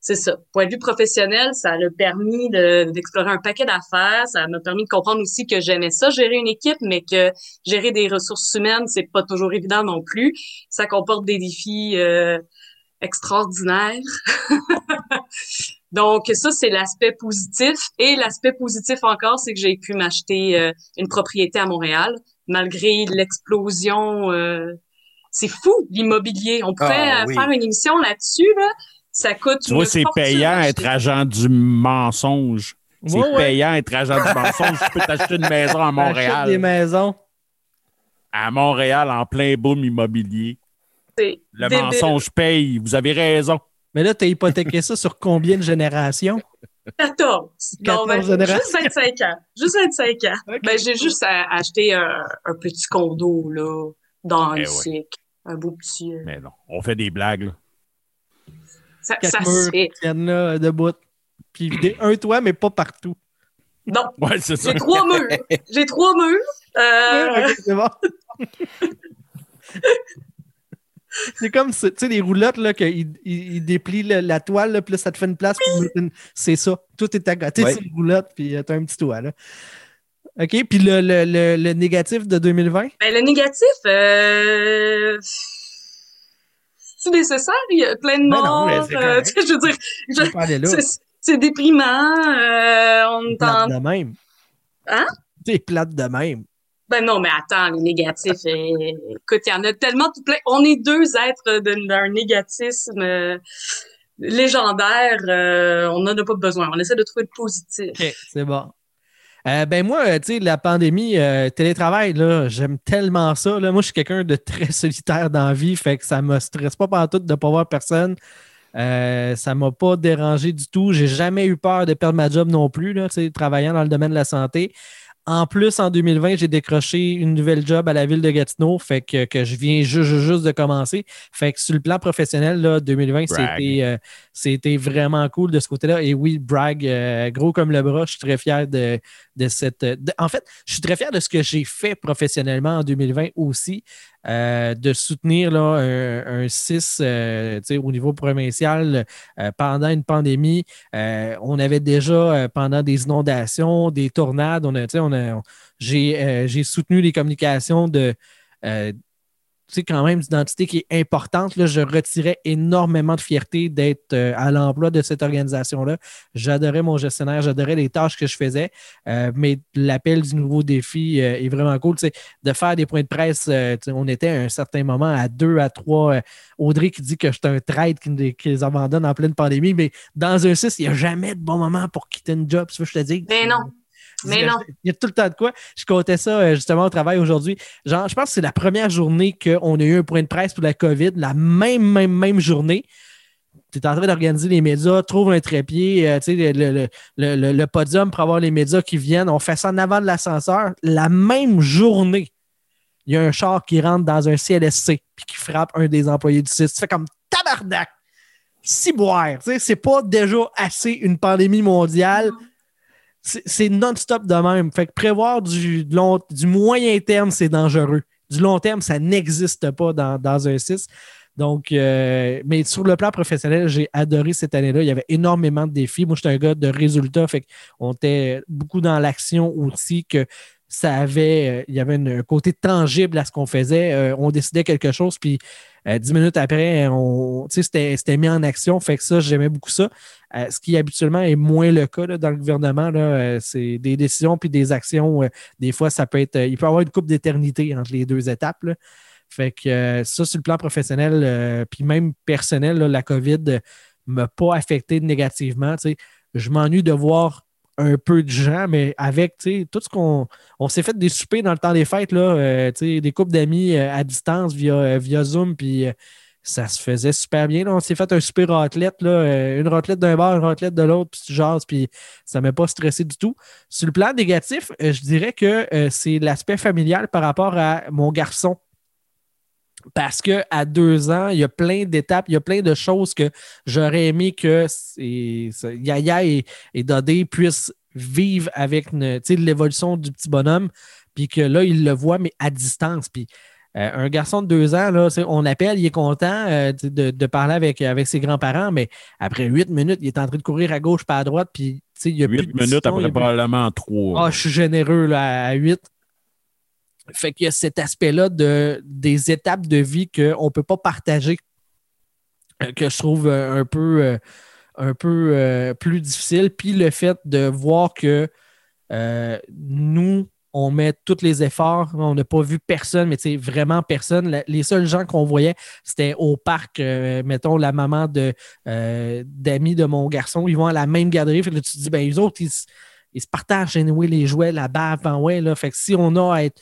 c'est ça. Point de vue professionnel, ça a permis de- d'explorer un paquet d'affaires. Ça m'a permis de comprendre aussi que j'aimais ça, gérer une équipe, mais que gérer des ressources humaines, c'est pas toujours évident non plus. Ça comporte des défis euh, extraordinaires. Donc, ça, c'est l'aspect positif. Et l'aspect positif encore, c'est que j'ai pu m'acheter euh, une propriété à Montréal, malgré l'explosion. euh, c'est fou, l'immobilier. On pourrait Ah, euh, oui. faire une émission là-dessus, là. Ça coûte Tu vois, c'est payant être agent du mensonge. C'est Ouais, ouais. payant être agent du mensonge. Tu peux t'acheter une maison à Achète des Montréal. maisons. À Montréal, en plein boom immobilier. Le débile. mensonge paye. Vous avez raison. Mais là, tu as hypothéqué ça sur combien de générations? 14. 14 Non, ben, générations. juste 25 ans. Juste 25 ans. Ben, j'ai juste à- acheté un, un petit condo, là, dans Eh le ouais. cycle. Un beau petit... euh, Mais non, on fait des blagues. là. ça, ça se fait. là, debout. Puis des- un toit, mais pas partout. Non, Ouais, c'est ça. j'ai trois murs. J'ai trois murs. Euh, Ok, c'est bon. C'est comme, tu sais, les roulottes, là, qu'ils ils, ils déplient le- la toile, là, puis là, ça te fait une place. pour mettre une- C'est ça. Tout est à côté Ouais. sur les roulottes, puis euh, t'as un petit toit, là. OK, puis le, le, le, le négatif de 2020? ben, le négatif, euh... c'est nécessaire? Il y a plein de Ben non, mais morts. c'est euh, je veux dire, je- c'est- déprimant. Euh, on est en plate de même. Hein? C'est plate de même. Ben non, mais attends, les négatifs, euh, écoute, il y en a tellement tout plein. On est deux êtres d'un négatisme euh, légendaire. euh, on n'en a pas besoin. On essaie de trouver le positif. OK, c'est bon. Ben moi, tu sais, la pandémie, télétravail, là, j'aime tellement ça. Là. Moi, je suis quelqu'un de très solitaire dans la vie, fait que ça me stresse pas tout de ne pas voir personne. Ça ne m'a pas dérangé du tout. J'ai jamais eu peur de perdre ma job non plus, là, travaillant dans le domaine de la santé. En plus, en 2020, j'ai décroché une nouvelle job à la ville de Gatineau, fait que, que je viens juste, juste, de commencer. Fait que sur le plan professionnel, là, 2020, euh, c'était, vraiment cool de ce côté-là. Et oui, brag, euh, gros comme le bras, je suis très fier de, de cette. en fait, je suis très fier de ce que j'ai fait professionnellement en 2020 aussi. Euh, de soutenir là, un, 6 euh, au niveau provincial euh, pendant une pandémie. on avait déjà, pendant des inondations, des tornades, on a, on a, j'ai soutenu les communications de sais, quand même d'identité qui est importante. Là, je retirais énormément de fierté d'être euh, à l'emploi de cette organisation-là. J'adorais mon gestionnaire, j'adorais les tâches que je faisais, euh, mais l'appel du nouveau défi euh, est vraiment cool. De faire des points de presse, on était à un certain moment à deux, à trois. Audrey qui dit que j'étais un trade qui, les abandonne en pleine pandémie, mais dans un 6, il n'y a jamais de bon moment pour quitter une job, tu veux je te dis. Mais non. Mais non. Il y a tout le temps de quoi. Je comptais ça euh, justement au travail aujourd'hui. Genre, je pense que c'est la première journée qu'on a eu un point de presse pour la COVID, la même, même, même journée. Tu es en train d'organiser les médias, trouve un trépied, euh, le, le, le, podium pour avoir les médias qui viennent. On fait ça en avant de l'ascenseur. La même journée, il y a un char qui rentre dans un CLSC puis qui frappe un des employés du site. Tu fais comme tabarnak! Ciboire! C'est pas déjà assez une pandémie mondiale c'est non-stop de même. Fait que prévoir du, long, du moyen terme, c'est dangereux. Du long terme, ça n'existe pas dans, un 6. Donc, euh, mais sur le plan professionnel, j'ai adoré cette année-là. Il y avait énormément de défis. Moi, j'étais un gars de résultats. Fait qu'on était beaucoup dans l'action aussi que ça avait, euh, il y avait un côté tangible à ce qu'on faisait. Euh, on décidait quelque chose, puis dix minutes après, on, c'était, mis en action. Fait que ça, j'aimais beaucoup ça. Ce qui habituellement est moins le cas dans le gouvernement, là, c'est des décisions puis des actions. des fois, ça peut être, il peut y avoir une coupe d'éternité entre les deux étapes. Fait que ça, sur le plan professionnel, puis même personnel, la COVID ne m'a pas affecté négativement. Je m'ennuie de voir un peu de gens, mais avec tout ce qu'on. On s'est fait des soupers dans le temps des fêtes, là, euh, des couples d'amis euh, à distance via, euh, via Zoom, puis ça se faisait super bien. On s'est fait un super raclette, là, une raclette d'un bar, une raclette de l'autre, puis tu jases, puis ça ne m'a pas stressé du tout. Sur le plan négatif, je dirais que c'est l'aspect familial par rapport à mon garçon. Parce qu'à deux ans, il y a plein d'étapes, il y a plein de choses que j'aurais aimé que Yaya et, et Dodé puissent vivre avec l'évolution du petit bonhomme, puis que là, il le voit, mais à distance. Puis euh, un garçon de deux ans, là, on appelle, il est content euh, de, parler avec, avec ses grands-parents, mais après huit minutes, il est en train de courir à gauche, pas à droite, puis il y a Huit minutes après probablement trois. Ah, je suis généreux là, à huit. Fait qu'il y a cet aspect-là de, des étapes de vie qu'on ne peut pas partager, euh, que je trouve un peu, un peu plus difficile. Puis le fait de voir que nous, on met tous les efforts. On n'a pas vu personne, mais vraiment personne. les seuls gens qu'on voyait, c'était au parc, mettons, la maman de, d'amis de mon garçon. Ils vont à la même garderie. Fait que tu te dis, ben, les autres, ils, se partagent les jouets, la bave, ben ouais, là. Fait que si on a à être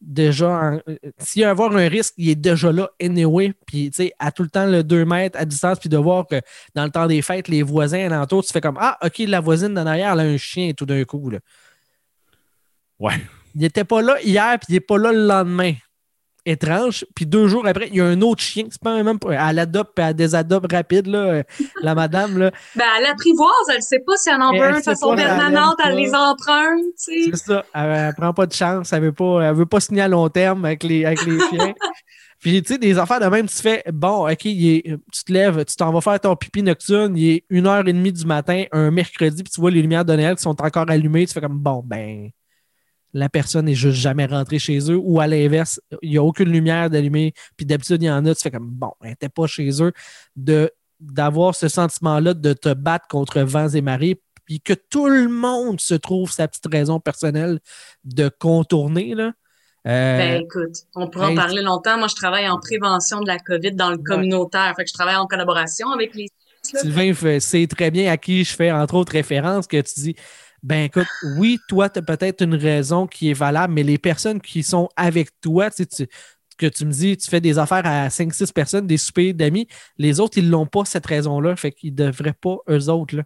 déjà, s'il y a avoir un risque, il est déjà là, anyway. Puis, tu sais, à tout le temps, le 2 mètres à distance, puis de voir que dans le temps des fêtes, les voisins alentour, tu fais comme Ah, OK, la voisine d'en arrière, elle a un chien tout d'un coup. Là. Ouais. Il n'était pas là hier, puis il n'est pas là le lendemain étrange. Puis deux jours après, il y a un autre chien. C'est pas même. Elle adopte, elle désadopte rapide, là, euh, la madame. Là. Ben, elle apprivoise, elle ne sait pas si elle en veut un de façon permanente, elle, les emprunte. C'est ça. Elle, ne prend pas de chance. Elle veut pas, elle veut pas signer à long terme avec les, avec les chiens. Puis, tu sais, des affaires de même, tu fais, bon, OK, tu te lèves, tu t'en vas faire ton pipi nocturne, il est une heure et demie du matin, un mercredi, puis tu vois les lumières de Noël qui sont encore allumées, tu fais comme, bon, ben, la personne n'est juste jamais rentrée chez eux ou à l'inverse, il n'y a aucune lumière d'allumée, puis d'habitude, il y en a, tu fais comme bon, elle n'était pas chez eux, de, d'avoir ce sentiment-là de te battre contre vents et marées, puis que tout le monde se trouve sa petite raison personnelle de contourner. Là. Euh, ben écoute, on pourra en parler longtemps. Moi, je travaille en prévention de la COVID dans le communautaire. Fait que je travaille en collaboration avec les. Sylvain sait très bien à qui je fais, entre autres, référence, que tu dis ben écoute, oui, toi, tu as peut-être une raison qui est valable, mais les personnes qui sont avec toi, tu, que tu me dis, tu fais des affaires à 5-6 personnes, des soupers d'amis. Les autres, ils l'ont pas, cette raison-là. Fait qu'ils devraient pas, eux autres, là.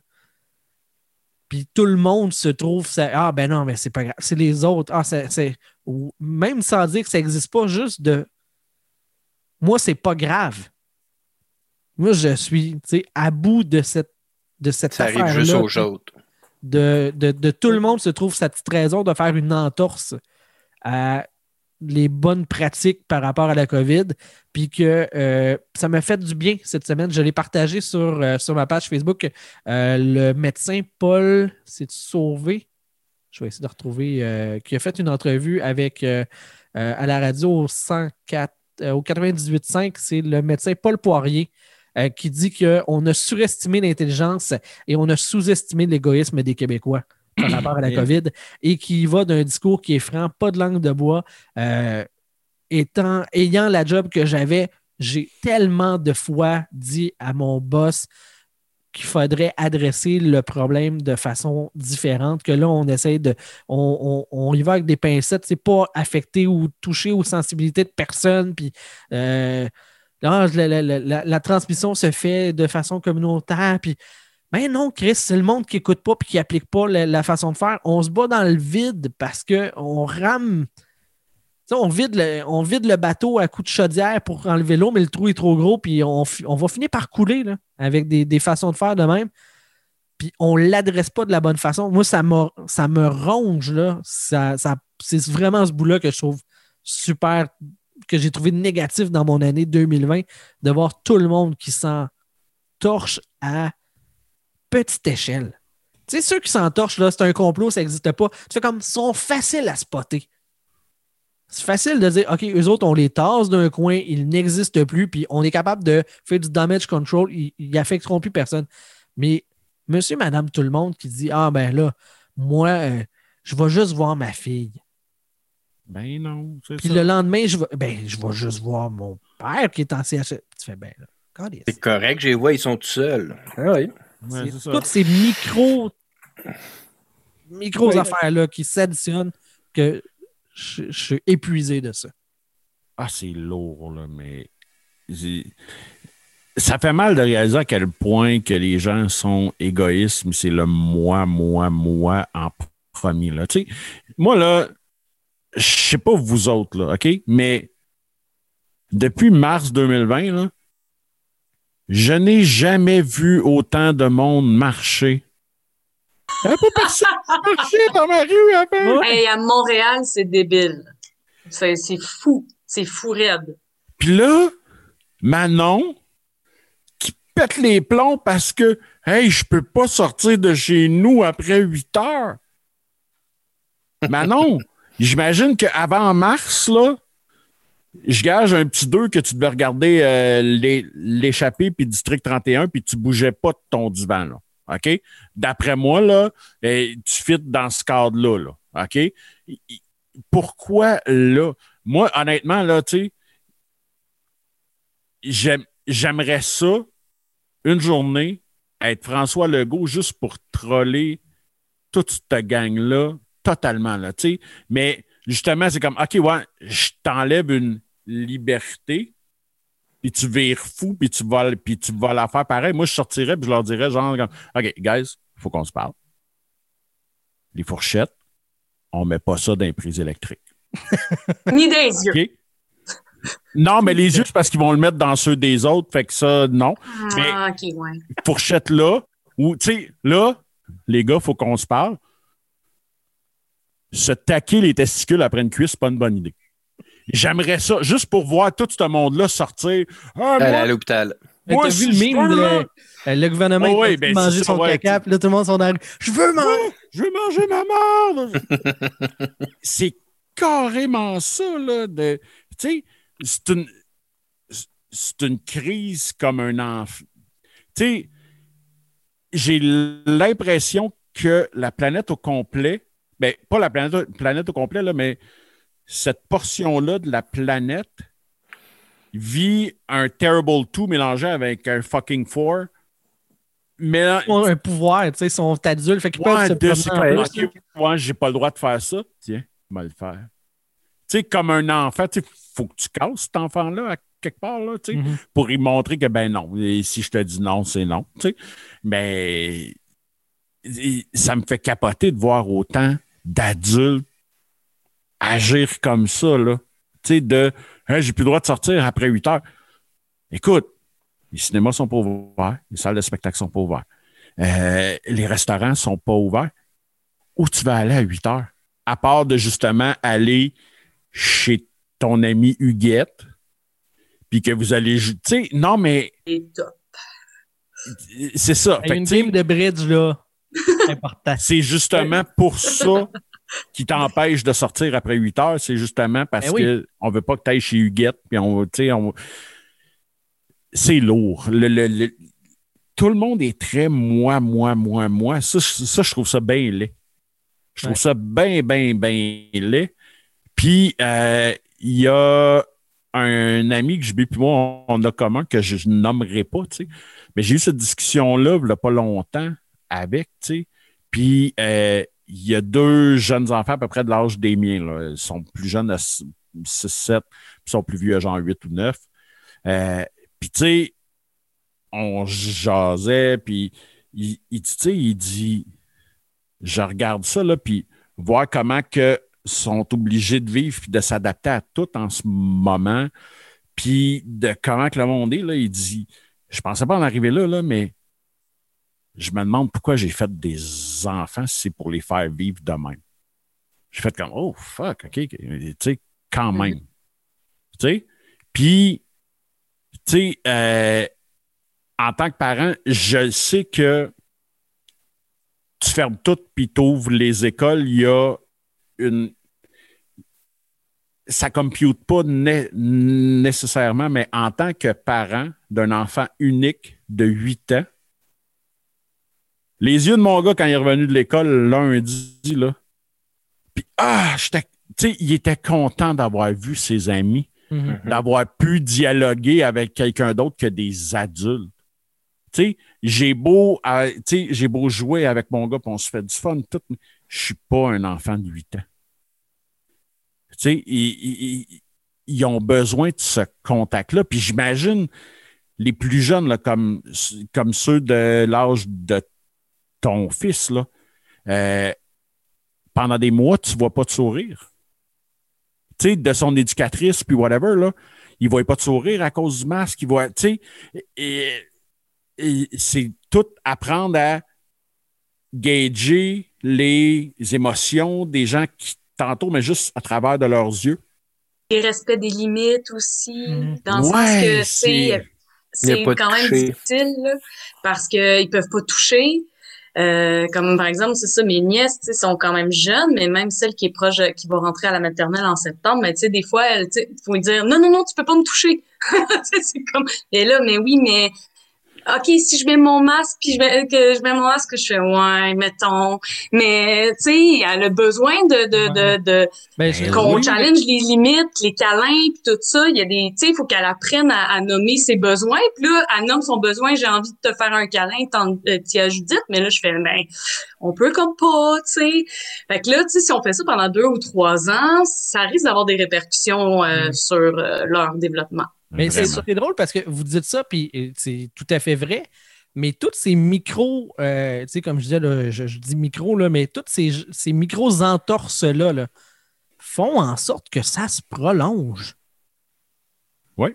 Puis tout le monde se trouve, ça, ah ben non, mais c'est pas grave. C'est les autres. Ah, c'est, même sans dire que ça n'existe pas, juste de. Moi, c'est pas grave. Moi, je suis tu sais, à bout de cette, de cette Ça arrive affaire-là, juste aux sais autres. De, tout le monde se trouve sa petite raison de faire une entorse à les bonnes pratiques par rapport à la COVID. Puis que euh, ça m'a fait du bien cette semaine. Je l'ai partagé sur, euh, ma page Facebook. Euh, le médecin Paul s'est sauvé? Je vais essayer de retrouver. qui a fait une entrevue avec à la radio au 104, euh, au 98.5. C'est le médecin Paul Poirier euh, qui dit qu'on a surestimé l'intelligence et on a sous-estimé l'égoïsme des Québécois par rapport à la COVID et qui va d'un discours qui est franc, pas de langue de bois. Euh, étant, ayant la job que j'avais, j'ai tellement de fois dit à mon boss qu'il faudrait adresser le problème de façon différente, que là, on essaie de. On, on- on y va avec des pincettes, c'est pas affecté ou touché aux sensibilités de personne. Puis, euh, la, la- la- transmission se fait de façon communautaire. Puis, ben non, Chris, c'est le monde qui n'écoute pas et qui n'applique pas la, façon de faire. On se bat dans le vide parce qu'on rame. On vide, le, on vide le bateau à coups de chaudière pour enlever l'eau, mais le trou est trop gros, puis on, on va finir par couler là, avec des, des façons de faire de même. Puis on ne l'adresse pas de la bonne façon. Moi, ça, ça me ronge. Ça, ça- c'est vraiment ce bout-là que je trouve super, que j'ai trouvé négatif dans mon année 2020, de voir tout le monde qui s'en torche à petite échelle. Tu sais, ceux qui s'entorchent, là, c'est un complot, ça n'existe pas. Fais comme, ils sont faciles à spotter. C'est facile de dire, OK, eux autres, on les tasse d'un coin, ils n'existent plus, puis on est capable de faire du damage control, ils n'affecteront plus personne. Mais monsieur, madame, tout le monde qui dit, ah ben là, moi, euh, je vais juste voir ma fille. Ben non, c'est Puis ça. le lendemain, je vais, ben, je vais juste voir mon père qui est en CHS. Tu fais, ben là. C'est correct, je les vois, ils sont tout seuls. Ah oui. Ouais, C'est toutes ces micros, micros Oui. affaires-là qui s'additionnent que je, je suis épuisé de ça. Ah, c'est lourd, là, mais. j'ai- Ça fait mal de réaliser à quel point que les gens sont égoïstes, mais c'est le moi, moi, moi en premier. Là. Tu sais, moi, là, je sais pas vous autres, là, OK? Mais depuis mars 2020, là, je n'ai jamais vu autant de monde marcher. Il n'y a pas personne qui marchait dans ma rue avant. Hey, à Montréal, c'est débile. C'est c'est fou. C'est fou raide. Puis là, Manon, qui pète les plombs parce que, hey, je peux pas sortir de chez nous après 8 heures. Manon, j'imagine qu'avant mars, là, je gage un petit 2 que tu devais regarder euh, l'échappée puis District 31 puis tu bougeais pas de ton divan, là. OK? D'après moi, là, eh, tu fites dans ce cadre-là, là. OK? Pourquoi là? Moi, honnêtement, là, tu j'aimerais ça, une journée, être François Legault juste pour troller toute cette gang-là totalement, là, tu sais. Mais justement, c'est comme, OK, ouais, je t'enlève une liberté, puis tu vires fou, puis tu vas, puis tu vas la faire pareil. Moi, je sortirais, puis je leur dirais, genre, comme, OK, guys, il faut qu'on se parle. Les fourchettes, on met pas ça dans les prises électriques. Ni des yeux. Non, mais les yeux, c'est parce qu'ils vont le mettre dans ceux des autres. Fait que ça, non. Ah, ok, ouais. Fourchette là, ou, tu sais, là, les gars, faut qu'on se parle. Se taquer les testicules après une cuisse, c'est pas une bonne idée. J'aimerais ça, juste pour voir tout ce monde-là sortir. Ah, Aller moi, à l'hôpital. Moi, vu le mime de le gouvernement Oh, oui, ben, manger son caca, puis là, tout le monde sont dans la rue. Je veux manger! je vais manger ma merde. c'est carrément ça, là. De, tu sais, c'est une, c'est une crise comme un enfant. Tu sais, j'ai l'impression que la planète au complet, ben, pas la planète, planète au complet, là, mais cette portion-là de la planète vit un Terrible 2 mélangé avec un fucking 4. Mais Ils ont un pouvoir, tu sais, ils sont adultes, fait qu'ils Ouais, peuvent se promener ouais, j'ai pas le droit de faire ça. Tiens, va le faire. Tu sais, comme un enfant, tu sais, faut que tu casses cet enfant-là à quelque part, là, tu sais, Mhm. pour lui montrer que, ben non, et si je te dis non, c'est non, tu sais. Mais ça me fait capoter de voir autant d'adultes agir comme ça, là. Tu sais, de, Hein, j'ai plus le droit de sortir après 8 heures. Écoute, les cinémas sont pas ouverts, les salles de spectacle sont pas ouvertes, euh, les restaurants sont pas ouverts. Où tu vas aller à 8 heures? À part de justement aller chez ton ami Huguette, puis que vous allez. Tu sais, non, mais c'est ça. Fait que, une game de bridge, là. Important. c'est justement pour ça qui t'empêche de sortir après 8 heures. C'est justement parce Ben oui. que on veut pas que tu ailles chez Huguette. Puis on, on... C'est lourd. Le- le- le- Tout le monde est très moi, moi, moi, moi. Ça, je- ça je trouve ça bien laid. Je trouve Ouais. ça bien, bien, bien laid. Puis, euh, il y a un ami que je puis moi, on a commun, que je ne nommerai pas, tu sais. Mais j'ai eu cette discussion-là, il n'y a pas longtemps, avec, tu sais. Puis, euh, il y a deux jeunes enfants à peu près de l'âge des miens. Là. Ils sont plus jeunes à 6, 7, puis ils sont plus vieux à genre 8 ou 9. Euh, puis, tu sais, on jasait, puis il, il il dit, je regarde ça, là, puis voir comment que sont obligés de vivre puis de s'adapter à tout en ce moment, puis de comment que le monde est, là, il dit, je pensais pas en arriver là, là, mais je me demande pourquoi j'ai fait des enfants si c'est pour les faire vivre de même. J'ai fait comme, oh, fuck, OK, tu sais, quand même. Tu sais? Puis, tu sais, euh, en tant que parent, je sais que tu fermes tout puis tu ouvres les écoles, il y a une. Ça compute pas né- nécessairement, mais en tant que parent d'un enfant unique de 8 ans, les yeux de mon gars quand il est revenu de l'école lundi, là, puis ah, j'étais. Tu sais, il était content d'avoir vu ses amis Mhm. d'avoir pu dialoguer avec quelqu'un d'autre que des adultes. Tu sais, j'ai beau, euh, tu sais, j'ai beau jouer avec mon gars, puis on se fait du fun, tout, mais je suis pas un enfant de 8 ans. Tu sais, ils, ils- ils- ils ont besoin de ce contact-là. Puis j'imagine les plus jeunes, là, comme, comme ceux de l'âge de ton fils, là, euh, pendant des mois, tu ne vois pas de sourire tu sais, de son éducatrice, puis whatever, là, il ne voit pas de sourire à cause du masque. Il voit, tu sais, et, et c'est tout apprendre à gager les émotions des gens qui t'entourent, mais juste à travers de leurs yeux. Et respect des limites aussi, Mhm. dans le Ouais, sens que, c'est- quand même difficile, là, parce qu'ils peuvent pas toucher. Euh, comme par exemple, c'est ça, mes nièces, sont quand même jeunes, mais même celle qui est proche, qui va rentrer à la maternelle en septembre, mais tu sais, des fois, sais, faut lui dire, non, non, non, tu peux pas me toucher. C'est comme, et là, mais oui, mais, OK, si je mets mon masque, puis je mets, que je mets mon masque, je fais, ouais, mettons. Mais, tu sais, elle a besoin de, de, de, de, Ben, je- qu'on oui. challenge les limites, les câlins, puis tout ça. Il y a des, tu sais, il faut qu'elle apprenne à, à nommer ses besoins. Puis là, elle nomme son besoin. J'ai envie de te faire un câlin, t'en- euh, t'y as Judith. Mais là, je fais, ben, on peut comme pas, tu sais. Fait que là, tu sais, si on fait ça pendant deux ou trois ans, ça risque d'avoir des répercussions euh, Mm. sur euh, leur développement. Mais c'est drôle parce que vous dites ça, puis euh, c'est tout à fait vrai. Mais tous ces micros, euh, tu sais, comme je disais, là, je, je dis micro, là, mais toutes ces, ces micros entorses-là là, font en sorte que ça se prolonge. Oui.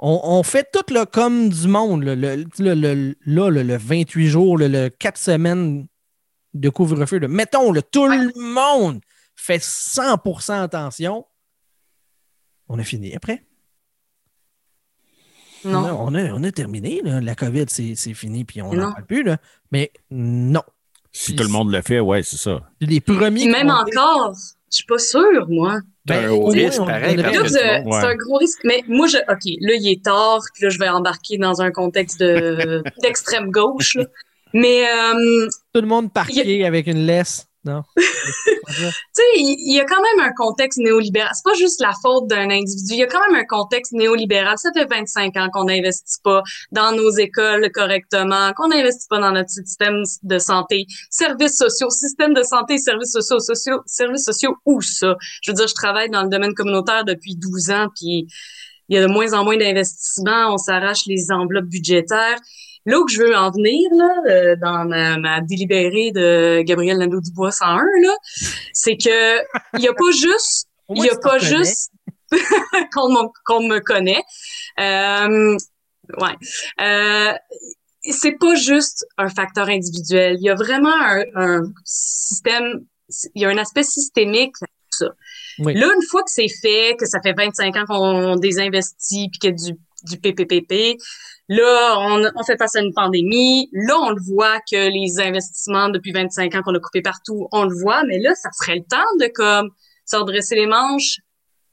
On, on fait tout là, comme du monde. là, le, le- le- là, le, le 28 jours, le, le 4 semaines de couvre-feu. Mettons, là, tout le monde fait 100% attention. On a fini après. Non. On, a, on a terminé. là. La COVID, c'est c'est fini, puis on n'en parle plus. Là. Mais non. Si tout le monde le fait, ouais, c'est ça. Les premiers. Même ont- encore, je suis pas sûre, moi. C'est Ben, euh, monde- c'est un gros risque. Mais moi, je, OK, là, il est tard, puis là, je vais embarquer dans un contexte de, d'extrême gauche, là. Mais, euh, Tout le monde parqué avec une laisse. Non. tu sais, il y, a quand même un contexte néolibéral. C'est pas juste la faute d'un individu. Il y a quand même un contexte néolibéral. Ça fait 25 ans qu'on n'investit pas dans nos écoles correctement, qu'on n'investit pas dans notre système de santé, services sociaux, système de santé, services sociaux, sociaux, services sociaux, où ça? Je veux dire, je travaille dans le domaine communautaire depuis 12 ans, puis il y a de moins en moins d'investissements. On s'arrache les enveloppes budgétaires. Là où je veux en venir, là, euh, dans ma, ma, délibérée de Gabriel Nadeau-Dubois 101, là, c'est que il y a pas juste, il y a pas juste qu'on me connaît. Euh, ouais. Euh, c'est pas juste un facteur individuel. Il y a vraiment un, un système, il y a un aspect systémique à tout ça. Oui. Là, une fois que c'est fait, que ça fait 25 ans qu'on désinvestit puis qu'il y a du, du PPPP, Là, on, on, fait face à une pandémie. Là, on le voit que les investissements depuis 25 ans qu'on a coupés partout, on le voit. Mais là, ça serait le temps de comme se redresser les manches,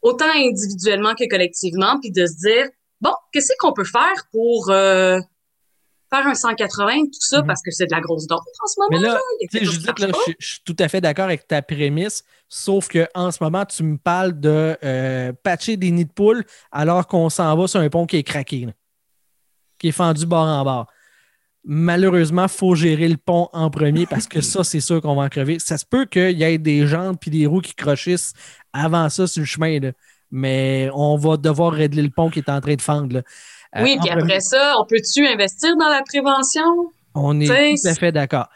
autant individuellement que collectivement, puis de se dire bon, qu'est-ce qu'on peut faire pour euh, faire un 180 tout ça, mm -hmm. parce que c'est de la grosse dose en ce moment. Mais là, là, Judith, là je, je, suis tout à fait d'accord avec ta prémisse, sauf que en ce moment, tu me parles de euh, patcher des nids de poules alors qu'on s'en va sur un pont qui est craqué. Là qui est fendu bord en bord. Malheureusement, il faut gérer le pont en premier parce que ça, c'est sûr qu'on va en crever. Ça se peut qu'il y ait des jantes puis des roues qui crochissent avant ça sur le chemin, là. mais on va devoir régler le pont qui est en train de fendre. Là. Oui, euh, puis après premier... ça, on peut-tu investir dans la prévention? On est tout à fait d'accord.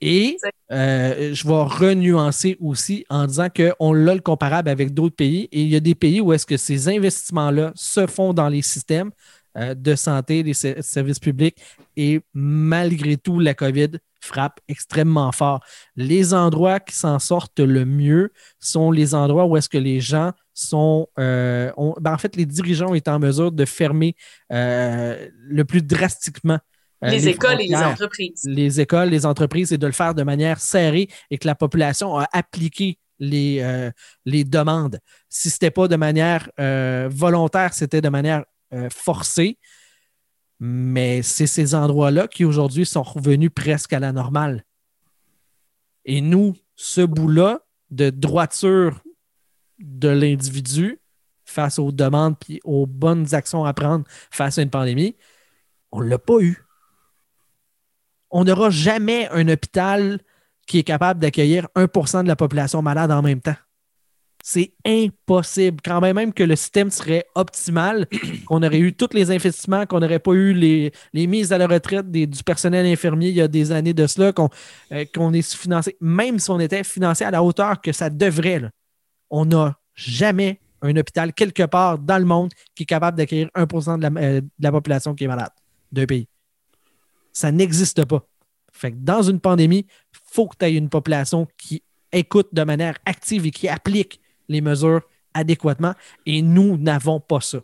Et euh, je vais renuancer aussi en disant qu'on a le comparable avec d'autres pays et il y a des pays où est-ce que ces investissements-là se font dans les systèmes, euh, de santé, des services publics. Et malgré tout, la COVID frappe extrêmement fort. Les endroits qui s'en sortent le mieux sont les endroits où est-ce que les gens sont... Euh, ont, ben en fait, les dirigeants étaient en mesure de fermer euh, le plus drastiquement les, les, écoles et les entreprises. Les écoles, les entreprises, et de le faire de manière serrée et que la population a appliqué les, euh, les demandes. Si ce n'était pas de manière euh, volontaire, c'était de manière euh, forcé. Mais c'est ces endroits-là qui aujourd'hui sont revenus presque à la normale. Et nous, ce bout-là de droiture de l'individu face aux demandes et aux bonnes actions à prendre face à une pandémie, on ne l'a pas eu. On n'aura jamais un hôpital qui est capable d'accueillir 1% de la population malade en même temps. C'est impossible. Quand même, que le système serait optimal, qu'on aurait eu tous les investissements, qu'on n'aurait pas eu les, les, mises à la retraite des, du personnel infirmier il y a des années de cela, qu'on euh, qu est financé, même si on était financé à la hauteur que ça devrait, là, on n'a jamais un hôpital quelque part dans le monde qui est capable d'accueillir 1 de la, euh, de la population qui est malade d'un pays. Ça n'existe pas. Fait que dans une pandémie, il faut que tu aies une population qui écoute de manière active et qui applique les mesures adéquatement. Et nous n'avons pas ça.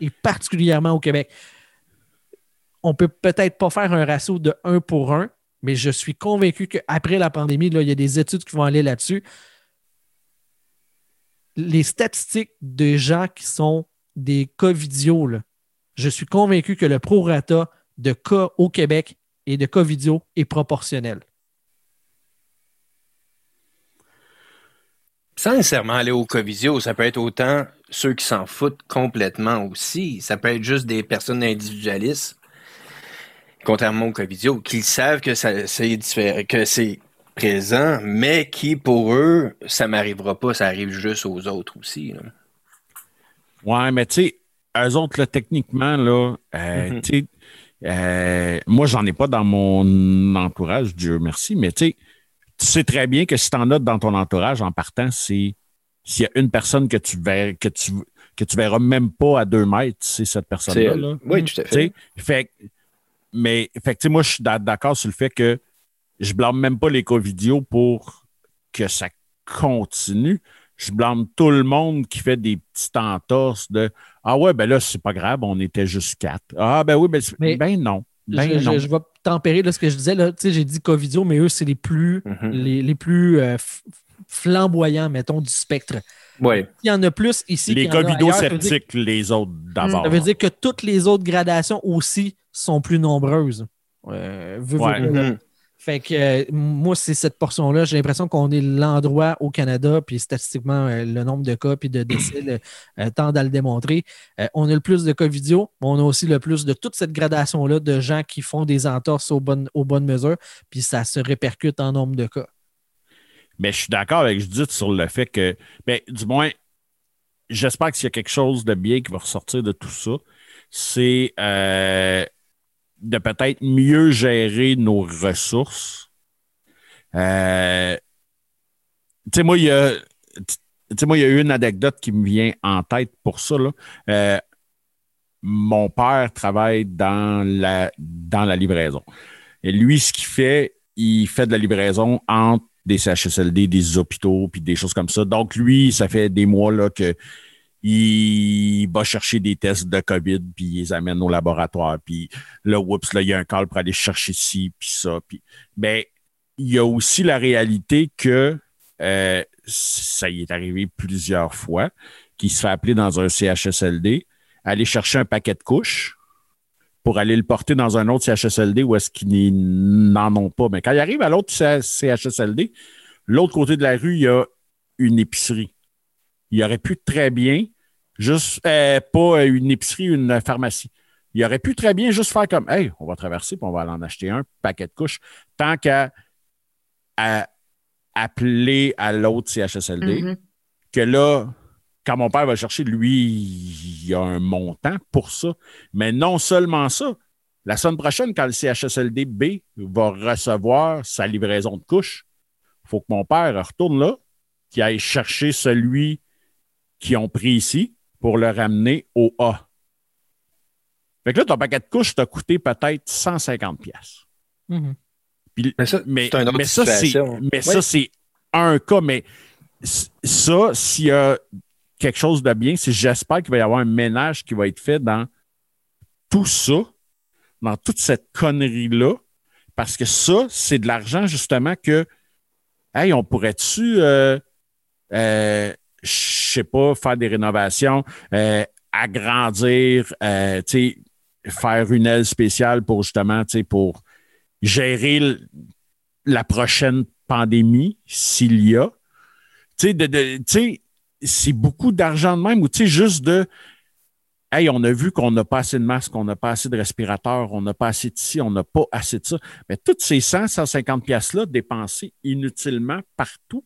Et particulièrement au Québec. On peut peut-être pas faire un ratio de 1 pour 1, mais je suis convaincu qu'après la pandémie, là, il y a des études qui vont aller là-dessus. Les statistiques de gens qui sont des COVIDios, là, je suis convaincu que le prorata de cas au Québec et de COVIDio est proportionnel. Sans nécessairement aller au Covisio, ça peut être autant ceux qui s'en foutent complètement aussi. Ça peut être juste des personnes individualistes, contrairement au Covisio, qui savent que c'est que c'est présent, mais qui, pour eux, ça m'arrivera pas, ça arrive juste aux autres aussi. Là. Ouais, mais tu sais, eux autres, là, techniquement, là, euh, mm -hmm. tu sais, euh, moi, j'en ai pas dans mon entourage, Dieu merci, mais tu sais, tu sais très bien que si tu en as dans ton entourage en partant, c'est s'il y a une personne que tu verras, que tu, que tu verras même pas à deux mètres, c'est cette personne-là. Là. Oui, tout à fait. fait mais fait moi, je suis d'accord sur le fait que je blâme même pas les covidios pour que ça continue. Je blâme tout le monde qui fait des petites entorses de Ah ouais, ben là, c'est pas grave, on était juste quatre. Ah ben oui, ben, mais, ben non. Ben je, non. Je, je, vais tempérer là, ce que je disais. Là, j'ai dit Covidio, mais eux, c'est les plus, mm -hmm. les, les, plus euh, flamboyants, mettons, du spectre. Ouais. Il y en a plus ici. Les covido-sceptiques, les autres d'abord. Ça veut dire que toutes les autres gradations aussi sont plus nombreuses. Euh, veux, ouais. veux, mm -hmm. Fait que euh, moi, c'est cette portion-là. J'ai l'impression qu'on est l'endroit au Canada, puis statistiquement, euh, le nombre de cas puis de décès le- euh, tend à le démontrer. Euh, on a le plus de cas vidéo, mais on a aussi le plus de toute cette gradation-là de gens qui font des entorses aux bonnes, aux bonnes mesures, puis ça se répercute en nombre de cas. Mais je suis d'accord avec Judith sur le fait que, ben, du moins, j'espère que s'il y a quelque chose de bien qui va ressortir de tout ça, c'est euh, de peut-être mieux gérer nos ressources. Euh, tu sais, moi, il y a. Une anecdote qui me vient en tête pour ça. Là. Euh, mon père travaille dans la, dans la livraison. Et lui, ce qu'il fait, il fait de la livraison entre des CHSLD, des hôpitaux, puis des choses comme ça. Donc, lui, ça fait des mois là, que il va chercher des tests de COVID, puis il les amène au laboratoire. Puis là, oups, là, il y a un call pour aller chercher ci, puis ça. Puis, il y a aussi la réalité que euh, ça y est arrivé plusieurs fois, qu'il se fait appeler dans un CHSLD, aller chercher un paquet de couches pour aller le porter dans un autre CHSLD où est-ce qu'ils n'en ont pas. Mais quand il arrive à l'autre CHSLD, l'autre côté de la rue, il y a une épicerie. Il aurait pu très bien, juste euh, pas une épicerie, une pharmacie. Il aurait pu très bien juste faire comme Hey, on va traverser puis on va aller en acheter un paquet de couches, tant qu'à à appeler à l'autre CHSLD, Mhm. que là, quand mon père va chercher, lui, il y a un montant pour ça. Mais non seulement ça, la semaine prochaine, quand le CHSLD B va recevoir sa livraison de couches, il faut que mon père retourne là, qu'il aille chercher celui qu'ils ont pris ici pour le ramener au A. Fait que là, ton paquet de couches t'a coûté peut-être 150 pièces. Mhm. Mais ça, mais, c'est une autre mais ça, c'est, situation. mais Oui. ça, c'est un cas. Mais ça, s'il y a quelque chose de bien, c'est j'espère qu'il va y avoir un ménage qui va être fait dans tout ça, dans toute cette connerie-là, parce que ça, c'est de l'argent justement que, hey, on pourrait-tu, euh, euh, je sais pas, faire des rénovations, euh, agrandir, euh, faire une aile spéciale pour justement, pour gérer la prochaine pandémie, s'il y a. Tu c'est beaucoup d'argent de même, ou juste de Hey, on a vu qu'on n'a pas assez de masques, on n'a pas assez de respirateurs, on n'a pas assez de ci, on n'a pas assez de ça. Mais toutes ces 100, 150 pièces-là dépensées inutilement partout,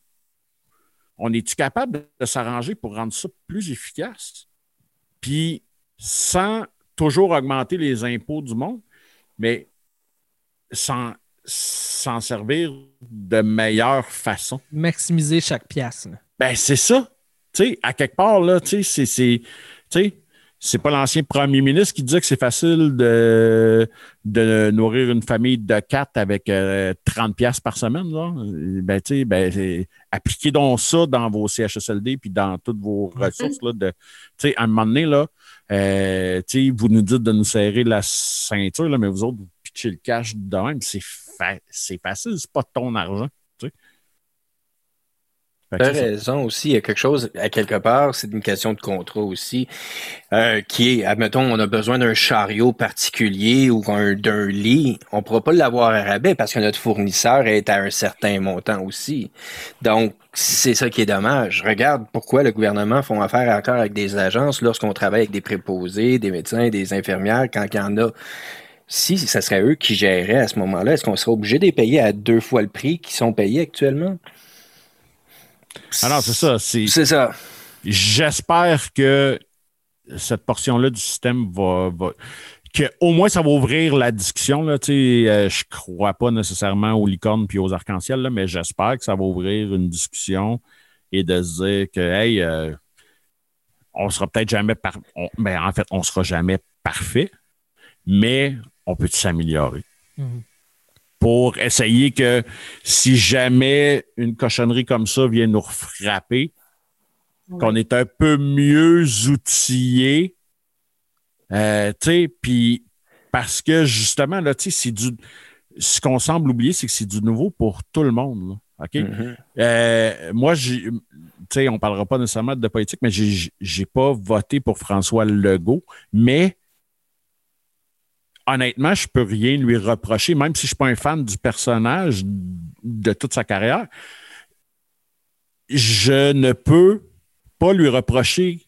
on est-tu capable de s'arranger pour rendre ça plus efficace? Puis sans toujours augmenter les impôts du monde, mais sans s'en servir de meilleure façon. Maximiser chaque pièce. là. Ben, c'est ça. Tu sais, à quelque part, là, tu sais, c'est- c'est. Tu sais, c'est pas l'ancien premier ministre qui disait que c'est facile de, de nourrir une famille de quatre avec euh, 30 pièces par semaine. Là. Ben, tu sais, ben, appliquez donc ça dans vos CHSLD puis dans toutes vos ressources. Là, de, à un moment donné, là, euh, vous nous dites de nous serrer la ceinture, là, mais vous autres, vous pitchez le cash de même. C'est fa- c'est facile, c'est pas ton argent. Tu as raison aussi, il y a quelque chose, à quelque part, c'est une question de contrat aussi, euh, qui est, admettons, on a besoin d'un chariot particulier ou un- d'un lit, on ne pourra pas l'avoir à rabais parce que notre fournisseur est à un certain montant aussi. Donc, c'est ça qui est dommage. Regarde pourquoi le gouvernement font affaire encore avec des agences lorsqu'on travaille avec des préposés, des médecins, des infirmières, quand il y en a. Si ce serait eux qui géraient à ce moment-là, est-ce qu'on serait obligé de les payer à deux fois le prix qu'ils sont payés actuellement? Ah non, c'est ça. C'est, ça. j'espère que cette portion-là du système va, va- que au moins ça va ouvrir la discussion. Là, euh, je crois pas nécessairement aux licornes puis aux arcs-en-ciel, là, mais j'espère que ça va ouvrir une discussion et de se dire que hey, euh, on sera peut-être jamais par on- ben, en fait, on sera jamais parfait, mais on peut s'améliorer Mhm. Pour essayer que si jamais une cochonnerie comme ça vient nous frapper, qu'on est un peu mieux outillé. Euh, tu sais, puis parce que justement, là, tu sais, c'est du. Ce qu'on semble oublier, c'est que c'est du nouveau pour tout le monde. là. OK? Mhm. Euh, moi, tu sais, on ne parlera pas nécessairement de politique, mais j'ai j'ai pas voté pour François Legault, mais honnêtement, je peux rien lui reprocher, même si je suis pas un fan du personnage de toute sa carrière. Je ne peux pas lui reprocher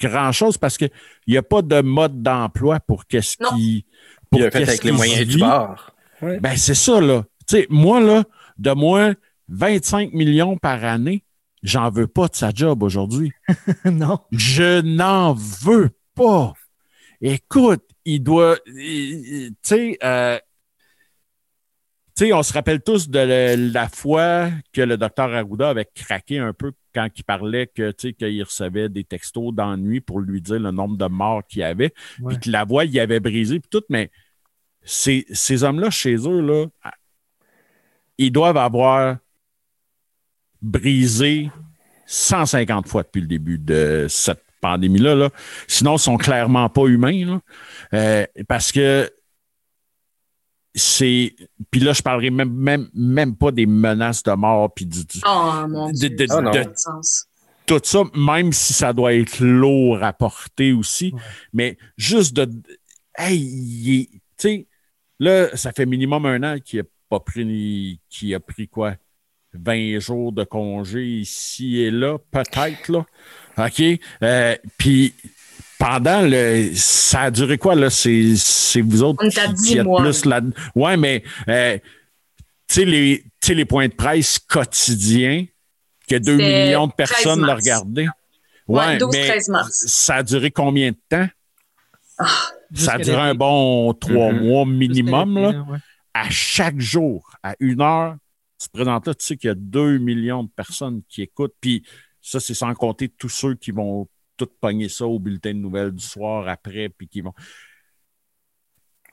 grand-chose parce qu'il n'y a pas de mode d'emploi pour qu'est-ce qui. Il pour a fait qu'est-ce avec les moyens du bord. Ouais. Ben, c'est ça, là. Tu sais, moi, là, de moins 25 millions par année, j'en veux pas de sa job aujourd'hui. non. Je n'en veux pas. Écoute, il doit. il- il- Tu sais, euh, tu sais, on se rappelle tous de le- la fois que le docteur Arruda avait craqué un peu quand il parlait que, qu'il recevait des textos d'ennui pour lui dire le nombre de morts qu'il y avait, puis que la voix y avait brisé, puis tout, mais ces, ces hommes-là, chez eux, là, ils doivent avoir brisé 150 fois depuis le début de cette pandémie-là. là. Sinon, ils sont clairement pas humains. là. Euh, parce que c'est. Puis là, je parlerai même, même, même pas des menaces de mort puis du, du- Oh mon de- Dieu. de- n'a de- de sens. tout ça, même si ça doit être lourd à porter aussi. Ouais. Mais juste de. Hey, tu sais, là, ça fait minimum un an qu'il a pas pris. Qu'il a pris quoi? 20 jours de congé ici et là, peut-être, là. OK? Euh, Puis pendant le. Ça a duré quoi, là? C'est c'est vous autres On qui- 10 qui êtes mois. plus là. Ouais, mais. euh, tu sais, les, les points de presse quotidiens, que 2 C'était millions de 13 personnes le regardaient. Ouais, Ouais, 12-13 mais mars. ça a duré combien de temps? Ça a duré un bon trois Mhm. mois minimum. Là. ouais. À chaque jour, à une heure, tu te présentes là, tu sais qu'il y a 2 millions de personnes qui écoutent. Puis ça, c'est sans compter tous ceux qui vont tout pogner ça au bulletin de nouvelles du soir après, puis qui vont.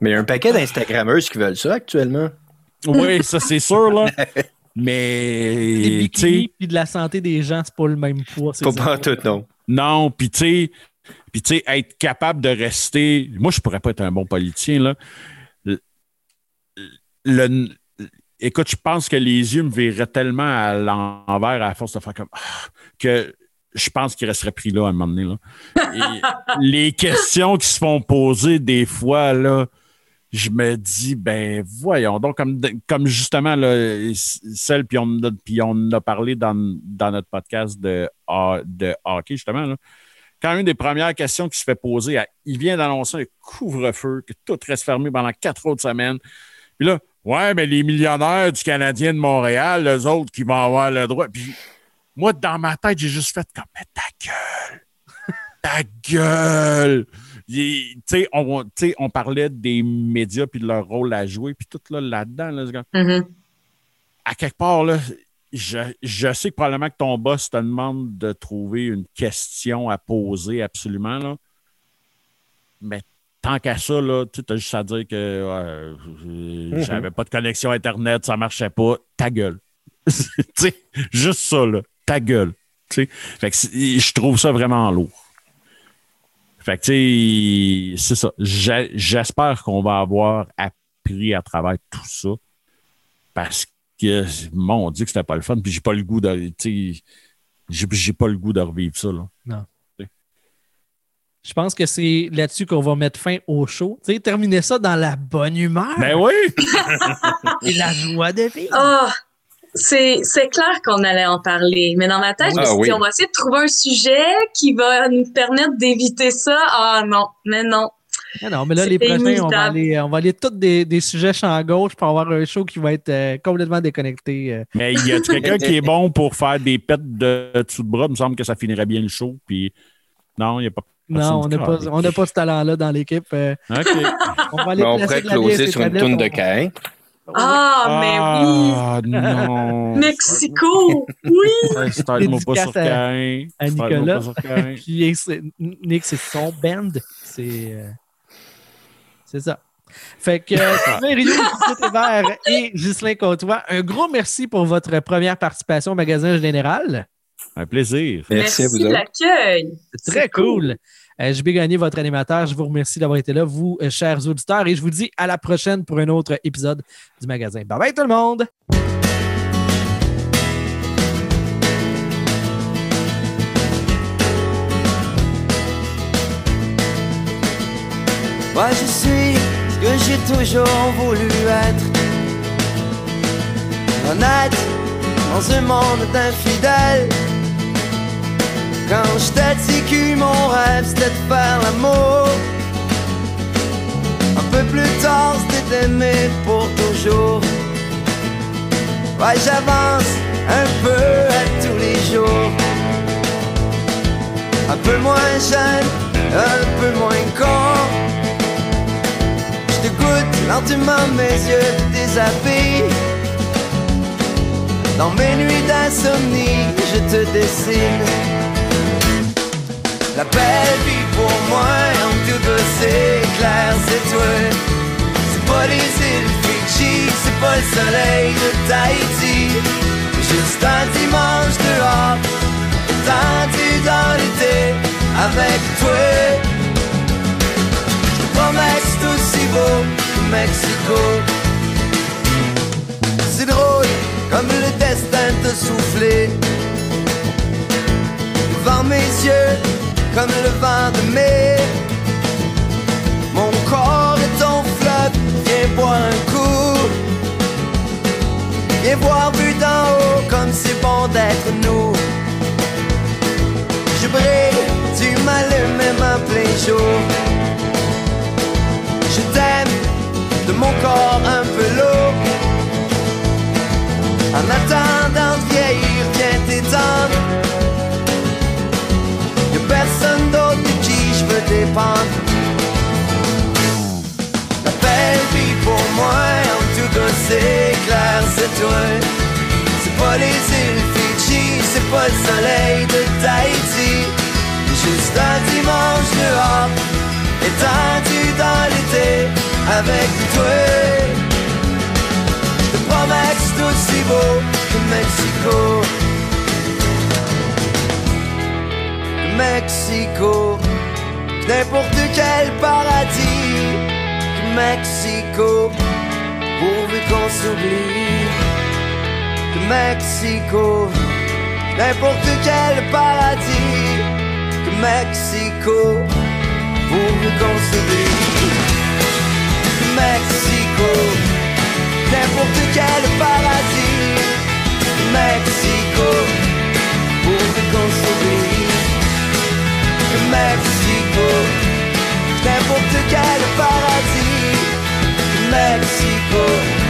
Mais il y a un paquet d'Instagrammeuses qui veulent ça actuellement. Oui, ça, c'est sûr, là. Des Mais, bikinis puis de la santé des gens, c'est pas le même poids. c'est Pas pas tout, non. Non, puis tu sais, puis tu sais, être capable de rester. Moi, je pourrais pas être un bon politicien, là. Le, le- écoute, je pense que les yeux me verraient tellement à l'envers à force de faire comme. Ah, que je pense qu'il resterait pris là à un moment donné, là. Et les questions qui se font poser des fois, là. Je me dis, ben voyons donc, comme, comme justement là, celle, puis on, puis on a parlé dans, dans notre podcast de, de hockey, justement. Là. Quand une des premières questions qui se fait poser, il vient d'annoncer un couvre-feu, que tout reste fermé pendant quatre autres semaines. Puis là, ouais, mais les millionnaires du Canadien de Montréal, les autres qui vont avoir le droit. Puis moi, dans ma tête, j'ai juste fait comme, mais ta gueule! Ta gueule! Il- Tu sais, on, on parlait des médias puis de leur rôle à jouer, puis tout là, là-dedans, là, Mhm. à quelque part, là, je, je sais que probablement que ton boss te demande de trouver une question à poser absolument, là. Mais tant qu'à ça, tu as juste à dire que je- j'avais pas de connexion Internet, ça marchait pas. Ta gueule. Tu sais, juste ça, là. Ta gueule. Tu sais. Fait que je trouve ça vraiment lourd. Fait que, tu sais, c'est ça. J'espère qu'on va avoir appris à travers tout ça. Parce que, mon Dieu, que c'était pas le fun. Puis j'ai pas le goût de. Tu sais, j'ai pas le goût de revivre ça, là. Je pense que c'est là-dessus qu'on va mettre fin au show. Tu sais, terminer ça dans la bonne humeur Ben oui! et la joie de vivre. Ah, c'est c'est clair qu'on allait en parler, mais dans ma tête, je me Ah oui. on va essayer de trouver un sujet qui va nous permettre d'éviter ça. Ah non, mais non. Ah non, mais là, les prochains, on va aller, on va aller tous des, des sujets champ gauche pour avoir un show qui va être euh, complètement déconnecté. euh. Mais il y a quelqu'un qui est bon pour faire des pets de dessous de bras? Il me semble que ça finirait bien le show. Puis non, il n'y a pas. Non, on n'a pas, qui- on n'a pas ce talent-là dans l'équipe. euh. OK. on va aller Mais on placer pourrait de la bière closer sur une toune de on- Cain. Ah, mais oui. Ah, non. Mexico, oui. Ouais, Start-moi pas sur Cain. à Nicolas. Puis Nick, c'est son band. C'est euh, c'est ça. Fait que euh, Sylvain Rio, et Ghislain Côtois, un gros merci pour votre première participation au magasin général. Un plaisir. Merci, à vous de l'accueil. C'est très cool. Euh, je vais gagner votre animateur. Je vous remercie d'avoir été là, vous, euh, chers auditeurs, et je vous dis à la prochaine pour un autre épisode du magasin. Bye bye tout le monde! Moi je suis que j'ai toujours voulu être. Honnête dans un monde d'infidèles. Quand je t'ai mon rêve c'était de faire l'amour. Un peu plus tard c'était d'aimer pour toujours. Ouais, j'avance un peu à tous les jours. Un peu moins jeune, un peu moins con. Je te goûte lentement mes yeux déshabillent. Dans mes nuits d'insomnie, je te dessine. La belle vie pour moi, en tout c'est clair, c'est toi. C'est pas les îles Fiji, c'est pas le soleil de Tahiti. Juste un dimanche dehors, tendu dans l'été, avec toi. C'est aussi beau que Mexico. C'est drôle comme le destin te soufflé devant mes yeux comme le vent de mai. Mon corps est ton fleuve, viens boire un coup. Viens voir vu d'en haut comme c'est bon d'être nous. Je brille, tu m'allumes même en plein. Je t'aime de mon corps un La belle vie pour moi, en tout cas c'est clair, c'est toi. C'est pas les îles Fidji, c'est pas le soleil de Tahiti. Juste un dimanche dehors, étendu dans l'été, avec toi. Je te promets que aussi beau que Mexico. Mexico, n'importe quel paradis. Mexico, pourvu qu'on s'oublie. Mexico, n'importe quel paradis. Mexico, pourvu qu'on s'oublie. Mexico, n'importe quel paradis. Mexico, pourvu qu'on s'oublie. Mexico, n'importe quel paradis. Mexico.